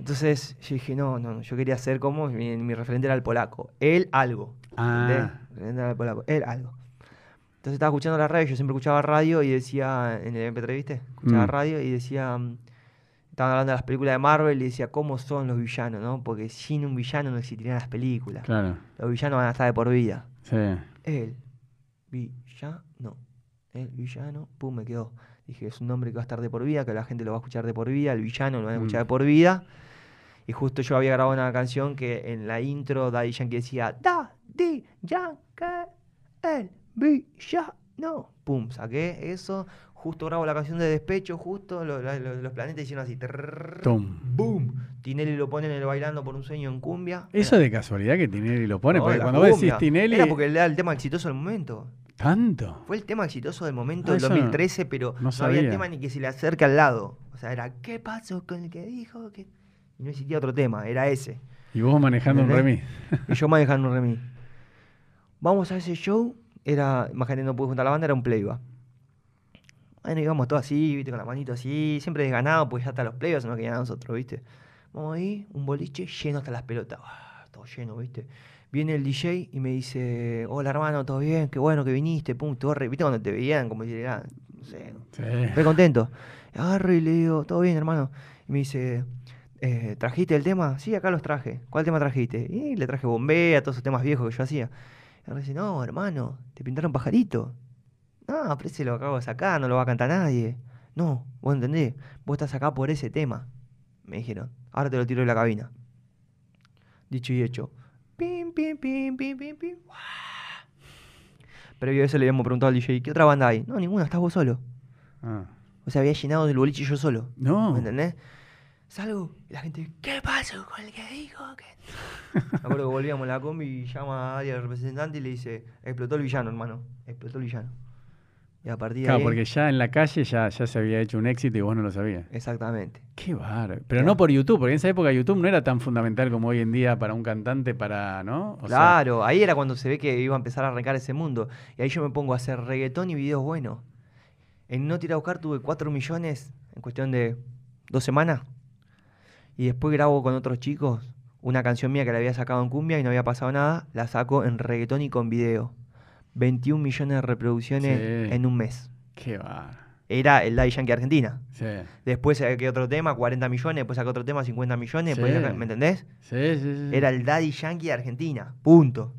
Entonces yo dije, no, no, yo quería ser como, mi, mi referente era el polaco. Él algo. Ah. referente era el polaco. Él algo. Entonces estaba escuchando la radio, yo siempre escuchaba radio y decía, en el MP3, ¿viste? Escuchaba Mm. radio y decía, mm, estaban hablando de las películas de Marvel y decía, ¿cómo son los villanos, no? Porque sin un villano no existirían las películas. Claro, Los villanos van a estar de por vida. sí. El villano. El villano. Pum, me quedó. Dije, es un nombre que va a estar de por vida, que la gente lo va a escuchar de por vida. El villano lo van a escuchar Mm. de por vida. Y justo yo había grabado una canción que en la intro Daddy Yankee decía, Daddy Yankee, el villano. Pum, saqué eso. Justo grabo la canción de despecho, justo lo- la- lo- los planetas hicieron así. Boom. Tinelli lo pone en el bailando por un sueño en cumbia. Eso de casualidad que Tinelli lo pone, No, porque cuando vos decís. Tinelli, Era porque era el tema exitoso del momento. tanto. Fue el tema exitoso del momento Ah, del eso no- 2013, pero no no, había tema ni que se le acerque al lado. O sea, era ¿qué pasó con el que dijo que.? Y no existía otro tema, era ese. Y vos manejando un remis. Y yo manejando un remis. Vamos a ese show, era, imagínate, no pude juntar la banda, era un playback. Bueno, íbamos todos así, viste, con la manito así, siempre desganado, pues ya hasta los playbacks no querían nosotros, viste. Vamos ahí, un boliche lleno hasta las pelotas, ah, todo lleno, viste. Viene el DJ y me dice, hola hermano, ¿todo bien? Qué bueno que viniste, pum, todo re... ¿Viste cuando te veían como si era, no sé, Sí. re contento. Agarro y le digo, todo bien, hermano. Y me dice, eh, ¿trajiste el tema? Sí, acá los traje. ¿Cuál tema trajiste? Y le traje bombea, todos esos temas viejos que yo hacía. Y me dice, no, hermano, te pintaron pajarito. No, pero ese lo acabo de sacar, no lo va a cantar nadie. No, vos entendés, vos estás acá por ese tema. Me dijeron, ahora te lo tiro de la cabina. Dicho y hecho. Pim, pim, pim, pim, pim, pim. ¡Guau! Previo a eso le habíamos preguntado al DJ, ¿qué otra banda hay? No, ninguna, estás vos solo. Ah. O sea, había llenado del boliche yo solo. No. ¿Me entendés? Salgo y la gente, ¿qué pasó con el que dijo que.? Me acuerdo que volvíamos en la combi y llama a Aria, el representante, y le dice, explotó el villano, hermano. Explotó el villano. Y a partir de Claro, ahí. porque ya en la calle ya, ya se había hecho un éxito y vos no lo sabías. Exactamente. Qué bárbaro. Pero Claro. no por YouTube, porque en esa época YouTube no era tan fundamental como hoy en día para un cantante, para, ¿no? O sea, claro, ahí era cuando se ve que iba a empezar a arrancar ese mundo. Y ahí yo me pongo a hacer reggaetón y videos buenos. En No Tira a Buscar tuve 4 millones en cuestión de dos semanas. Y después grabo con otros chicos una canción mía que la había sacado en cumbia y no había pasado nada. La saco en reggaetón y con video. 21 millones de reproducciones Sí. en un mes. qué bárbaro. Era el Daddy Yankee Argentina. Sí. Después saqué otro tema, 40 millones. Después saqué otro tema, 50 millones. Sí. ¿Me entendés? Sí, sí, sí. Era el Daddy Yankee de Argentina. Punto.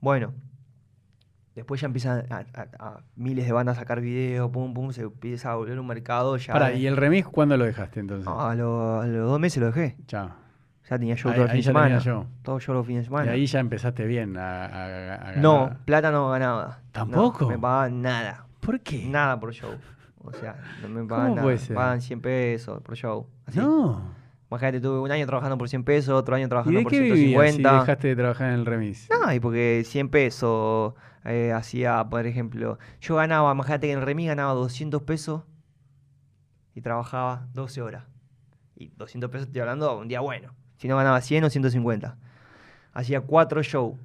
Bueno. Después ya empiezan a, a- a miles de bandas a sacar videos, pum, pum, se empieza a volver un mercado ya. Pará, ¿y el remix cuándo lo dejaste entonces? No, a, lo- a los dos meses lo dejé. Chao. Ya tenía Ahí- todo el fin de ya semana. show. Todo show los fines de semana. Y ahí ya empezaste bien a, ganar. no, plata no ganaba. No, ¿Tampoco? me pagaban nada. ¿Por qué? Nada por show. O sea, no me pagan ¿Cómo nada. puede Me ser? pagan 100 pesos por show. Así. No. Imagínate, tuve un año trabajando por 100 pesos, otro año ¿Y trabajando de por qué vivías si 150. dejaste de trabajar en el remis? No, y porque 100 pesos eh, hacía, por ejemplo, yo ganaba, imagínate que en el remis ganaba 200 pesos y trabajaba 12 horas. Y 200 pesos estoy hablando un día bueno. Si no ganaba 100 o 150. Hacía cuatro shows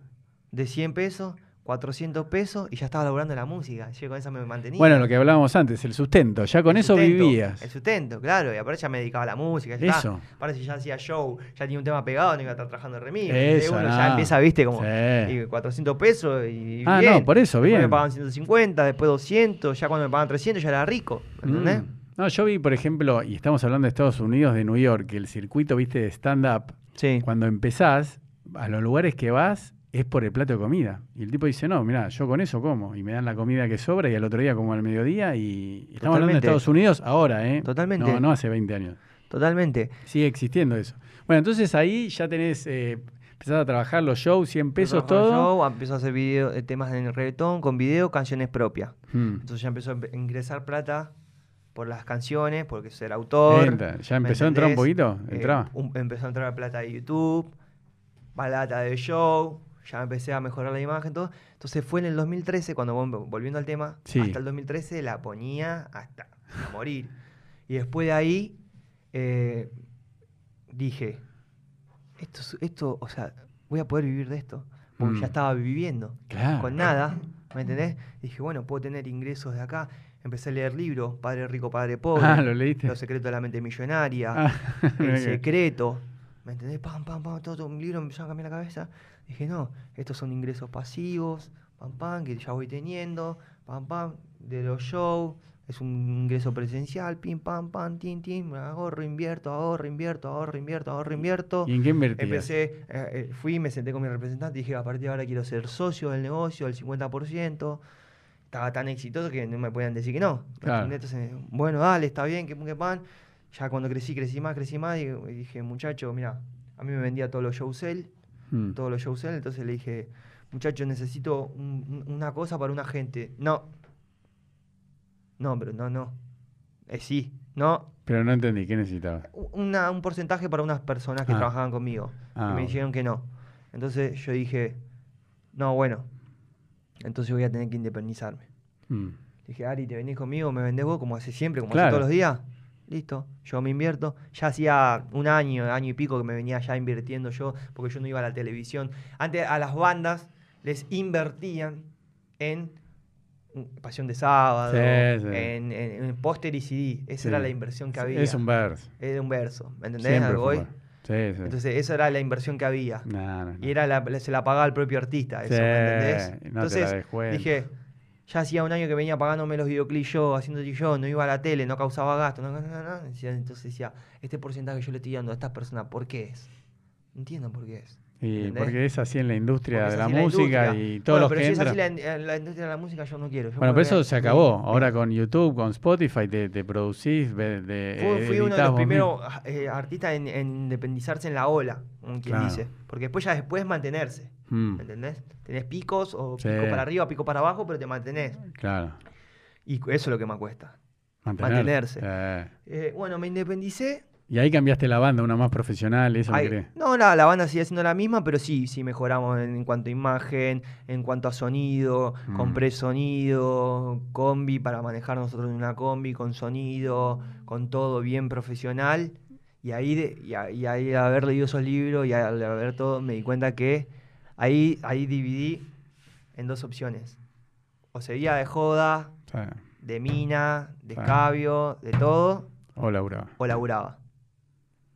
de 100 pesos, 400 pesos y ya estaba laburando la música. Yo con esa me mantenía. Bueno, lo que hablábamos antes, el sustento. Ya con El eso sustento, vivías. El sustento, claro. Y aparte ya me dedicaba a la música. ya. Eso. Si ya hacía show, ya tenía un tema pegado, no iba a estar trabajando en remis. Eso, Uno no. ya empieza, viste, como Sí. y 400 pesos y Ah, bien. no, por eso, Después bien. me pagaban 150, después 200, ya cuando me pagaban 300 ya era rico, ¿me ¿entendés? Mm. No, yo vi, por ejemplo, y estamos hablando de Estados Unidos, de New York, que el circuito, viste, de stand-up, Sí. cuando empezás, a los lugares que vas es por el plato de comida. Y el tipo dice, no, mira, yo con eso como. Y me dan la comida que sobra y al otro día como al mediodía. Y estamos hablando de. Estados Unidos ahora, ¿eh? Totalmente. No, no hace 20 años. Totalmente. Sigue existiendo eso. Bueno, entonces ahí ya tenés, eh, empezás a trabajar los shows, 100 pesos todo. Yo, empezó a hacer video, eh, temas en el reggaetón con video, canciones propias. Mm. Entonces ya empezó a ingresar plata por las canciones, porque ser autor. Entra. ¿Ya ¿me empezó a entrar un poquito? Eh, ¿Entraba? un- empezó a entrar plata de YouTube, balata de show, ya empecé a mejorar la imagen, todo. Entonces fue en el 2013, cuando vol- volviendo al tema, Sí. hasta el 2013 la ponía hasta a morir. Y después de ahí eh, dije, esto, es- esto, o sea, voy a poder vivir de esto. Porque Mm. ya estaba viviendo Claro. con nada, ¿me entendés? Dije, bueno, puedo tener ingresos de acá. Empecé a leer libros, Padre Rico, Padre Pobre. Ah, ¿lo leíste? Los secretos de la mente millonaria. Ah, El secreto. ¿Me entendés? Pam, pam, pam, todo, todo un libro me empezó a cambiar la cabeza. Dije, no, estos son ingresos pasivos, pam, pam, que ya voy teniendo, pam, pam, de los shows. Es un ingreso presencial, pim, pam, pam, tin, tin, ahorro, invierto, ahorro, invierto, ahorro, invierto, ahorro, invierto. ¿Y en qué invertías? Empecé, eh, eh, fui, me senté con mi representante y dije, a partir de ahora quiero ser socio del negocio, del 50%. Estaba tan exitoso que no me podían decir que no. ¿me Claro. Entonces, bueno, dale, está bien, que que pan. Ya cuando crecí, crecí más, crecí más. Y, y dije, muchacho, mira, a mí me vendía todos los shows él, Mm. todos los shows él. Entonces le dije, muchacho, necesito un- un- una cosa para una gente. No. No, pero no, no. Eh, sí, no. Pero no entendí, ¿qué necesitabas? Una- un porcentaje para unas personas que Ah. trabajaban conmigo. Ah, y me bueno. dijeron que no. Entonces yo dije, no, bueno, entonces voy a tener que independizarme. Mm. Dije, Ari, ¿te venís conmigo? ¿Me vendés vos como hace siempre, como Claro. hace todos los días? Listo, yo me invierto. Ya hacía un año, año y pico que me venía ya invirtiendo yo, porque yo no iba a la televisión. Antes a las bandas les invertían en mm, Pasión de Sábado, Sí, sí. en, en- en póster y CD. Esa Sí. era la inversión que había. Es un verso. Era un verso, ¿me entendés? Entonces esa era la inversión que había. No, no, no. Y era la, se la pagaba el propio artista, eso, ¿me entendés? Entonces dije, ya hacía un año que venía pagándome los videoclips yo, haciendo yo, no iba a la tele, no causaba gasto, no, no, no, Entonces decía, este porcentaje que yo le estoy dando a estas personas, ¿por qué es? No entiendo por qué es. Y porque es así en la industria Porque de la música industria. y todos Bueno, los pero que si es así la, la industria de la música, yo no quiero. Yo Bueno, pero eso se acabó. Ahora con YouTube, con Spotify, te, te producís, de, Fui, fui uno de los primeros eh, artistas en, en independizarse en la ola, como quien Claro. dice. Porque después ya después mantenerse. Mm, ¿Me entendés? Tenés picos o Sí. pico para arriba, pico para abajo, pero te mantenés. claro. Y eso es lo que me cuesta. Mantenerse. Mantenerse. Eh, Eh, bueno, me independicé. y ahí cambiaste la banda, una más profesional, eso me no, la, la banda sigue siendo la misma, pero sí, sí mejoramos en, en cuanto a imagen, en cuanto a sonido. Mm. Compré sonido, combi para manejar nosotros en una combi, con sonido, con todo bien profesional. Y ahí, de- y, a- y ahí haber leído esos libros y al haber todo, me di cuenta que ahí, ahí dividí en dos opciones. O seguía de joda, de mina, de Ah. escabio, de todo, o Laura. o laburaba.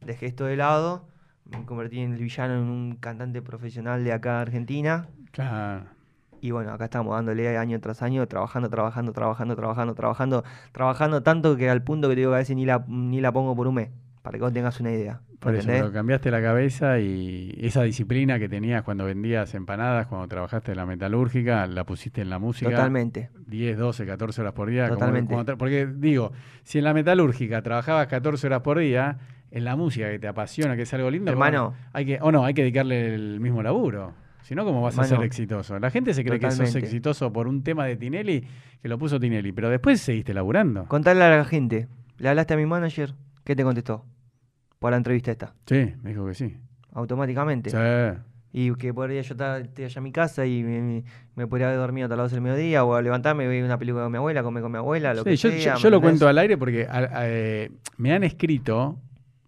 Dejé esto de lado, me convertí en el villano en un cantante profesional de acá de Argentina. Claro. Y bueno, acá estamos dándole año tras año, trabajando, trabajando, trabajando, trabajando, trabajando, trabajando tanto que al punto que te digo que a veces ni la, ni la pongo por un mes, para que vos tengas una idea. Por eso, pero cambiaste la cabeza y esa disciplina que tenías cuando vendías empanadas, cuando trabajaste en la metalúrgica, la pusiste en la música. Totalmente. 10, 12, 14 horas por día. Totalmente. como porque digo, si en la metalúrgica trabajabas 14 horas por día, en la música que te apasiona, que es algo lindo, Hermano. hay que, o no, hay que dedicarle el mismo laburo. Si no, ¿cómo vas a ser exitoso? La gente se cree que sos exitoso por un tema de Tinelli, que lo puso Tinelli, pero después seguiste laburando. Contale a la gente, ¿le hablaste a mi manager? ¿Qué te contestó? Por la entrevista esta, Sí, me dijo que sí. automáticamente. Sí. Y que podría yo estar estar allá en mi casa y me, podría haber dormido hasta las 12 del mediodía o levantarme y ver una película con mi abuela, comer con mi abuela, lo Sí, que yo, sea. yo- ¿me yo lo cuento al aire porque a- a- eh, me han escrito,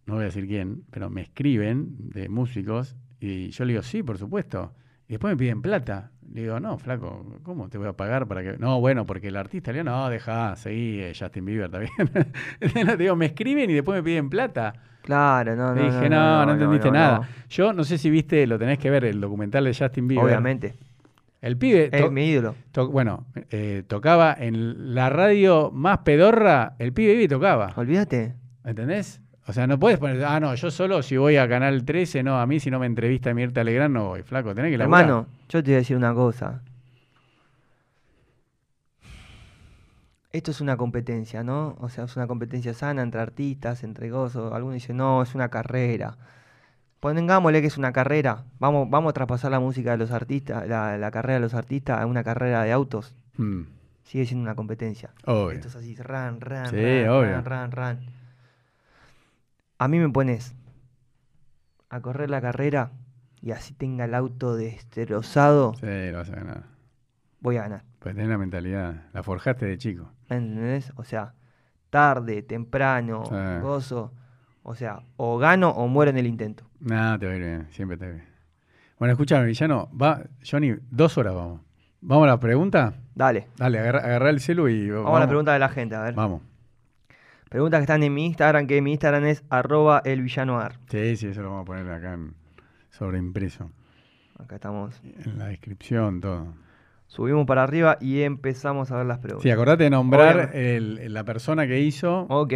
no voy a decir quién, pero me escriben de músicos y yo le digo, sí, por supuesto. Y después me piden plata. Le digo, no, flaco, ¿cómo te voy a pagar para que.? No, bueno, porque el artista le digo, no, deja, seguí, eh, Justin Bieber. Le digo, me escriben y después me piden plata. Claro, no, no. Le dije, no, no, entendiste no, nada. Yo no sé si viste, lo tenés que ver, el documental de Justin Bieber. Obviamente. El pibe. Es mi ídolo. bueno, eh, tocaba en la radio más pedorra, el pibe y tocaba. Olvídate. ¿Entendés? O sea, no puedes poner, ah, no, yo solo si voy a Canal 13, no, a mí si no me entrevista Mirta Legrand no voy, flaco, tenés que laburar. Hermano, yo te voy a decir una cosa. Esto es una competencia, ¿no? O sea, es una competencia sana entre artistas, entre gozos. Algunos dicen, no, es una carrera. Pongámosle que es una carrera. Vamos, vamos a traspasar la música de los artistas, la, la carrera de los artistas a una carrera de autos. Mm, sigue siendo una competencia. Obvio. Esto es así, ran, ran, Sí, ran, obvio. ran, ran, ran. A mí me pones a correr la carrera y así tenga el auto destrozado, Sí, lo vas a ganar. voy a ganar. Pues tenés la mentalidad, la forjaste de chico. ¿Me entendés? O sea, tarde, temprano, gozo. O sea, o gano o muero en el intento. Nada, te va a ir bien, siempre te va a ir bien. Bueno, escúchame, villano, va, Johnny, dos horas vamos. ¿Vamos a la pregunta? Dale, Dale, agarra, el celu y vamos, a la pregunta de la gente, a ver. Vamos. Preguntas que están en mi Instagram, que mi Instagram es arroba elvillanoar. Sí, sí, eso lo vamos a poner acá en, sobre impreso. Acá estamos. En la descripción, todo. Subimos para arriba y empezamos a ver las preguntas. Sí, acordate de nombrar el- la persona que hizo. Ok.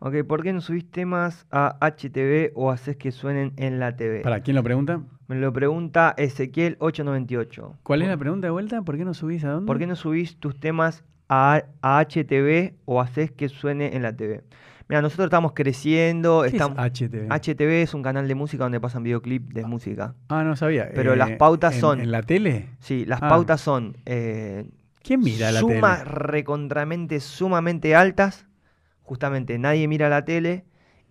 Ok, ¿por qué no subís temas a HTV o haces que suenen en la TV? ¿Para quién lo pregunta? Me lo pregunta Ezequiel898. ¿Cuál es la pregunta de vuelta? ¿Por qué no subís a dónde? ¿Por qué no subís tus temas a, a HTV o haces que suene en la TV? Mira, nosotros estamos creciendo. ¿Qué es estamos... HTV? HTV es un canal de música donde pasan videoclip de música. ah, no sabía. Pero las pautas ¿en- son- ¿En la tele? Sí, las Ah. pautas son eh, ¿Quién mira la tele? recontramente, sumamente altas. Justamente nadie mira la tele.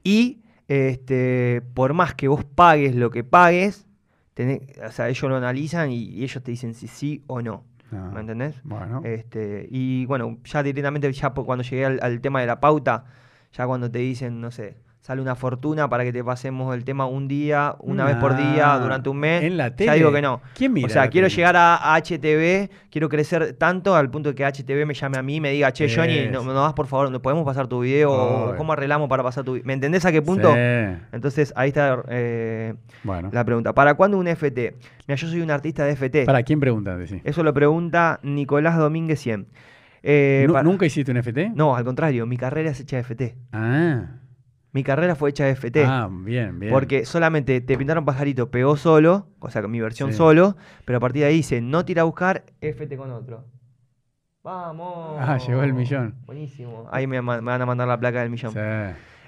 Y este, por más que vos pagues lo que pagues, tenés- o sea, ellos lo analizan y, y ellos te dicen si sí o no. No. ¿Me entendés? Bueno. Este, y bueno, ya directamente, ya cuando llegué al, al tema de la pauta, ya cuando te dicen, no sé, sale una fortuna para que te pasemos el tema un día, una vez por día, Nah, durante un mes. ¿En la Ya tele? digo que no. ¿Quién mira o sea, quiero tele? llegar a, HTV, quiero crecer tanto al punto de que HTV me llame a mí y me diga, che, Johnny, no, no vas por favor, ¿no podemos pasar tu video? ¿Cómo arreglamos para pasar tu video? ¿Me entendés a qué punto? Sí. Entonces, ahí está eh, Bueno. la pregunta. ¿Para cuándo un FT? Mira, yo soy un artista de FT. ¿Para quién pregunta? Decí. Eso lo pregunta Nicolás Domínguez 100. Eh, ¿Nunca hiciste un FT? No, al contrario, mi carrera es hecha de FT. Ah. Mi carrera fue hecha de FT. Ah, bien, bien. Porque solamente te pintaron pajarito, pegó solo, o sea, mi versión Sí. solo, pero a partir de ahí dice, no tira a buscar, FT con otro. Vamos. Ah, llegó el millón. Buenísimo. Ahí me van a mandar la placa del millón. Sí.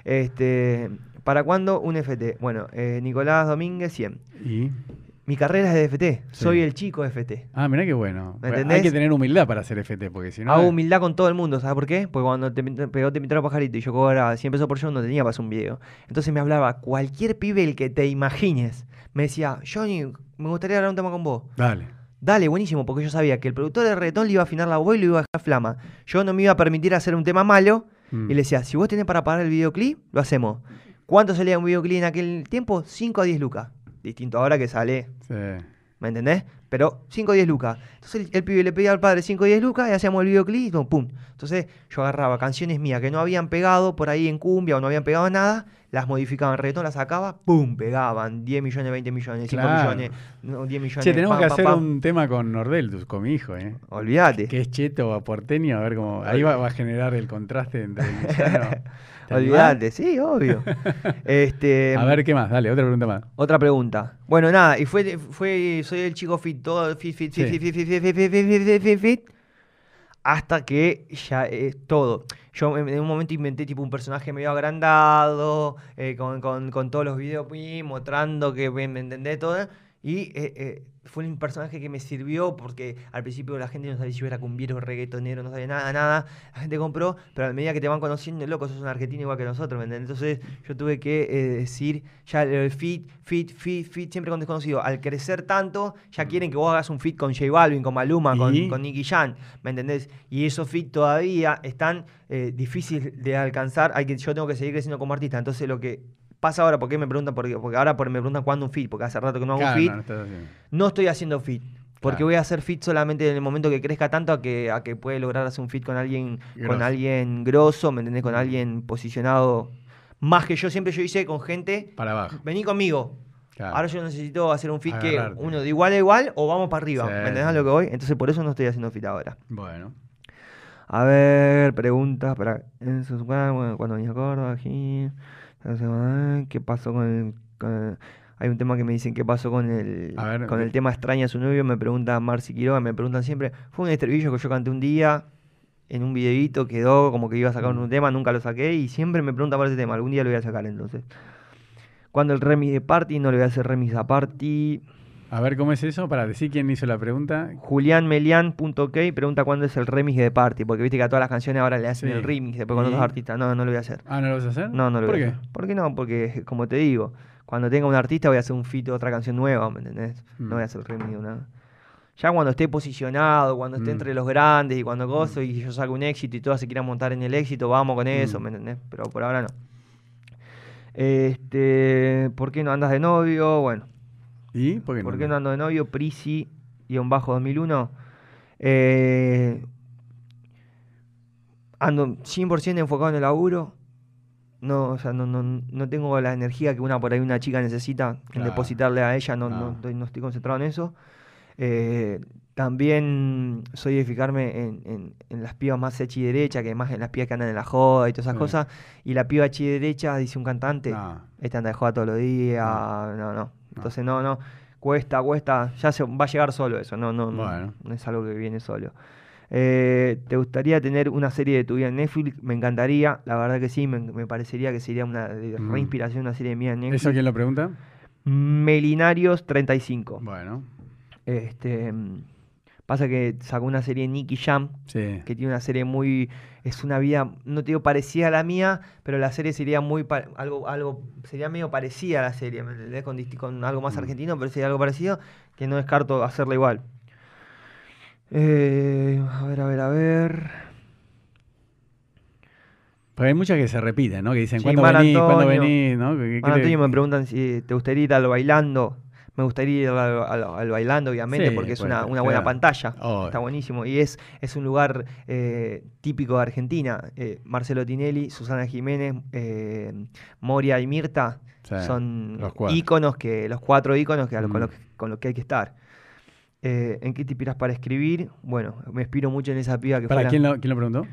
Este, ¿Para cuándo un FT? Bueno, eh, Nicolás Domínguez 100. ¿Y? Mi carrera es de FT. Soy el chico de FT. Ah, mirá qué bueno. ¿Me Hay que tener humildad para hacer FT, porque si no. Hago humildad con todo el mundo, ¿sabes por qué? Porque cuando te pegó Te pintaron pajarito y yo cobraba 100 pesos por show, no tenía para hacer un video. Entonces me hablaba cualquier pibe el que te imagines. Me decía, Johnny, me gustaría hablar un tema con vos. Dale. Dale, buenísimo, porque yo sabía que el productor de reggaetón le iba a afinar la voz y lo iba a dejar flama. Yo no me iba a permitir hacer un tema malo Mm. y le decía, si vos tenés para pagar el videoclip, lo hacemos. ¿Cuánto salía un videoclip en aquel tiempo? 5 a 10 lucas. Distinto ahora que sale Sí. ¿Me entendés? Pero 5 o 10 lucas. Entonces el, el pibe le pedía al padre 5 o 10 lucas y hacíamos el videoclip y pum. Entonces yo agarraba canciones mías que no habían pegado por ahí en cumbia o no habían pegado nada, las modificaba en reggaetón, las sacaba, pum, pegaban 10 millones, 20 millones, 5 Claro. millones, no, 10 millones. Che, tenemos pam, que pam, hacer pam. un tema con Nordel, tu- con mi hijo, ¿eh? Olvídate. Que es cheto o porteño, a ver cómo. Ahí va, va a generar el contraste entre el. Olvídate, sí, obvio. este, A ver, ¿qué más? Dale, otra pregunta más. Otra pregunta. Bueno, nada, y fue, fue soy el chico fit, todo fit, fit, fit, Sí. fit, fit, fit, fit, fit, fit, fit, fit, hasta que ya es todo. Yo en en un momento inventé tipo un personaje medio agrandado, eh, con, con- con todos los videos mostrando que me, me entendés todo. Y eh, eh, fue un personaje que me sirvió porque al principio la gente no sabía si yo era cumbiero, reggaetonero, no sabía nada, nada. La gente compró, pero a medida que te van conociendo, loco, sos un argentino igual que nosotros, ¿me entendés? Entonces yo tuve que eh, decir, ya el fit, fit, fit, fit, siempre con desconocido. Al crecer tanto, ya quieren que vos hagas un fit con J Balvin, con Maluma, con, ¿Y? con Nicky Jam, ¿me entendés? Y esos fit todavía están eh, difíciles de alcanzar. Hay que, yo tengo que seguir creciendo como artista. Entonces lo que pasa ahora, ¿por qué me preguntan? Porque, porque ahora por- me preguntan cuándo un fit, porque hace rato que no hago Claro, un fit. no, estoy haciendo fit. Porque Claro. voy a hacer fit solamente en el momento que crezca tanto a que, a que puede lograr hacer un fit con alguien, con Grosso. alguien grosso, ¿me entendés? Con alguien posicionado más que yo. Siempre yo hice con gente, Para abajo. vení conmigo. Claro. Ahora yo necesito hacer un fit que uno de igual a igual o vamos para arriba. Sí. ¿Me entendés a lo que voy? Entonces por eso no estoy haciendo fit ahora. Bueno. A ver, preguntas para cuando venía a Córdoba, aquí. ¿Qué pasó con el, con el- Hay un tema que me dicen qué pasó con el A ver, con el tema extraña a su novio, me pregunta Marci Quiroga, me preguntan siempre, fue un estribillo que yo canté un día en un videíto, quedó como que iba a sacar Mm. un tema, nunca lo saqué y siempre me preguntan por ese tema, algún día lo voy a sacar entonces. Cuando el remix de Party, no le voy a hacer remix a Party. A ver cómo es eso, para decir quién hizo la pregunta. Julianmelian.ok pregunta cuándo es el remix de Party, porque viste que a todas las canciones ahora le hacen Sí. el remix después con ¿Y? otros artistas. No, no lo voy a hacer. Ah, ¿no lo vas a hacer? No, no lo ¿Por voy a qué? hacer. ¿Por qué no? Porque, como te digo, cuando tenga un artista voy a hacer un feat de otra canción nueva, ¿me entendés? Mm. No voy a hacer el remix de una. Ya cuando esté posicionado, cuando esté Mm. entre los grandes y cuando gozo y yo saque un éxito y todas se quieran montar en el éxito, vamos con eso, Mm. ¿me entendés? Pero por ahora no. Este, ¿por qué no andas de novio? Bueno, ¿Y? ¿Por qué no? ¿Por qué no ando de novio? Prisi, guion bajo 2001. Eh, ando 100% enfocado en el laburo. No, o sea, no, no, no tengo la energía que una por ahí una chica necesita en depositarle a ella. No, no, estoy, concentrado en eso. Eh, también soy de fijarme en, en- en las pibas más hecha y derecha, que más en las pibas que andan en la joda y todas esas Sí. cosas. Y la piba hecha y derecha, dice un cantante, No. esta anda de joda todos los días, no, no. Entonces no, no, cuesta, cuesta, ya se va a llegar solo eso, no, no, no, Bueno. no es algo que viene solo. Eh, ¿Te gustaría tener una serie de tu vida en Netflix? Me encantaría, la verdad que sí, me, me parecería que sería una de Mm. reinspiración una serie mía en Netflix. ¿Eso quién lo pregunta? Melinarios 35. Bueno, Este, mm, pasa que sacó una serie Nicky Jam, sí. que tiene una serie muy es una vida no te digo parecida a la mía pero la serie sería muy algo algo sería medio parecida a la serie ¿me entendés? con, algo más Mm. argentino pero sería algo parecido que no descarto hacerla igual Eh, a ver a ver a ver Porque hay muchas que se repiten, ¿no? Que dicen, Sí, ¿cuándo venís? ¿Cuándo venís? ¿no? ¿Qué- le- me preguntan si te gustaría ir al bailando me gustaría ir al, al- al bailando obviamente Sí, porque es una, buena claro. pantalla está buenísimo y es, es un lugar eh, típico de Argentina Eh, Marcelo Tinelli Susana Jiménez eh, Moria y Mirta Sí, son íconos que los cuatro íconos que, con, Mm. los que, con los que hay que estar Eh, ¿en qué te inspiras para escribir? bueno me inspiro mucho en esa piba que ¿Para quién lo, quién lo preguntó?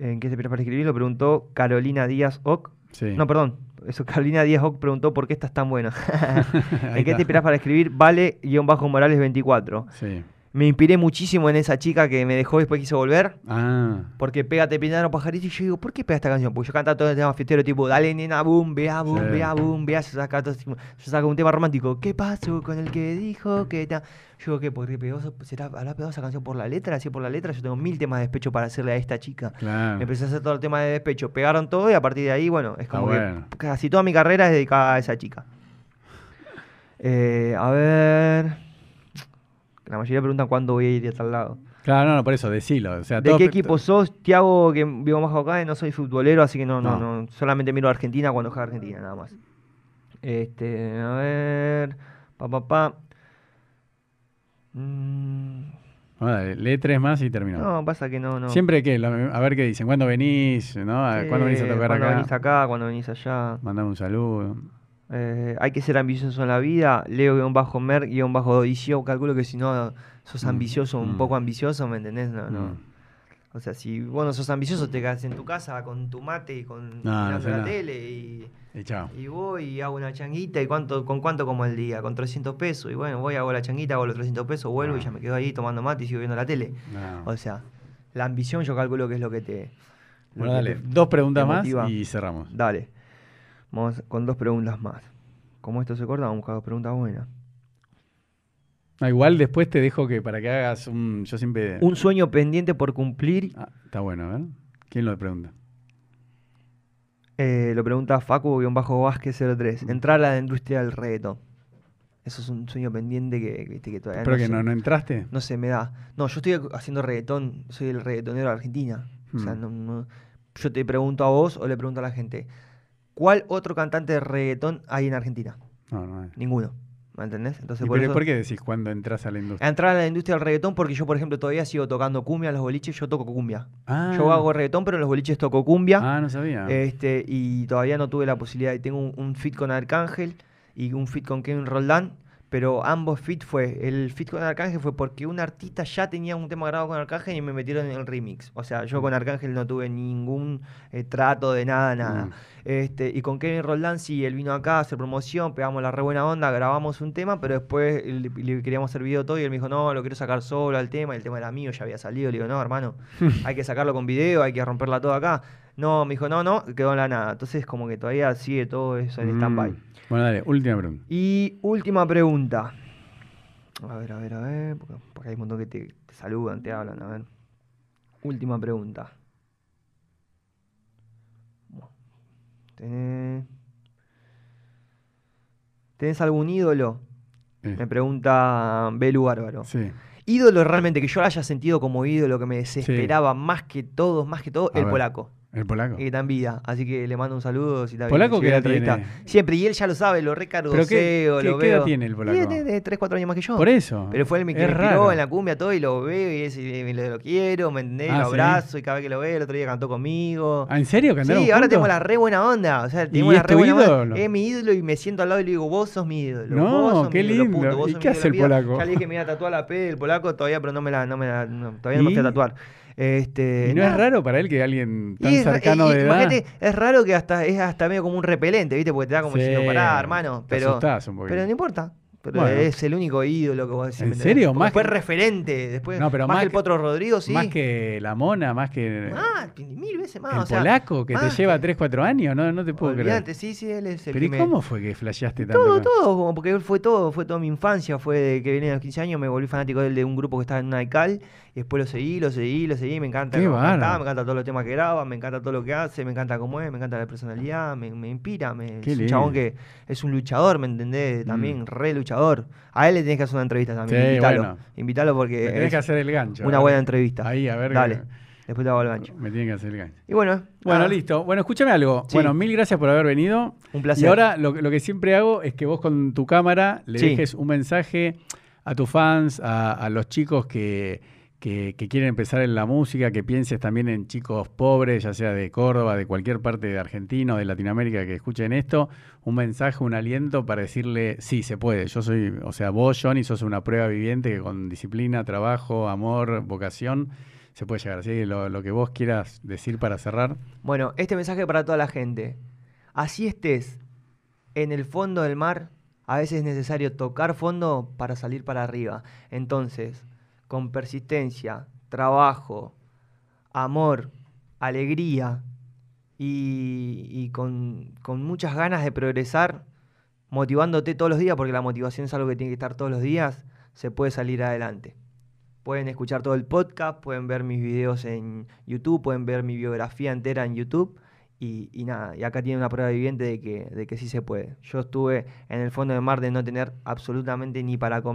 ¿en qué te inspiras para escribir? lo preguntó Carolina Díaz Oc Sí. no, perdón. Eso, Carolina Díaz Oc preguntó por qué estás tan buena. Ahí ¿En qué te inspiras para escribir? Vale-Morales 24. Sí. Me inspiré muchísimo en esa chica que me dejó y después quiso volver. Ah, Porque pégate, pinaro, pajarito. Y yo digo, ¿por qué pega esta canción? Porque yo cantaba todo el tema fiestero, tipo, dale, nena, boom, vea, boom, Sí. vea, boom, vea. Yo saca, todo, yo saco un tema romántico. ¿Qué pasó con el que dijo que ta? Yo digo, ¿qué? ¿Por qué pegó? ¿Será, ¿Habrá pegado esa canción por la letra? Así por la letra. Yo tengo mil temas de despecho para hacerle a esta chica. claro. Empecé a hacer todo el tema de despecho. Pegaron todo y a partir de ahí, bueno, es como bueno. que casi toda mi carrera es dedicada a esa chica. Eh, a ver. La mayoría preguntan cuándo voy a ir a tal lado. Claro, no, no, por eso, decilo. O sea, ¿De todo qué equipo sos? Tiago, que vivo más acá, no soy futbolero, así que no, no, No. no. Solamente miro a Argentina cuando juega Argentina, nada más. Este, a ver. Pa, pa, pa. Mm, Bueno, lee tres más y terminamos. no, pasa que no, no. Siempre que, a ver qué dicen, ¿cuándo venís? ¿no? Sí, ¿Cuándo venís a tocar cuando acá? venís acá, cuando venís allá. Mandame un saludo. Eh, hay que ser ambicioso en la vida. Leo-mer-odicio. Calculo que si no sos Mm, ambicioso, un mm. poco ambicioso, ¿me entendés? No, no. Mm. O sea, si vos no sos ambicioso, te quedas en tu casa con tu mate y con No, no sé la nada. tele y, Y chao. y voy y hago una changuita. ¿Y cuánto, con cuánto como el día? Con 300 pesos. Y bueno, voy, hago la changuita, hago los 300 pesos, vuelvo y Ah. ya me quedo ahí tomando mate y sigo viendo la tele. No. O sea, la ambición yo calculo que es lo que te... Bueno, dale, te- dos preguntas más y cerramos. Dale. Vamos con dos preguntas más. Como esto se corta, vamos a buscar dos preguntas buenas. Ah, igual después te dejo que para que hagas un. Yo siempre. Un sueño pendiente por cumplir. Ah, está bueno, a ver. ¿Quién lo pregunta? eh, lo pregunta Facu-Vázquez03. Entrar a la industria del reggaetón. Eso es un sueño pendiente que, viste, que todavía Pero no que sé. no, no entraste. No se me da. No, yo estoy haciendo reggaetón. Soy el reggaetonero de Argentina. O sea, no, no- yo te pregunto a vos o le pregunto a la gente. ¿Cuál otro cantante de reggaetón hay en Argentina? No, no. es. Ninguno. ¿Me entendés? Entonces, ¿Y por pero eso- por qué decís cuando entras a la industria? entrar a la industria del reggaetón porque yo, por ejemplo, todavía sigo tocando cumbia en los boliches, yo toco cumbia. Ah, Yo hago reggaetón, pero en los boliches toco cumbia. Ah, no sabía. Este, y todavía no tuve la posibilidad. Y tengo un, un fit con Arcángel y un fit con Kevin Roldán. Pero ambos fit fue. El fit con Arcángel fue porque un artista ya tenía un tema grabado con Arcángel y me metieron en el remix. O sea, yo con Arcángel no tuve ningún eh, trato de nada, nada. Mm. Este, y con Kevin Roldán sí, él vino acá a hacer promoción, pegamos la re buena onda, grabamos un tema, pero después le, le queríamos hacer video todo y él me dijo, no, lo quiero sacar solo al tema, y el tema era mío, ya había salido. Le digo, no, hermano, hay que sacarlo con video, hay que romperla todo acá. No, me dijo, no, no, quedó en la nada. Entonces como que todavía sigue todo eso en Mm. stand-by. Bueno, dale, última pregunta. Y última pregunta. A ver, a ver, a ver. Porque, porque hay un montón que te, te saludan, te hablan. A ver. Última pregunta. ¿Tenés, ¿Tenés algún ídolo? Eh, Me pregunta Belu Bárbaro. sí. Ídolo realmente que yo lo haya sentido como ídolo, que me desesperaba más que todo, más que todo, A el ver. polaco. El polaco. Y que está en vida. Así que le mando un saludo. Si está ¿Polaco si qué ve la tiene? Siempre, y él ya lo sabe, lo ¿Pero qué- recardoseo, qué- lo qué edad veo. tiene el polaco? Tiene de 3, 4 años más que yo. Por eso. Pero fue el que me inspiró en la cumbia todo y lo veo y, es- y lo, lo quiero, ¿me entendés? Ah, lo ¿sí? abrazo y cada vez que lo veo, el otro día cantó conmigo. Ah, ¿En serio? Sí, ¿Cantaron ahora juntos? tengo la re buena onda. O sea, tengo ¿Y la es re tu buena onda. ídolo? Es mi ídolo y me siento al lado y le digo, vos sos mi ídolo. No, vos sos qué mi ídolo, lindo. punto, vos ¿Y sos qué mi hace el polaco? Ya le dije que me iba a tatuar la P del polaco todavía, pero no me la, no me la, no, todavía no me fui a tatuar. Este, ¿Y no es raro para él que alguien tan es cercano y- de edad? es raro que hasta es hasta medio como un repelente, ¿viste? Porque te da como Sí, diciendo, pará, hermano. te Pero, asustás un poquito. pero no importa. Pero Bueno. es el único ídolo que vos decís. ¿En serio? Más fue que- referente. Después, No, pero más, más que el Potro Rodrigo, sí. Más que la mona, más que Más, mil veces más. el o sea, polaco que te lleva que- 3, 4 años. No, no te puedo Olvídate, sí, sí, él es el creer. Pero ¿y cómo fue que flasheaste tanto? Todo, todo, como porque él fue todo, fue toda mi infancia, fue de que venía a los 15 años, me volví fanático de él de un grupo que estaba en Naical, y después lo seguí, lo seguí, lo seguí, me encanta Qué cantaba, bárbaro. me encanta todos los temas que graba, me encanta todo lo que hace, me encanta cómo es, me encanta la personalidad, me, me inspira, me, Qué es un chabón que es un luchador, ¿me entendés? También re luchador. A él le tenés que hacer una entrevista también, Sí, invítalo, bueno. invítalo porque Me tenés que hacer el gancho. una buena entrevista. Ahí, a ver. Dale, que- después te hago el gancho. Me tienen que hacer el gancho. Y bueno, Bueno, listo. Bueno, escúchame algo. Sí. Bueno, mil gracias por haber venido. Un placer. Y ahora lo, lo que siempre hago es que vos con tu cámara le Sí. dejes un mensaje a tus fans, a, a los chicos que, que- quieren empezar en la música, que pienses también en chicos pobres, ya sea de Córdoba, de cualquier parte de Argentina o de Latinoamérica que escuchen esto, un mensaje, un aliento para decirle, sí, se puede. Yo soy, o sea, vos, Johnny, sos una prueba viviente que con disciplina, trabajo, amor, vocación, se puede llegar. Así que lo, lo que vos quieras decir para cerrar. Bueno, este mensaje para toda la gente. Así estés en el fondo del mar, a veces es necesario tocar fondo para salir para arriba. Entonces, con persistencia, trabajo, amor, alegría y, con, muchas ganas de progresar, motivándote todos los días, porque la motivación es algo que tiene que estar todos los días, se puede salir adelante. Pueden escuchar todo el podcast, pueden ver mis videos en YouTube, pueden ver mi biografía entera en YouTube. Y, y nada, y acá tiene una prueba viviente de que, de que sí se puede. Yo estuve en el fondo del mar de no tener absolutamente ni para comer.